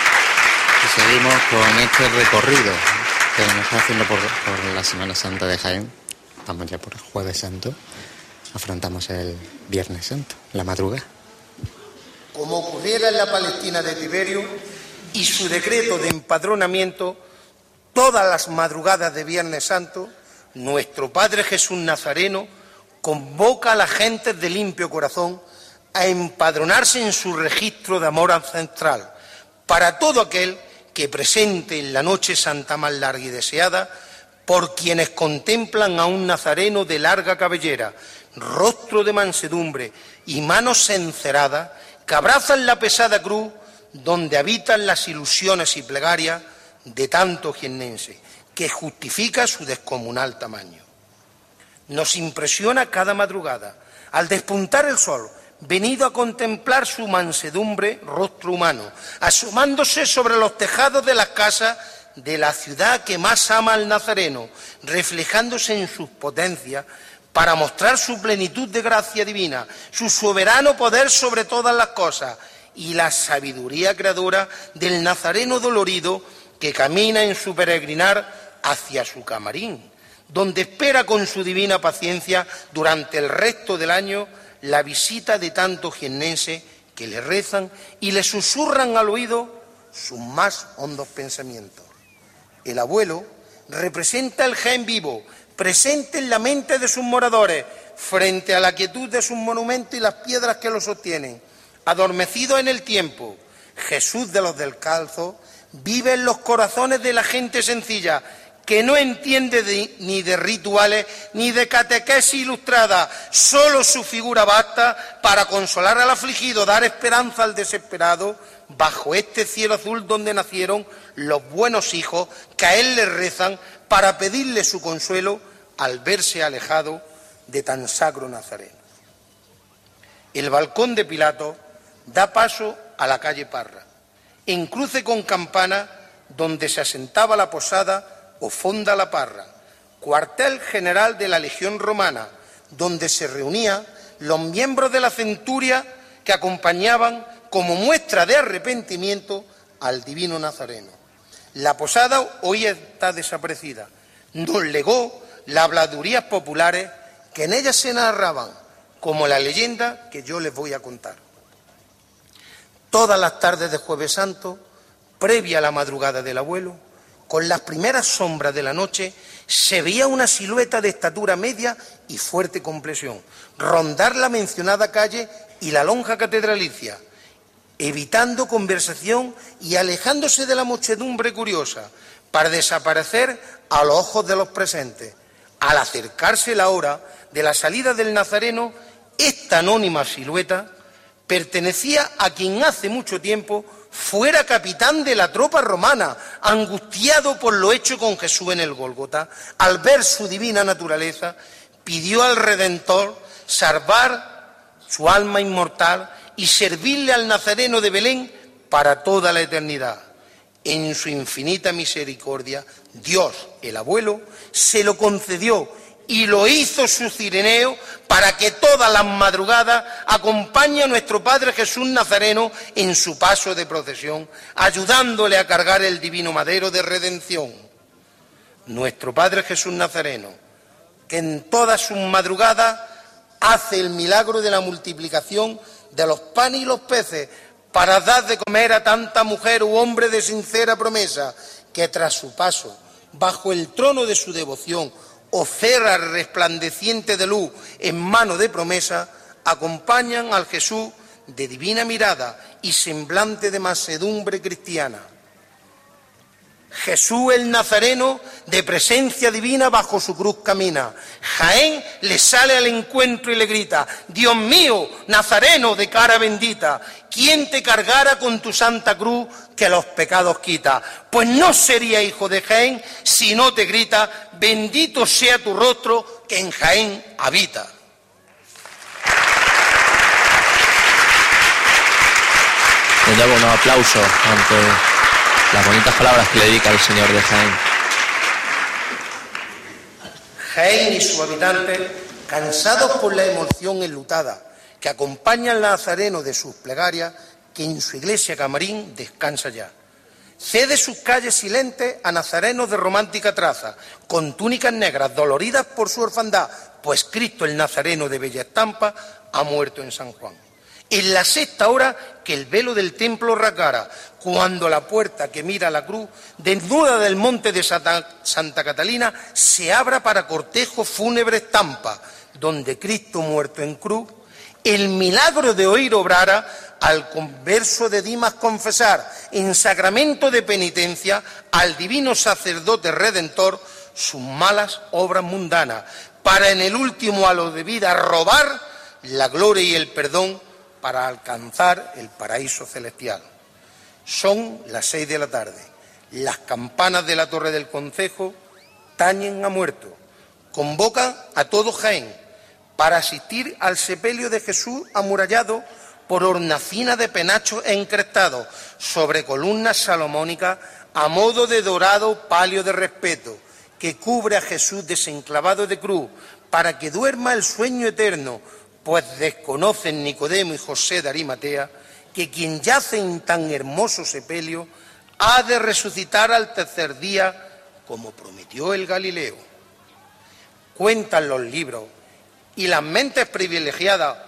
S2: seguimos con este recorrido que nos está haciendo por, la Semana Santa de Jaén. Vamos ya por el Jueves Santo. Afrontamos el Viernes Santo, la madrugada.
S7: Como ocurriera en la Palestina de Tiberio y su decreto de empadronamiento, todas las madrugadas de Viernes Santo, nuestro Padre Jesús Nazareno convoca a la gente de limpio corazón a empadronarse en su registro de amor ancestral para todo aquel que presente en la noche santa más larga y deseada por quienes contemplan a un nazareno de larga cabellera, rostro de mansedumbre y manos enceradas que abrazan la pesada cruz donde habitan las ilusiones y plegarias de tanto jiennense, que justifica su descomunal tamaño. Nos impresiona cada madrugada, al despuntar el sol, venido a contemplar su mansedumbre rostro humano, asomándose sobre los tejados de las casas de la ciudad que más ama al Nazareno, reflejándose en sus potencias para mostrar su plenitud de gracia divina, su soberano poder sobre todas las cosas y la sabiduría creadora del Nazareno dolorido que camina en su peregrinar hacia su camarín, donde espera con su divina paciencia durante el resto del año la visita de tantos jiennenses que le rezan y le susurran al oído sus más hondos pensamientos. El abuelo representa el gen vivo, presente en la mente de sus moradores, frente a la quietud de sus monumentos y las piedras que lo sostienen. Adormecido en el tiempo, Jesús de los del calzo vive en los corazones de la gente sencilla, que no entiende ni de rituales ni de catequesis ilustrada, solo su figura basta para consolar al afligido, dar esperanza al desesperado, bajo este cielo azul donde nacieron los buenos hijos que a él le rezan para pedirle su consuelo al verse alejado de tan sagro Nazareno. El balcón de Pilato da paso a la calle Parra, en cruce con campana donde se asentaba la posada o fonda la Parra, cuartel general de la Legión Romana, donde se reunían los miembros de la centuria que acompañaban como muestra de arrepentimiento al divino Nazareno. La posada hoy está desaparecida. Nos legó las habladurías populares que en ellas se narraban, como la leyenda que yo les voy a contar. Todas las tardes de Jueves Santo, previa a la madrugada del abuelo, con las primeras sombras de la noche, se veía una silueta de estatura media y fuerte complexión, rondar la mencionada calle y la lonja catedralicia, evitando conversación y alejándose de la muchedumbre curiosa, para desaparecer a los ojos de los presentes. Al acercarse la hora de la salida del Nazareno, esta anónima silueta pertenecía a quien hace mucho tiempo fuera capitán de la tropa romana, angustiado por lo hecho con Jesús en el Gólgota, al ver su divina naturaleza, pidió al Redentor salvar su alma inmortal y servirle al Nazareno de Belén para toda la eternidad. En su infinita misericordia, Dios, el abuelo, se lo concedió y lo hizo su cireneo para que todas las madrugadas acompañe a nuestro Padre Jesús Nazareno en su paso de procesión, ayudándole a cargar el divino madero de redención. Nuestro Padre Jesús Nazareno, que en todas sus madrugadas hace el milagro de la multiplicación de los panes y los peces para dar de comer a tanta mujer u hombre de sincera promesa que tras su paso bajo el trono de su devoción o cerra resplandeciente de luz en mano de promesa, acompañan al Jesús de divina mirada y semblante de masedumbre cristiana Jesús el Nazareno, de presencia divina bajo su cruz camina. Jaén le sale al encuentro y le grita, Dios mío, Nazareno de cara bendita, ¿quién te cargara con tu santa cruz que los pecados quita? Pues no sería hijo de Jaén si no te grita, bendito sea tu rostro que en Jaén habita.
S3: Le un aplauso ante las bonitas palabras que le dedica el Señor de Jaén.
S7: Jaén y su habitante, cansados por la emoción enlutada que acompaña al nazareno de sus plegarias, que en su iglesia Camarín descansa ya. Cede sus calles silentes a nazarenos de romántica traza, con túnicas negras doloridas por su orfandad, pues Cristo el Nazareno de bella estampa ha muerto en San Juan. En la sexta hora que el velo del templo rasgara, cuando la puerta que mira la cruz, desnuda del monte de Santa Catalina, se abra para cortejo fúnebre estampa, donde Cristo muerto en cruz, el milagro de oír obrara al converso de Dimas confesar, en sacramento de penitencia, al divino sacerdote redentor, sus malas obras mundanas, para en el último halo de vida robar la gloria y el perdón para alcanzar el paraíso celestial. Son las seis de la tarde. Las campanas de la torre del concejo tañen a muerto. Convocan a todo Jaén para asistir al sepelio de Jesús amurallado por hornacina de penachos encrestados sobre columnas salomónicas a modo de dorado palio de respeto que cubre a Jesús desenclavado de cruz para que duerma el sueño eterno, pues desconocen Nicodemo y José de Arimatea que quien yace en tan hermoso sepelio ha de resucitar al tercer día, como prometió el Galileo. Cuentan los libros y las mentes privilegiadas,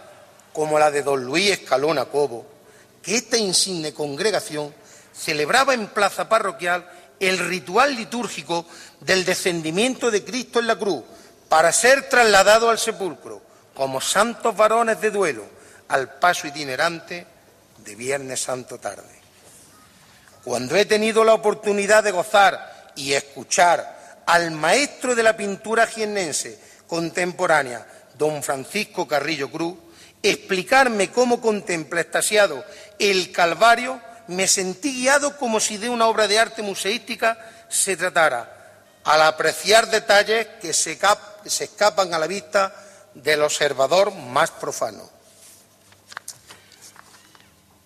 S7: como la de don Luis Escalona Cobo, que esta insigne congregación celebraba en plaza parroquial el ritual litúrgico del descendimiento de Cristo en la cruz para ser trasladado al sepulcro como santos varones de duelo al paso itinerante de Viernes Santo tarde. Cuando he tenido la oportunidad de gozar y escuchar al maestro de la pintura jiennense contemporánea, don Francisco Carrillo Cruz, explicarme cómo contempla extasiado el Calvario, me sentí guiado como si de una obra de arte museística se tratara, al apreciar detalles que se escapan a la vista del observador más profano.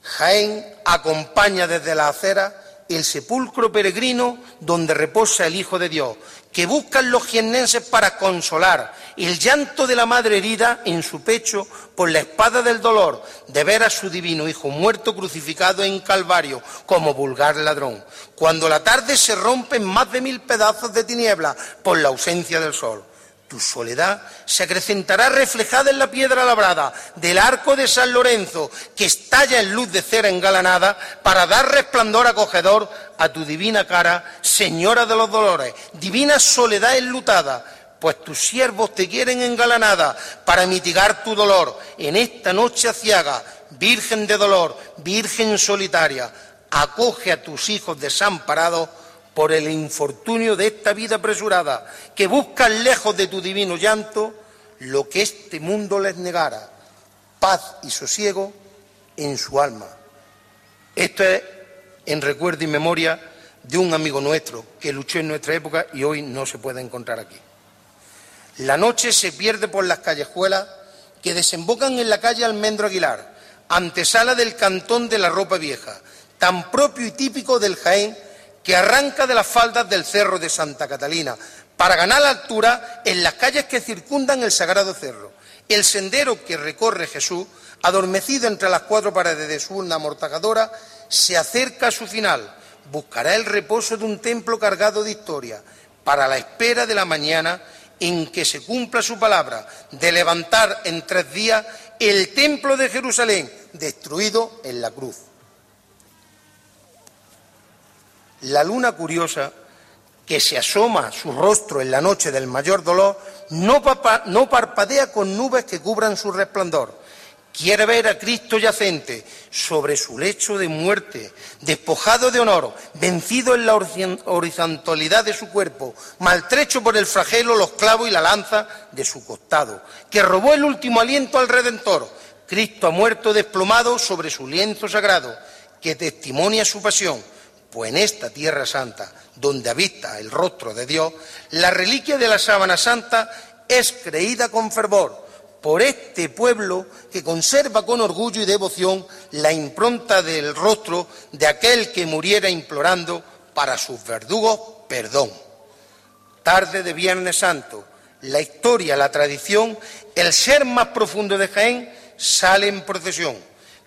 S7: Jaén acompaña desde la acera el sepulcro peregrino donde reposa el Hijo de Dios, que buscan los jiennenses para consolar el llanto de la madre herida en su pecho por la espada del dolor de ver a su divino Hijo muerto crucificado en Calvario como vulgar ladrón, cuando la tarde se rompe más de mil pedazos de tiniebla por la ausencia del sol. Tu soledad se acrecentará reflejada en la piedra labrada del arco de San Lorenzo, que estalla en luz de cera engalanada para dar resplandor acogedor a tu divina cara, Señora de los dolores, divina soledad enlutada, pues tus siervos te quieren engalanada para mitigar tu dolor. En esta noche aciaga, Virgen de dolor, Virgen solitaria, acoge a tus hijos desamparados por el infortunio de esta vida apresurada, que buscan lejos de tu divino llanto lo que este mundo les negara, paz y sosiego en su alma. Esto es en recuerdo y memoria de un amigo nuestro que luchó en nuestra época y hoy no se puede encontrar aquí. La noche se pierde por las callejuelas que desembocan en la calle Almendro Aguilar, antesala del cantón de la ropa vieja, tan propio y típico del Jaén que arranca de las faldas del cerro de Santa Catalina para ganar altura en las calles que circundan el sagrado cerro. El sendero que recorre Jesús, adormecido entre las cuatro paredes de su urna amortagadora, se acerca a su final. Buscará el reposo de un templo cargado de historia, para la espera de la mañana en que se cumpla su palabra de levantar en tres días el templo de Jerusalén, destruido en la cruz. La luna curiosa, que se asoma su rostro en la noche del mayor dolor, no, parpadea con nubes que cubran su resplandor. Quiere ver a Cristo yacente sobre su lecho de muerte, despojado de honor, vencido en la horizontalidad de su cuerpo, maltrecho por el flagelo, los clavos y la lanza de su costado, que robó el último aliento al Redentor. Cristo ha muerto desplomado sobre su lienzo sagrado, que testimonia su pasión pues en esta tierra santa, donde habita el rostro de Dios, la reliquia de la sábana santa es creída con fervor por este pueblo que conserva con orgullo y devoción la impronta del rostro de aquel que muriera implorando para sus verdugos perdón. Tarde de Viernes Santo, la historia, la tradición, el ser más profundo de Jaén sale en procesión,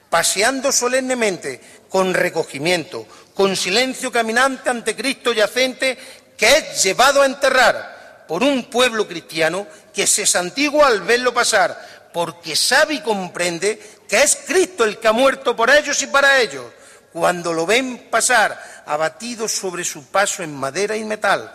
S7: paseando solemnemente, con recogimiento, con silencio caminante ante Cristo yacente, que es llevado a enterrar por un pueblo cristiano que se santigua al verlo pasar, porque sabe y comprende que es Cristo el que ha muerto por ellos y para ellos. Cuando lo ven pasar, abatido sobre su paso en madera y metal,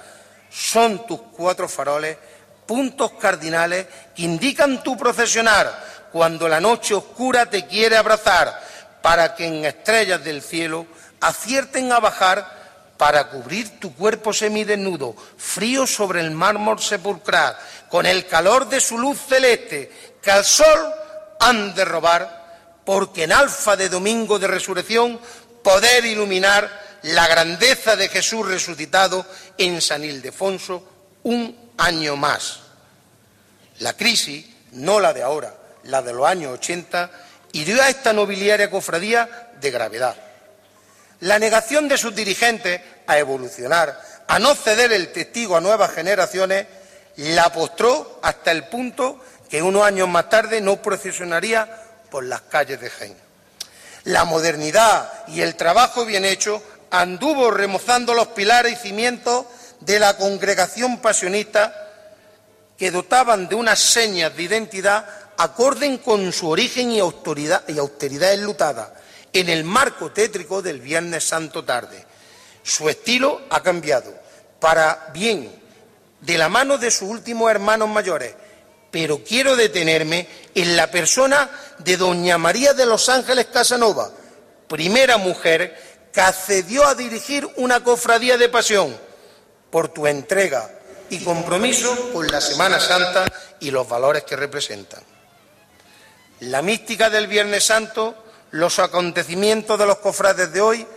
S7: son tus cuatro faroles, puntos cardinales que indican tu procesionar, cuando la noche oscura te quiere abrazar, para que en estrellas del cielo acierten a bajar para cubrir tu cuerpo semidesnudo, frío sobre el mármol sepulcral, con el calor de su luz celeste, que al sol han de robar, porque en alfa de domingo de resurrección poder iluminar la grandeza de Jesús resucitado en San Ildefonso un año más. La crisis, no la de ahora, la de los años 80, hirió a esta nobiliaria cofradía de gravedad. La negación de sus dirigentes a evolucionar, a no ceder el testigo a nuevas generaciones, la postró hasta el punto que unos años más tarde no procesionaría por las calles de Jaén. La modernidad y el trabajo bien hecho anduvo remozando los pilares y cimientos de la congregación pasionista que dotaban de unas señas de identidad acorden con su origen y y austeridad enlutada en el marco tétrico del Viernes Santo tarde. Su estilo ha cambiado para bien de la mano de sus últimos hermanos mayores, pero quiero detenerme en la persona de doña María de los Ángeles Casanova, primera mujer que accedió a dirigir una cofradía de pasión por tu entrega y compromiso con la Semana Santa y los valores que representan. La mística del Viernes Santo, los acontecimientos de los cofrades de hoy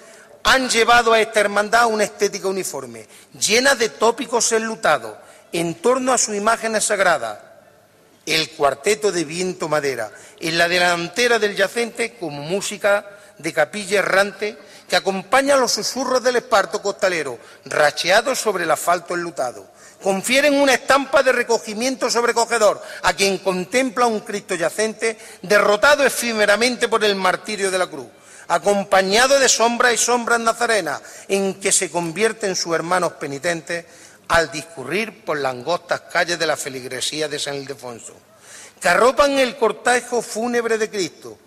S7: han llevado a esta hermandad una estética uniforme, llena de tópicos enlutados en torno a sus imágenes sagradas. El cuarteto de viento madera, en la delantera del yacente como música de capilla errante que acompaña los susurros del esparto costalero, racheados sobre el asfalto enlutado. Confieren una estampa de recogimiento sobrecogedor a quien contempla un Cristo yacente derrotado efímeramente por el martirio de la cruz acompañado de sombras y sombras nazarenas, en que se convierten sus hermanos penitentes al discurrir por las angostas calles de la feligresía de San Ildefonso, que arropan el cortejo fúnebre de Cristo,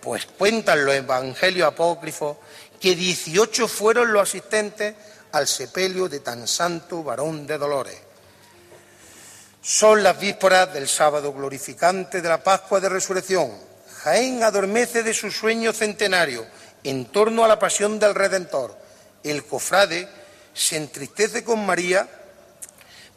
S7: pues cuentan los evangelios apócrifos que 18 fueron los asistentes al sepelio de tan santo varón de dolores. Son las vísperas del sábado glorificante de la Pascua de Resurrección, Jaén adormece de su sueño centenario en torno a la pasión del Redentor. El cofrade se entristece con María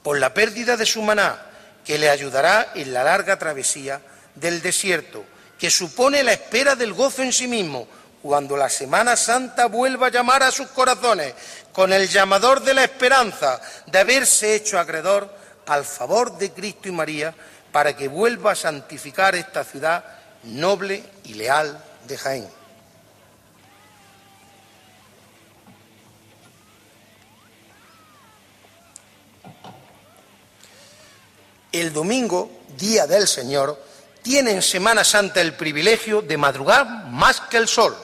S7: por la pérdida de su maná, que le ayudará en la larga travesía del desierto, que supone la espera del gozo en sí mismo, cuando la Semana Santa vuelva a llamar a sus corazones con el llamador de la esperanza de haberse hecho acreedor al favor de Cristo y María para que vuelva a santificar esta ciudad noble y leal de Jaén. El domingo, día del Señor, tiene en Semana Santa el privilegio de madrugar más que el sol.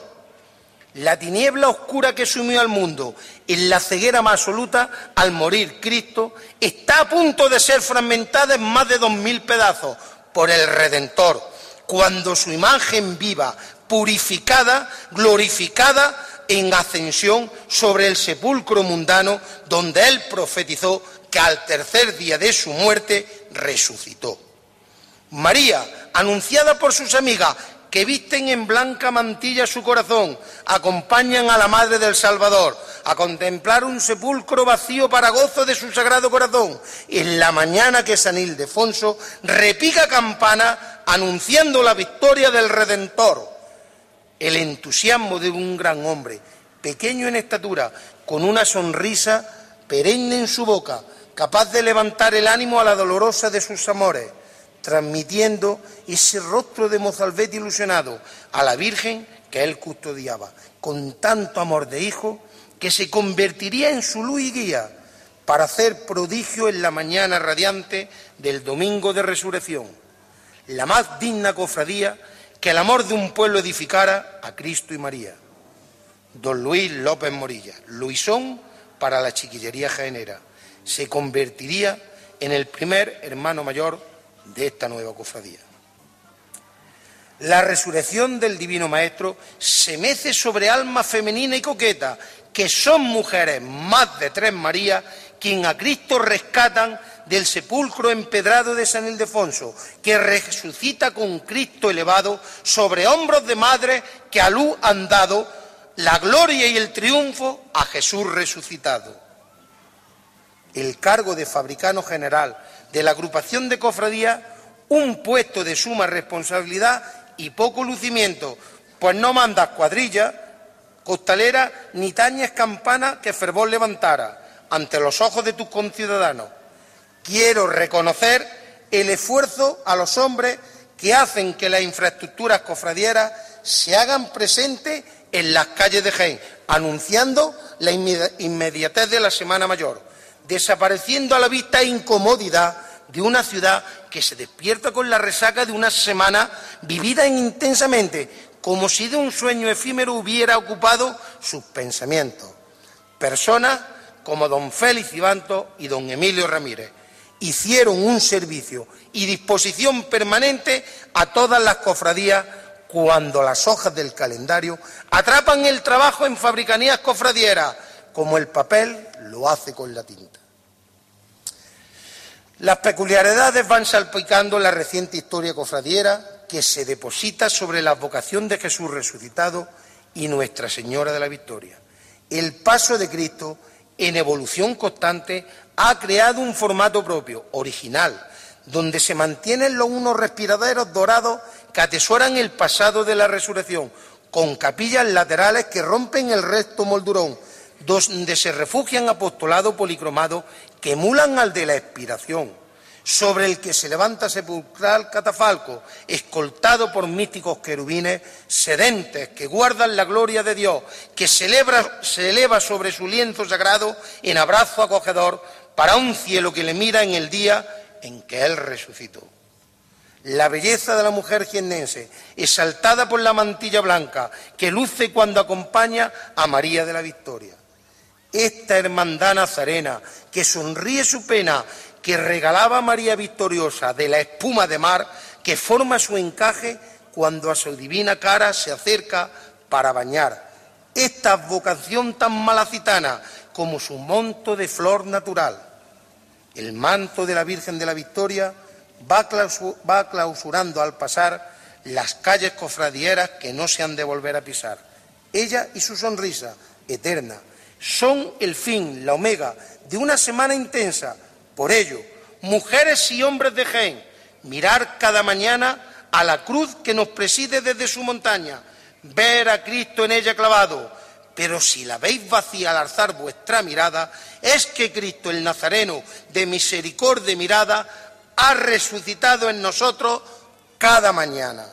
S7: La tiniebla oscura que sumió al mundo en la ceguera más absoluta al morir Cristo está a punto de ser fragmentada en más de dos mil pedazos por el Redentor, cuando su imagen viva, purificada, glorificada en ascensión sobre el sepulcro mundano donde él profetizó que al tercer día de su muerte resucitó. María, anunciada por sus amigas, que visten en blanca mantilla su corazón, acompañan a la Madre del Salvador a contemplar un sepulcro vacío para gozo de su sagrado corazón. En la mañana que San Ildefonso repica campana anunciando la victoria del Redentor. El entusiasmo de un gran hombre, pequeño en estatura, con una sonrisa perenne en su boca, capaz de levantar el ánimo a la dolorosa de sus amores, transmitiendo ese rostro de mozalbete ilusionado a la Virgen que él custodiaba, con tanto amor de hijo que se convertiría en su luz y guía para hacer prodigio en la mañana radiante del domingo de resurrección la más digna cofradía que el amor de un pueblo edificara a Cristo y María. Don Luis López Morilla, Luisón para la chiquillería jaenera, se convertiría en el primer hermano mayor de esta nueva cofradía. La resurrección del Divino Maestro se mece sobre alma femenina y coqueta, que son mujeres más de tres Marías, quien a Cristo rescatan del sepulcro empedrado de San Ildefonso, que resucita con Cristo elevado sobre hombros de madre que a luz han dado la gloria y el triunfo a Jesús resucitado. El cargo de fabricano general de la agrupación de cofradía, un puesto de suma responsabilidad y poco lucimiento, pues no mandas cuadrilla, costalera, ni tañes campana que fervor levantara ante los ojos de tus conciudadanos. Quiero reconocer el esfuerzo a los hombres que hacen que las infraestructuras cofradieras se hagan presentes en las calles de Jaén, anunciando la inmediatez de la Semana Mayor, desapareciendo a la vista e incomodidad de una ciudad que se despierta con la resaca de una semana vivida intensamente, como si de un sueño efímero hubiera ocupado sus pensamientos. Personas como don Félix Ibanto y don Emilio Ramírez hicieron un servicio y disposición permanente a todas las cofradías cuando las hojas del calendario atrapan el trabajo en fabricanías cofradieras, como el papel lo hace con la tinta. Las peculiaridades van salpicando la reciente historia cofradiera que se deposita sobre la vocación de Jesús resucitado y Nuestra Señora de la Victoria. El paso de Cristo, en evolución constante, ha creado un formato propio, original, donde se mantienen los unos respiraderos dorados que atesoran el pasado de la resurrección, con capillas laterales que rompen el resto moldurón, donde se refugian apostolados policromados que emulan al de la expiración, sobre el que se levanta sepulcral catafalco, escoltado por místicos querubines sedentes que guardan la gloria de Dios, que se eleva sobre su lienzo sagrado en abrazo acogedor para un cielo que le mira en el día en que Él resucitó. La belleza de la mujer jiennense, exaltada por la mantilla blanca que luce cuando acompaña a María de la Victoria. Esta hermandad nazarena que sonríe su pena, que regalaba a María Victoriosa de la espuma de mar, que forma su encaje cuando a su divina cara se acerca para bañar. Esta vocación tan malacitana como su monto de flor natural el manto de la Virgen de la Victoria va clausurando al pasar las calles cofradieras que no se han de volver a pisar. Ella y su sonrisa eterna son el fin, la omega de una semana intensa. Por ello, mujeres y hombres de Jaén, mirar cada mañana a la cruz que nos preside desde su montaña, ver a Cristo en ella clavado, pero si la veis vacía al alzar vuestra mirada, es que Cristo el Nazareno, de misericordia mirada, ha resucitado en nosotros cada mañana.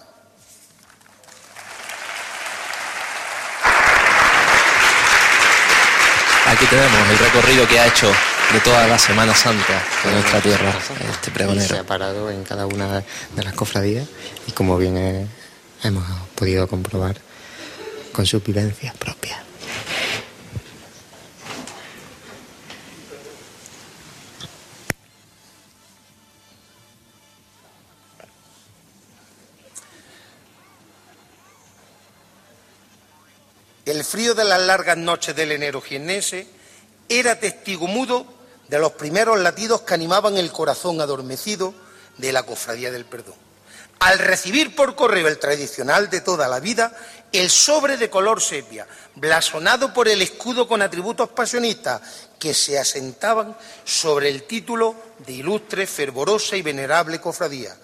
S3: Aquí tenemos el recorrido que ha hecho de toda la Semana Santa de nuestra tierra, este pregonero.
S2: Se ha parado en cada una de las cofradías y como bien hemos podido comprobar, con sus vivencias propias.
S7: El frío de las largas noches del enero jiennense era testigo mudo de los primeros latidos que animaban el corazón adormecido de la cofradía del perdón. Al recibir por correo el tradicional de toda la vida, el sobre de color sepia, blasonado por el escudo con atributos pasionistas que se asentaban sobre el título de ilustre, fervorosa y venerable cofradía,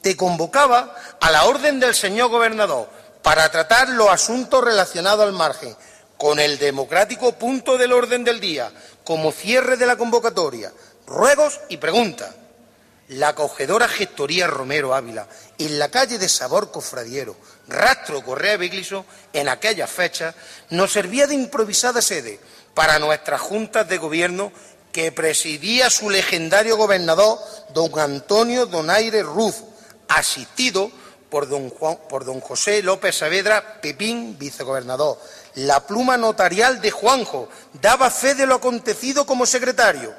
S7: te convocaba a la orden del señor gobernador para tratar los asuntos relacionados al margen, con el democrático punto del orden del día, como cierre de la convocatoria, ruegos y preguntas. La acogedora gestoría Romero Ávila, en la calle de Sabor Cofradiero, rastro Correa Bigliso, en aquellas fechas, nos servía de improvisada sede para nuestras juntas de gobierno que presidía su legendario gobernador, don Antonio Donaire Ruz, asistido por don, José López Saavedra Pepín, vicegobernador. La pluma notarial de Juanjo daba fe de lo acontecido como secretario.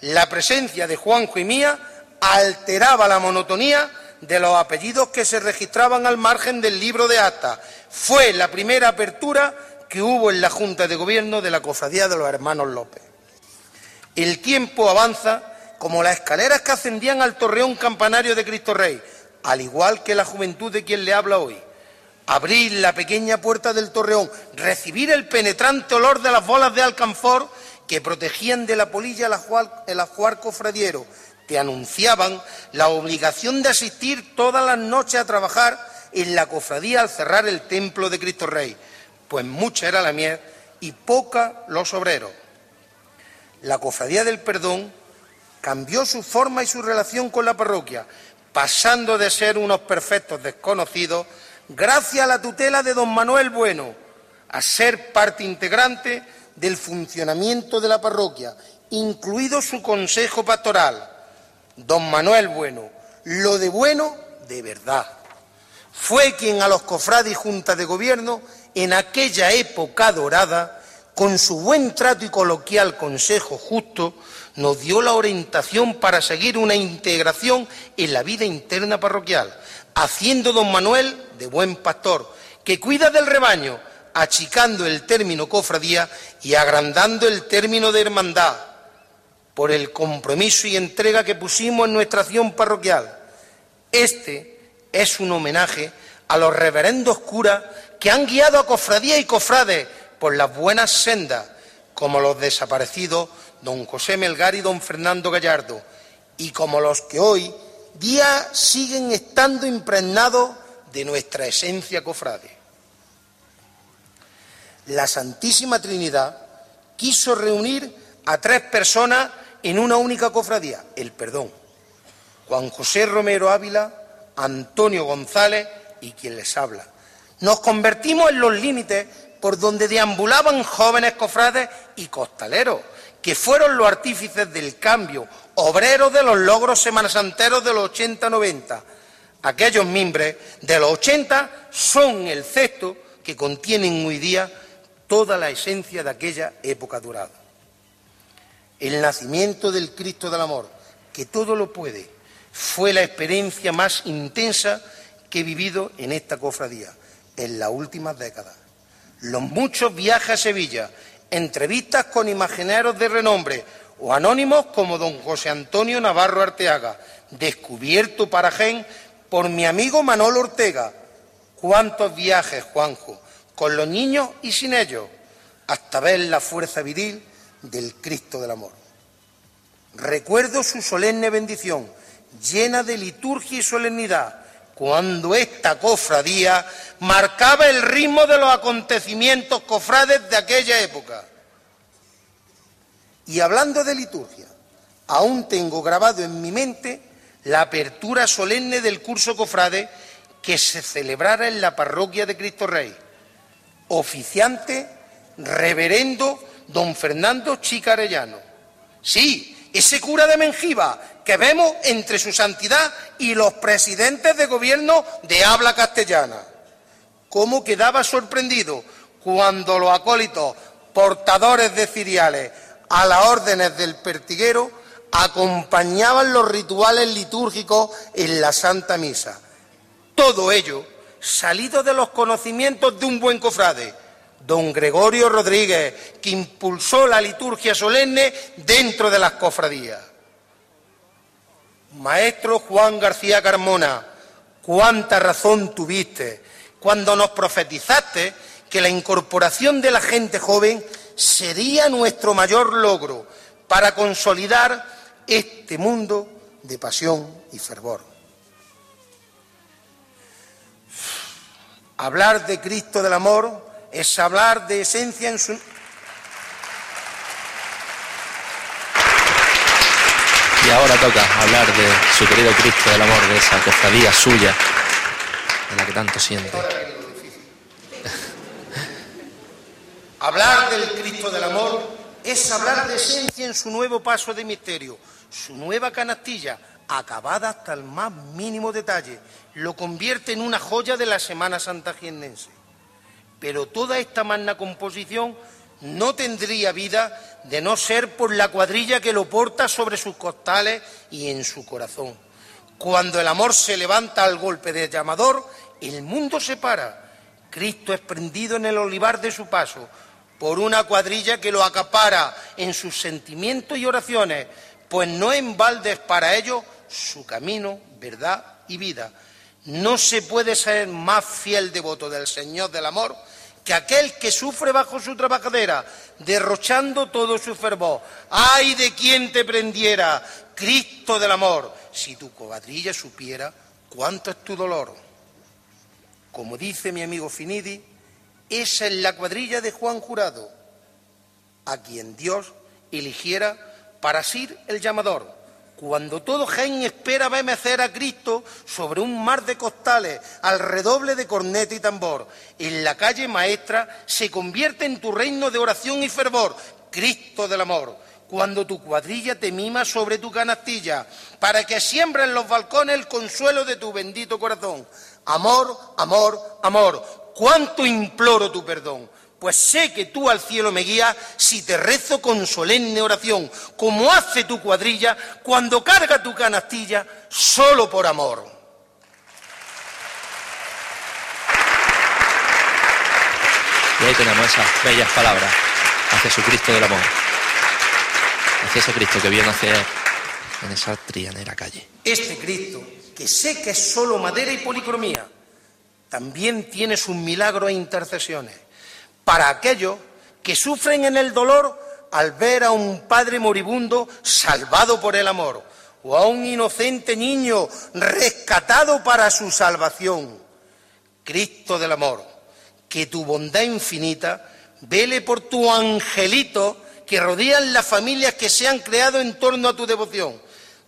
S7: La presencia de Juanjo y mía alteraba la monotonía de los apellidos que se registraban al margen del libro de acta. Fue la primera apertura que hubo en la Junta de Gobierno de la Cofradía de los Hermanos López. El tiempo avanza como las escaleras que ascendían al torreón campanario de Cristo Rey, al igual que la juventud de quien le habla hoy. Abrir la pequeña puerta del torreón, recibir el penetrante olor de las bolas de alcanfor que protegían de la polilla el ajuar cofradiero, te anunciaban la obligación de asistir todas las noches a trabajar en la cofradía al cerrar el templo de Cristo Rey, pues mucha era la miel y poca los obreros. La Cofradía del Perdón cambió su forma y su relación con la parroquia, pasando de ser unos perfectos desconocidos, gracias a la tutela de don Manuel Bueno, a ser parte integrante del funcionamiento de la parroquia, incluido su consejo pastoral. Don Manuel Bueno, lo de bueno de verdad. Fue quien a los cofrades y juntas de gobierno, en aquella época dorada, con su buen trato y coloquial consejo justo, nos dio la orientación para seguir una integración en la vida interna parroquial, haciendo don Manuel de buen pastor, que cuida del rebaño, achicando el término cofradía y agrandando el término de hermandad, por el compromiso y entrega que pusimos en nuestra acción parroquial. Este es un homenaje a los reverendos curas que han guiado a cofradías y cofrades por las buenas sendas, como los desaparecidos don José Melgar y don Fernando Gallardo, y como los que hoy día siguen estando impregnados de nuestra esencia cofrade. La Santísima Trinidad quiso reunir a tres personas en una única cofradía, el perdón. Juan José Romero Ávila, Antonio González y quien les habla. Nos convertimos en los límites por donde deambulaban jóvenes cofrades y costaleros, que fueron los artífices del cambio, obreros de los logros semanasanteros de los 80-90. Aquellos mimbres de los 80 son el cesto que contienen hoy día toda la esencia de aquella época dorada. El nacimiento del Cristo del Amor, que todo lo puede, fue la experiencia más intensa que he vivido en esta cofradía en las últimas décadas. Los muchos viajes a Sevilla, entrevistas con imagineros de renombre o anónimos como don José Antonio Navarro Arteaga, descubierto para Gen por mi amigo Manolo Ortega. ¿Cuántos viajes, Juanjo, con los niños y sin ellos, hasta ver la fuerza viril del Cristo del Amor? Recuerdo su solemne bendición, llena de liturgia y solemnidad, cuando esta cofradía marcaba el ritmo de los acontecimientos cofrades de aquella época. Y hablando de liturgia, aún tengo grabado en mi mente la apertura solemne del curso cofrade que se celebrara en la parroquia de Cristo Rey. Oficiante, reverendo don Fernando Chicarellano. Sí, ese cura de Mengiba que vemos entre su santidad y los presidentes de gobierno de habla castellana. Cómo quedaba sorprendido cuando los acólitos portadores de ciriales a las órdenes del pertiguero acompañaban los rituales litúrgicos en la Santa Misa. Todo ello salido de los conocimientos de un buen cofrade, don Gregorio Rodríguez, que impulsó la liturgia solemne dentro de las cofradías. Maestro Juan García Carmona, cuánta razón tuviste cuando nos profetizaste que la incorporación de la gente joven sería nuestro mayor logro para consolidar este mundo de pasión y fervor. Hablar de Cristo del amor es hablar de esencia en su,
S3: ahora toca hablar de su querido Cristo del amor, de esa cofradía suya, de la que tanto siente.
S7: Hablar del Cristo del amor es hablar de esencia en su nuevo paso de misterio, su nueva canastilla, acabada hasta el más mínimo detalle, lo convierte en una joya de la Semana Santa Gienense. Pero toda esta magna composición no tendría vida de no ser por la cuadrilla que lo porta sobre sus costales y en su corazón. Cuando el amor se levanta al golpe de llamador, el mundo se para. Cristo es prendido en el olivar de su paso por una cuadrilla que lo acapara en sus sentimientos y oraciones, pues no en balde es para ellos su camino, verdad y vida. No se puede ser más fiel devoto del Señor del amor que aquel que sufre bajo su trabajadera, derrochando todo su fervor. ¡Ay de quien te prendiera, Cristo del amor! Si tu cuadrilla supiera cuánto es tu dolor. Como dice mi amigo Finidi, Esa es la cuadrilla de Juan Jurado, a quien Dios eligiera para ser el llamador. Cuando todo gen espera verme hacer a Cristo sobre un mar de costales, al redoble de corneta y tambor, en la calle maestra se convierte en tu reino de oración y fervor, Cristo del amor. Cuando tu cuadrilla te mima sobre tu canastilla, para que siembra en los balcones el consuelo de tu bendito corazón. Amor, amor, amor, cuánto imploro tu perdón pues sé que tú al cielo me guías si te rezo con solemne oración, como hace tu cuadrilla cuando carga tu canastilla solo por amor.
S3: Y ahí tenemos esas bellas palabras a Jesucristo del amor. A Jesucristo que viene a hacer en esa trianera calle.
S7: Este Cristo, que sé que es solo madera y policromía, también tiene sus milagros e intercesiones para aquellos que sufren en el dolor al ver a un padre moribundo salvado por el amor, o a un inocente niño rescatado para su salvación. Cristo del amor, que tu bondad infinita vele por tu angelito que rodean las familias que se han creado en torno a tu devoción.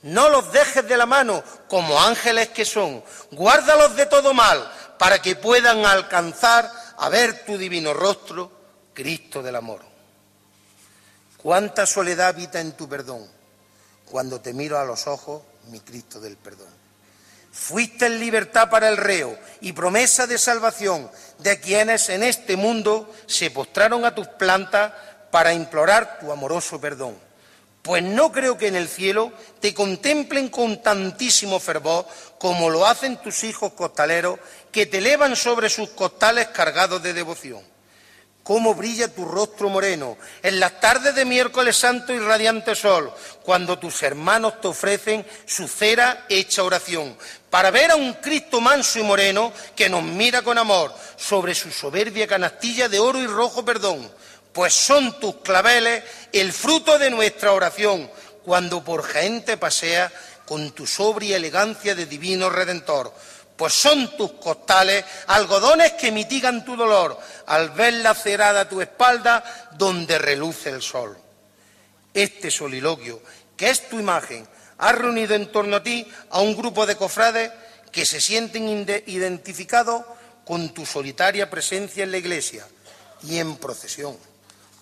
S7: No los dejes de la mano como ángeles que son, guárdalos de todo mal para que puedan alcanzar a ver tu divino rostro, Cristo del amor. Cuánta soledad habita en tu perdón cuando te miro a los ojos, mi Cristo del perdón. Fuiste en libertad para el reo y promesa de salvación de quienes en este mundo se postraron a tus plantas para implorar tu amoroso perdón. Pues no creo que en el cielo te contemplen con tantísimo fervor como lo hacen tus hijos costaleros que te elevan sobre sus costales cargados de devoción. Cómo brilla tu rostro moreno en las tardes de miércoles santo y radiante sol, cuando tus hermanos te ofrecen su cera hecha oración, para ver a un Cristo manso y moreno que nos mira con amor sobre su soberbia canastilla de oro y rojo perdón pues son tus claveles el fruto de nuestra oración, cuando por gente pasea con tu sobria elegancia de divino redentor. Pues son tus costales algodones que mitigan tu dolor al ver lacerada tu espalda donde reluce el sol. Este soliloquio, que es tu imagen, ha reunido en torno a ti a un grupo de cofrades que se sienten identificados con tu solitaria presencia en la iglesia y en procesión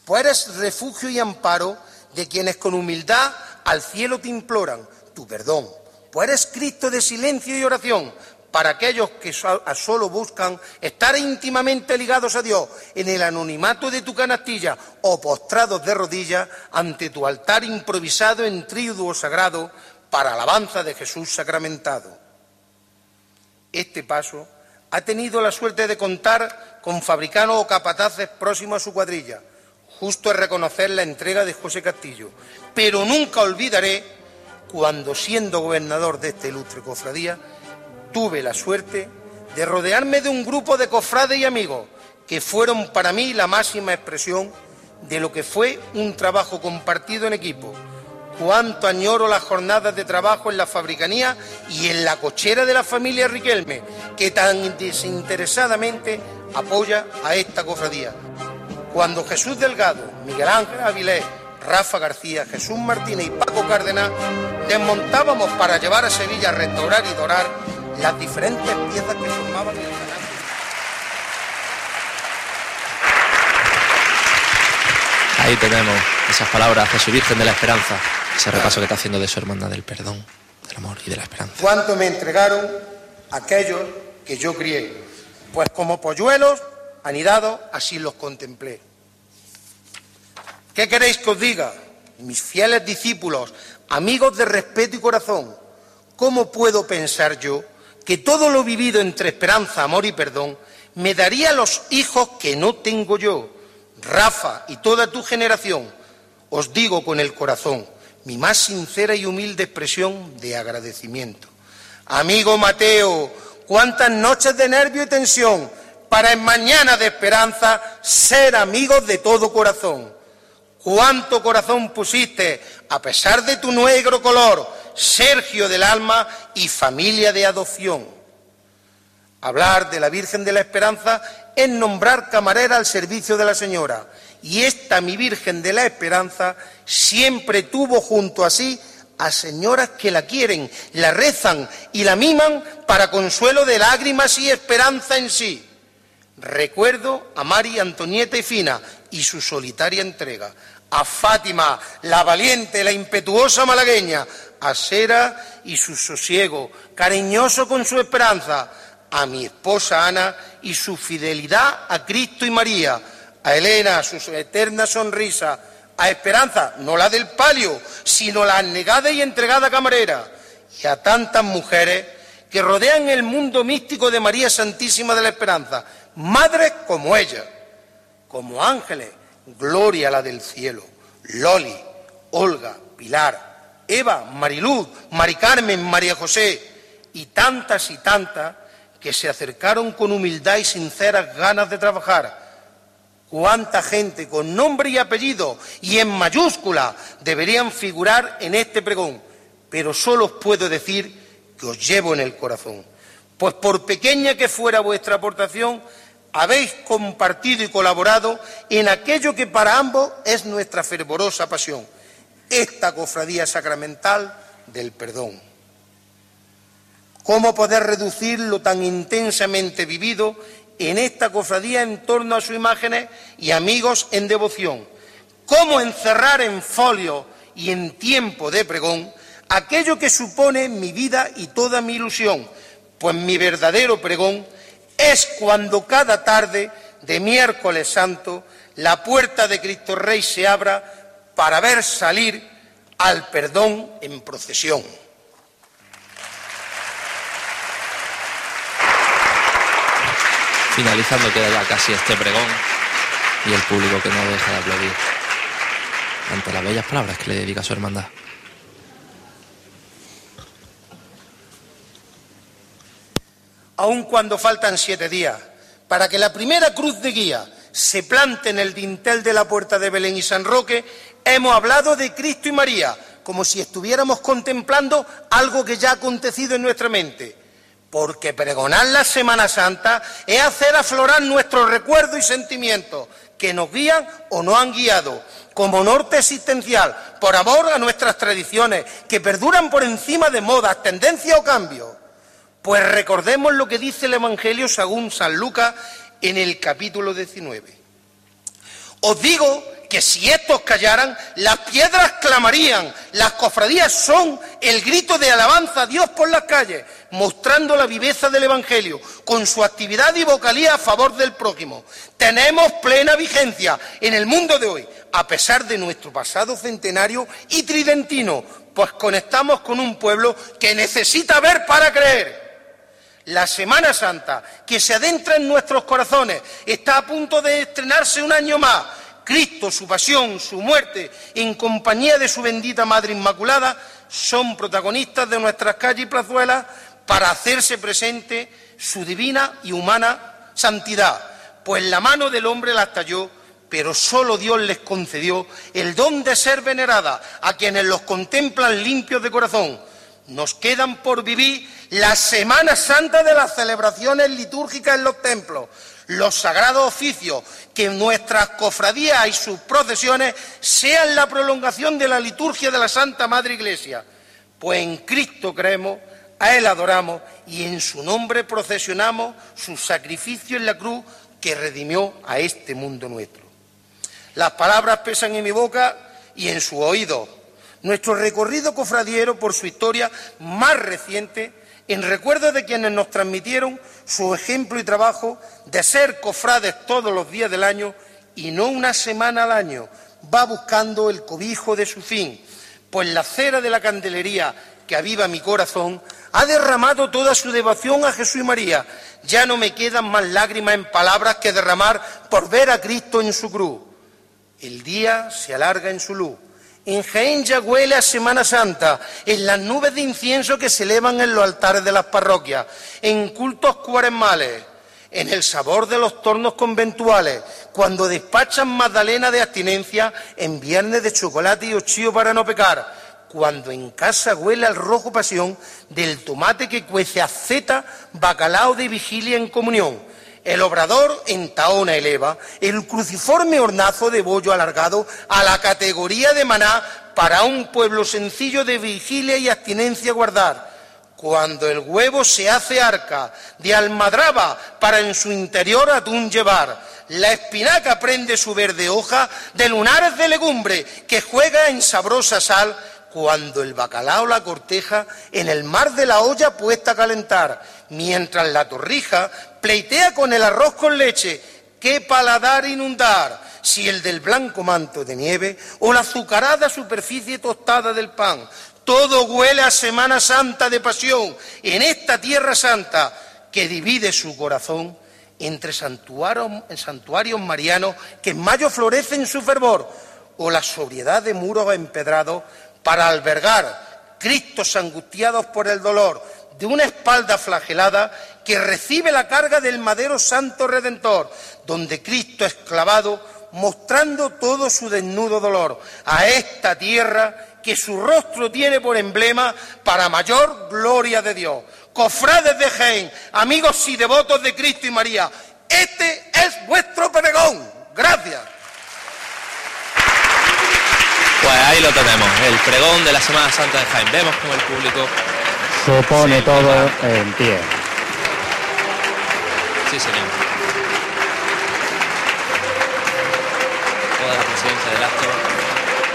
S7: pues eres refugio y amparo de quienes con humildad al cielo te imploran tu perdón, pues eres Cristo de silencio y oración para aquellos que solo buscan estar íntimamente ligados a Dios en el anonimato de tu canastilla o postrados de rodillas ante tu altar improvisado en triduo sagrado para alabanza de Jesús sacramentado. Este paso ha tenido la suerte de contar con fabricanos o capataces próximos a su cuadrilla, Justo es reconocer la entrega de José Castillo, pero nunca olvidaré cuando, siendo gobernador de esta ilustre cofradía, tuve la suerte de rodearme de un grupo de cofrades y amigos que fueron para mí la máxima expresión de lo que fue un trabajo compartido en equipo. Cuánto añoro las jornadas de trabajo en la fabricanía y en la cochera de la familia Riquelme, que tan desinteresadamente apoya a esta cofradía. Cuando Jesús Delgado, Miguel Ángel Avilés, Rafa García, Jesús Martínez y Paco Cárdenas desmontábamos para llevar a Sevilla a restaurar y dorar las diferentes piezas que formaban el canal.
S3: Ahí tenemos esas palabras de su Virgen de la Esperanza, ese repaso que está haciendo de su hermana del perdón, del amor y de la esperanza.
S7: ¿Cuánto me entregaron aquellos que yo crié? Pues como polluelos anidados, así los contemplé. ¿Qué queréis que os diga? Mis fieles discípulos, amigos de respeto y corazón, ¿cómo puedo pensar yo que todo lo vivido entre esperanza, amor y perdón me daría los hijos que no tengo yo? Rafa y toda tu generación, os digo con el corazón, mi más sincera y humilde expresión de agradecimiento. Amigo Mateo, cuántas noches de nervio y tensión para en mañana de esperanza ser amigos de todo corazón. Cuánto corazón pusiste, a pesar de tu negro color, Sergio del alma y familia de adopción. Hablar de la Virgen de la Esperanza es nombrar camarera al servicio de la señora. Y esta, mi Virgen de la Esperanza, siempre tuvo junto a sí a señoras que la quieren, la rezan y la miman para consuelo de lágrimas y esperanza en sí. Recuerdo a María Antonieta y Fina y su solitaria entrega, a Fátima, la valiente, la impetuosa malagueña, a Sera y su sosiego, cariñoso con su esperanza, a mi esposa Ana y su fidelidad a Cristo y María, a Elena, su eterna sonrisa, a Esperanza, no la del palio, sino la negada y entregada camarera, y a tantas mujeres que rodean el mundo místico de María Santísima de la Esperanza, madres como ella, como ángeles, gloria la del cielo, Loli, Olga, Pilar, Eva, Mariluz, Mari Carmen, María José, y tantas y tantas que se acercaron con humildad y sinceras ganas de trabajar. Cuánta gente con nombre y apellido y en mayúscula deberían figurar en este pregón, pero solo os puedo decir que os llevo en el corazón. Pues por pequeña que fuera vuestra aportación, habéis compartido y colaborado en aquello que para ambos es nuestra fervorosa pasión, esta cofradía sacramental del perdón. ¿Cómo poder reducir lo tan intensamente vivido en esta cofradía en torno a sus imágenes y amigos en devoción? ¿Cómo encerrar en folio y en tiempo de pregón aquello que supone mi vida y toda mi ilusión? Pues mi verdadero pregón es cuando cada tarde de miércoles santo la puerta de Cristo Rey se abra para ver salir al perdón en procesión.
S3: Finalizando queda ya casi este pregón y el público que no deja de aplaudir ante las bellas palabras que le dedica su hermandad.
S7: Aun cuando faltan siete días para que la primera cruz de guía se plante en el dintel de la puerta de Belén y San Roque, hemos hablado de Cristo y María, como si estuviéramos contemplando algo que ya ha acontecido en nuestra mente porque pregonar la Semana Santa es hacer aflorar nuestros recuerdos y sentimientos que nos guían o no han guiado, como norte existencial, por amor a nuestras tradiciones, que perduran por encima de modas, tendencias o cambios. Pues recordemos lo que dice el Evangelio según San Lucas en el capítulo 19. Os digo que si estos callaran, las piedras clamarían. Las cofradías son el grito de alabanza a Dios por las calles, mostrando la viveza del Evangelio, con su actividad y vocalía a favor del prójimo. Tenemos plena vigencia en el mundo de hoy, a pesar de nuestro pasado centenario y tridentino, pues conectamos con un pueblo que necesita ver para creer. La Semana Santa, que se adentra en nuestros corazones, está a punto de estrenarse un año más Cristo, su pasión, su muerte, en compañía de su bendita Madre Inmaculada, son protagonistas de nuestras calles y plazuelas para hacerse presente su divina y humana santidad, pues la mano del hombre la talló, pero solo Dios les concedió el don de ser venerada a quienes los contemplan limpios de corazón. Nos quedan por vivir la Semana Santa de las celebraciones litúrgicas en los templos, los sagrados oficios, que nuestras cofradías y sus procesiones sean la prolongación de la liturgia de la Santa Madre Iglesia, pues en Cristo creemos, a Él adoramos y en su nombre procesionamos su sacrificio en la cruz que redimió a este mundo nuestro. Las palabras pesan en mi boca y en su oído. Nuestro recorrido cofradiero por su historia más reciente en recuerdo de quienes nos transmitieron su ejemplo y trabajo de ser cofrades todos los días del año y no una semana al año, va buscando el cobijo de su fin, pues la cera de la candelería que aviva mi corazón ha derramado toda su devoción a Jesús y María. Ya no me quedan más lágrimas en palabras que derramar por ver a Cristo en su cruz. El día se alarga en su luz en Jaén huele a Semana Santa, en las nubes de incienso que se elevan en los altares de las parroquias, en cultos cuaresmales, en el sabor de los tornos conventuales, cuando despachan magdalena de abstinencia en viernes de chocolate y ochío para no pecar, cuando en casa huele al rojo pasión del tomate que cuece a zeta bacalao de vigilia en comunión, el obrador en taona eleva el cruciforme hornazo de bollo alargado a la categoría de maná para un pueblo sencillo de vigilia y abstinencia guardar. Cuando el huevo se hace arca de almadraba para en su interior atún llevar, la espinaca prende su verde hoja de lunares de legumbre que juega en sabrosa sal cuando el bacalao la corteja en el mar de la olla puesta a calentar, mientras la torrija pleitea con el arroz con leche, qué paladar inundar, si el del blanco manto de nieve o la azucarada superficie tostada del pan. Todo huele a Semana Santa de pasión. En esta tierra santa que divide su corazón entre santuarios, santuarios marianos que en mayo florecen en su fervor o la sobriedad de muros empedrados para albergar Cristos angustiados por el dolor de una espalda flagelada que recibe la carga del madero santo redentor, donde Cristo es clavado mostrando todo su desnudo dolor a esta tierra que su rostro tiene por emblema para mayor gloria de Dios. Cofrades de Jaén, amigos y devotos de Cristo y María, este es vuestro pregón. Gracias.
S3: Pues ahí lo tenemos, el pregón de la Semana Santa de Jaén. Vemos como el público
S2: se pone todo en pie.
S3: Sí, señor. Toda la presidencia del acto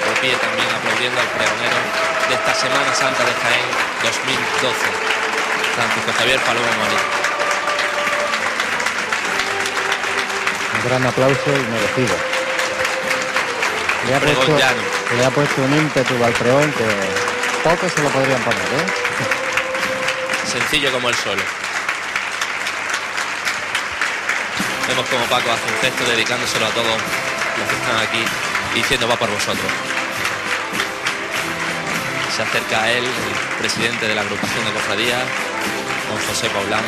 S3: de pie también aplaudiendo al pregonero de esta Semana Santa de Jaén 2012, Francisco Javier Paloma María.
S2: Un gran aplauso y merecido. Le ha, puesto, le ha puesto un ímpetu al pregón que pocos se lo podrían poner, ¿eh?
S3: Sencillo como el sol. Vemos como Paco hace un gesto dedicándoselo a todos los que están aquí diciendo va por vosotros. Se acerca a él el presidente de la agrupación de cofradías, don José Paulano,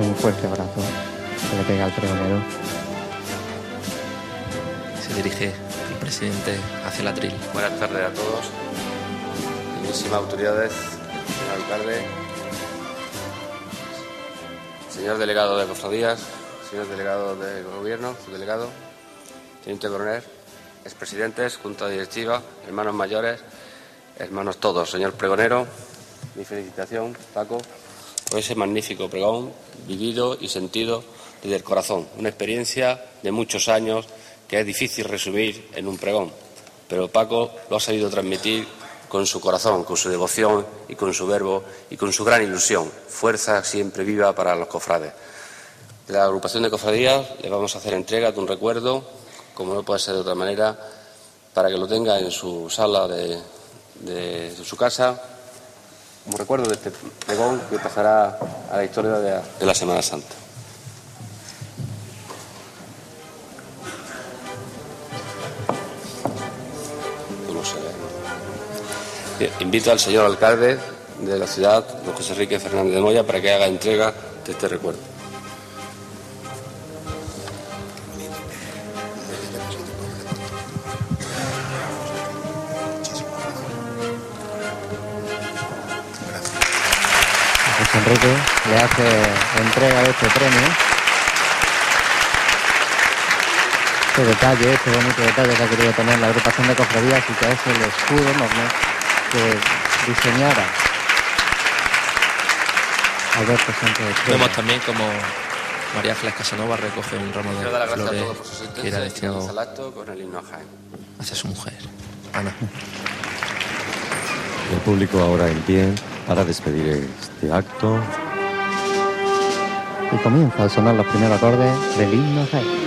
S2: un fuerte abrazo le pega al pregonero.
S3: Se dirige el presidente hacia la tril.
S8: Buenas tardes a todos, Buenísimas autoridades, señor alcalde, señor delegado de cofradías, señor delegado de gobierno, su delegado, teniente coronel, expresidentes, junta directiva, hermanos mayores, hermanos todos, señor pregonero, mi felicitación, Paco, por ese magnífico pregón vivido y sentido desde el corazón. Una experiencia de muchos años que es difícil resumir en un pregón, pero Paco lo ha sabido transmitir con su corazón, con su devoción y con su verbo y con su gran ilusión. Fuerza siempre viva para los cofrades. De la agrupación de cofradías le vamos a hacer entrega de un recuerdo, como no puede ser de otra manera, para que lo tenga en su sala de, su casa como recuerdo de este pregón que pasará a la historia de la, Semana Santa. Invito al señor alcalde de la ciudad, don José Enrique Fernández de Moya, para que haga entrega de este recuerdo.
S2: Enrique le hace entrega de este premio. Este detalle, este bonito detalle que ha querido tener la agrupación de cofradías y que es el escudo enorme que diseñara Alberto Sánchez
S3: Vemos también como María Ángeles Casanova recoge un ramo de flores que era destinado hacia su mujer, Ana.
S1: El público ahora en pie para despedir este acto.
S2: Y comienza a sonar los primeros acordes del himno
S1: El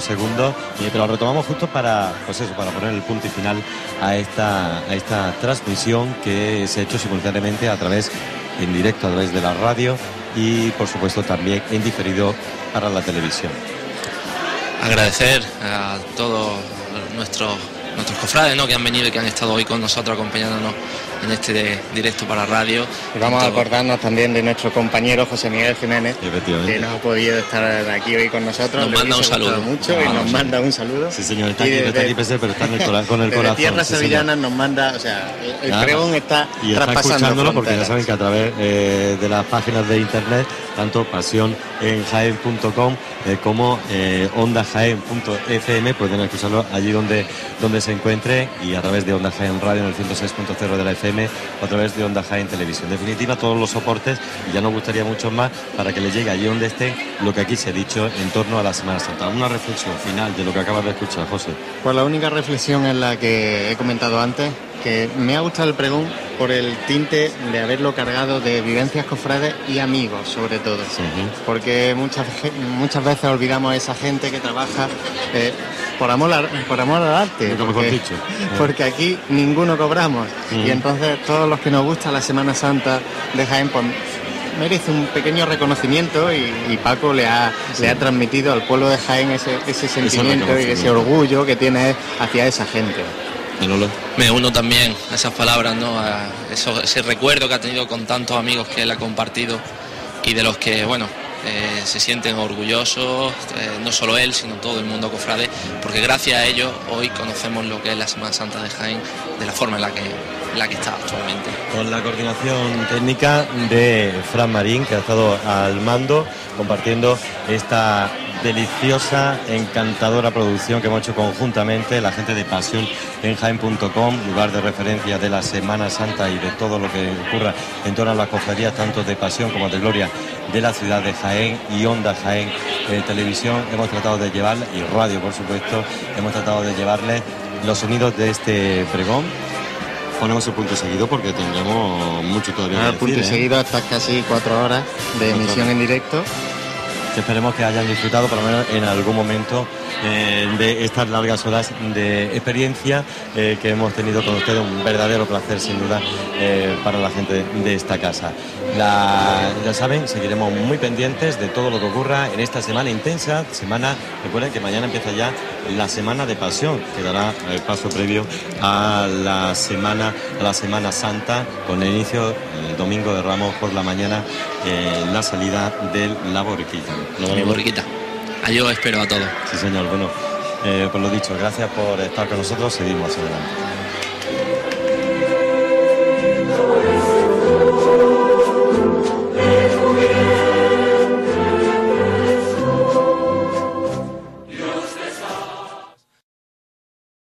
S1: unos segundos, pero retomamos justo para, pues eso, para poner el punto y final a esta, a esta transmisión que se ha hecho simultáneamente a través, en directo a través de la radio y por supuesto también en diferido para la televisión.
S3: Agradecer a todos nuestros nuestros cofrades ¿no? que han venido y que han estado hoy con nosotros acompañándonos en este directo para radio.
S2: Y vamos a acordarnos también de nuestro compañero José Miguel Jiménez, que no ha podido estar aquí hoy con nosotros.
S3: Nos manda un saludo.
S2: mucho y nos manda un saludo.
S1: Sí, señor, está aquí, está aquí pero está con el corazón.
S2: Tierra Sevillana nos manda, o sea, el, pregón está y está escuchándolo
S1: porque ya saben que a través eh, de las páginas de internet, tanto pasión en jaén.com eh, como eh, ondajaén.fm pueden escucharlo allí donde, donde se encuentre y a través de Onda Jaén Radio en el 106.0 de la FM o a través de Onda Jaén Televisión. En definitiva, todos los soportes y ya nos gustaría mucho más para que le llegue allí donde esté lo que aquí se ha dicho en torno a la Semana Santa. Una reflexión final de lo que acabas de escuchar, José.
S2: Pues la única reflexión es la que he comentado antes, que me ha gustado el pregón por el tinte de haberlo cargado de vivencias cofrades y amigos, sobre todo. Porque muchas, muchas veces olvidamos a esa gente que trabaja eh, por, amor por amor al arte. Porque, porque aquí ninguno cobramos. Y entonces todos los que nos gusta la Semana Santa de Jaén, pues, merece un pequeño reconocimiento y, Paco le ha, le ha transmitido al pueblo de Jaén ese, ese sentimiento y ese orgullo que tiene hacia esa gente.
S3: Me uno también a esas palabras, ¿no? a ese recuerdo que ha tenido con tantos amigos que él ha compartido y de los que, bueno, eh, se sienten orgullosos, eh, no solo él, sino todo el mundo cofrade, porque gracias a ellos hoy conocemos lo que es la Semana Santa de Jaén de la forma en la que, la que está actualmente.
S1: Con la coordinación técnica de Fran Marín, que ha estado al mando compartiendo esta deliciosa, encantadora producción que hemos hecho conjuntamente la gente de Pasión en Jaén.com, lugar de referencia de la Semana Santa y de todo lo que ocurra en torno a las cofradías, tanto de Pasión como de Gloria de la ciudad de Jaén y Onda Jaén eh, Televisión. Hemos tratado de llevar, y radio por supuesto, hemos tratado de llevarle los sonidos de este pregón ponemos el punto seguido porque tendremos mucho todavía.
S2: El punto ¿eh? seguido hasta casi cuatro horas de emisión en directo
S1: esperemos que hayan disfrutado por lo menos en algún momento eh, de estas largas horas de experiencia eh, que hemos tenido con ustedes. Un verdadero placer, sin duda, eh, para la gente de esta casa. Ya saben, seguiremos muy pendientes de todo lo que ocurra en esta semana intensa. Semana, recuerden que mañana empieza ya la semana de pasión, que dará el paso previo a la semana, a la Semana Santa, con el inicio el domingo de Ramos por la mañana, la salida del La Borriquita.
S3: La Borriquita. Yo espero a todos.
S1: Sí, señor. Bueno, eh, pues lo dicho, gracias por estar con nosotros. Seguimos adelante.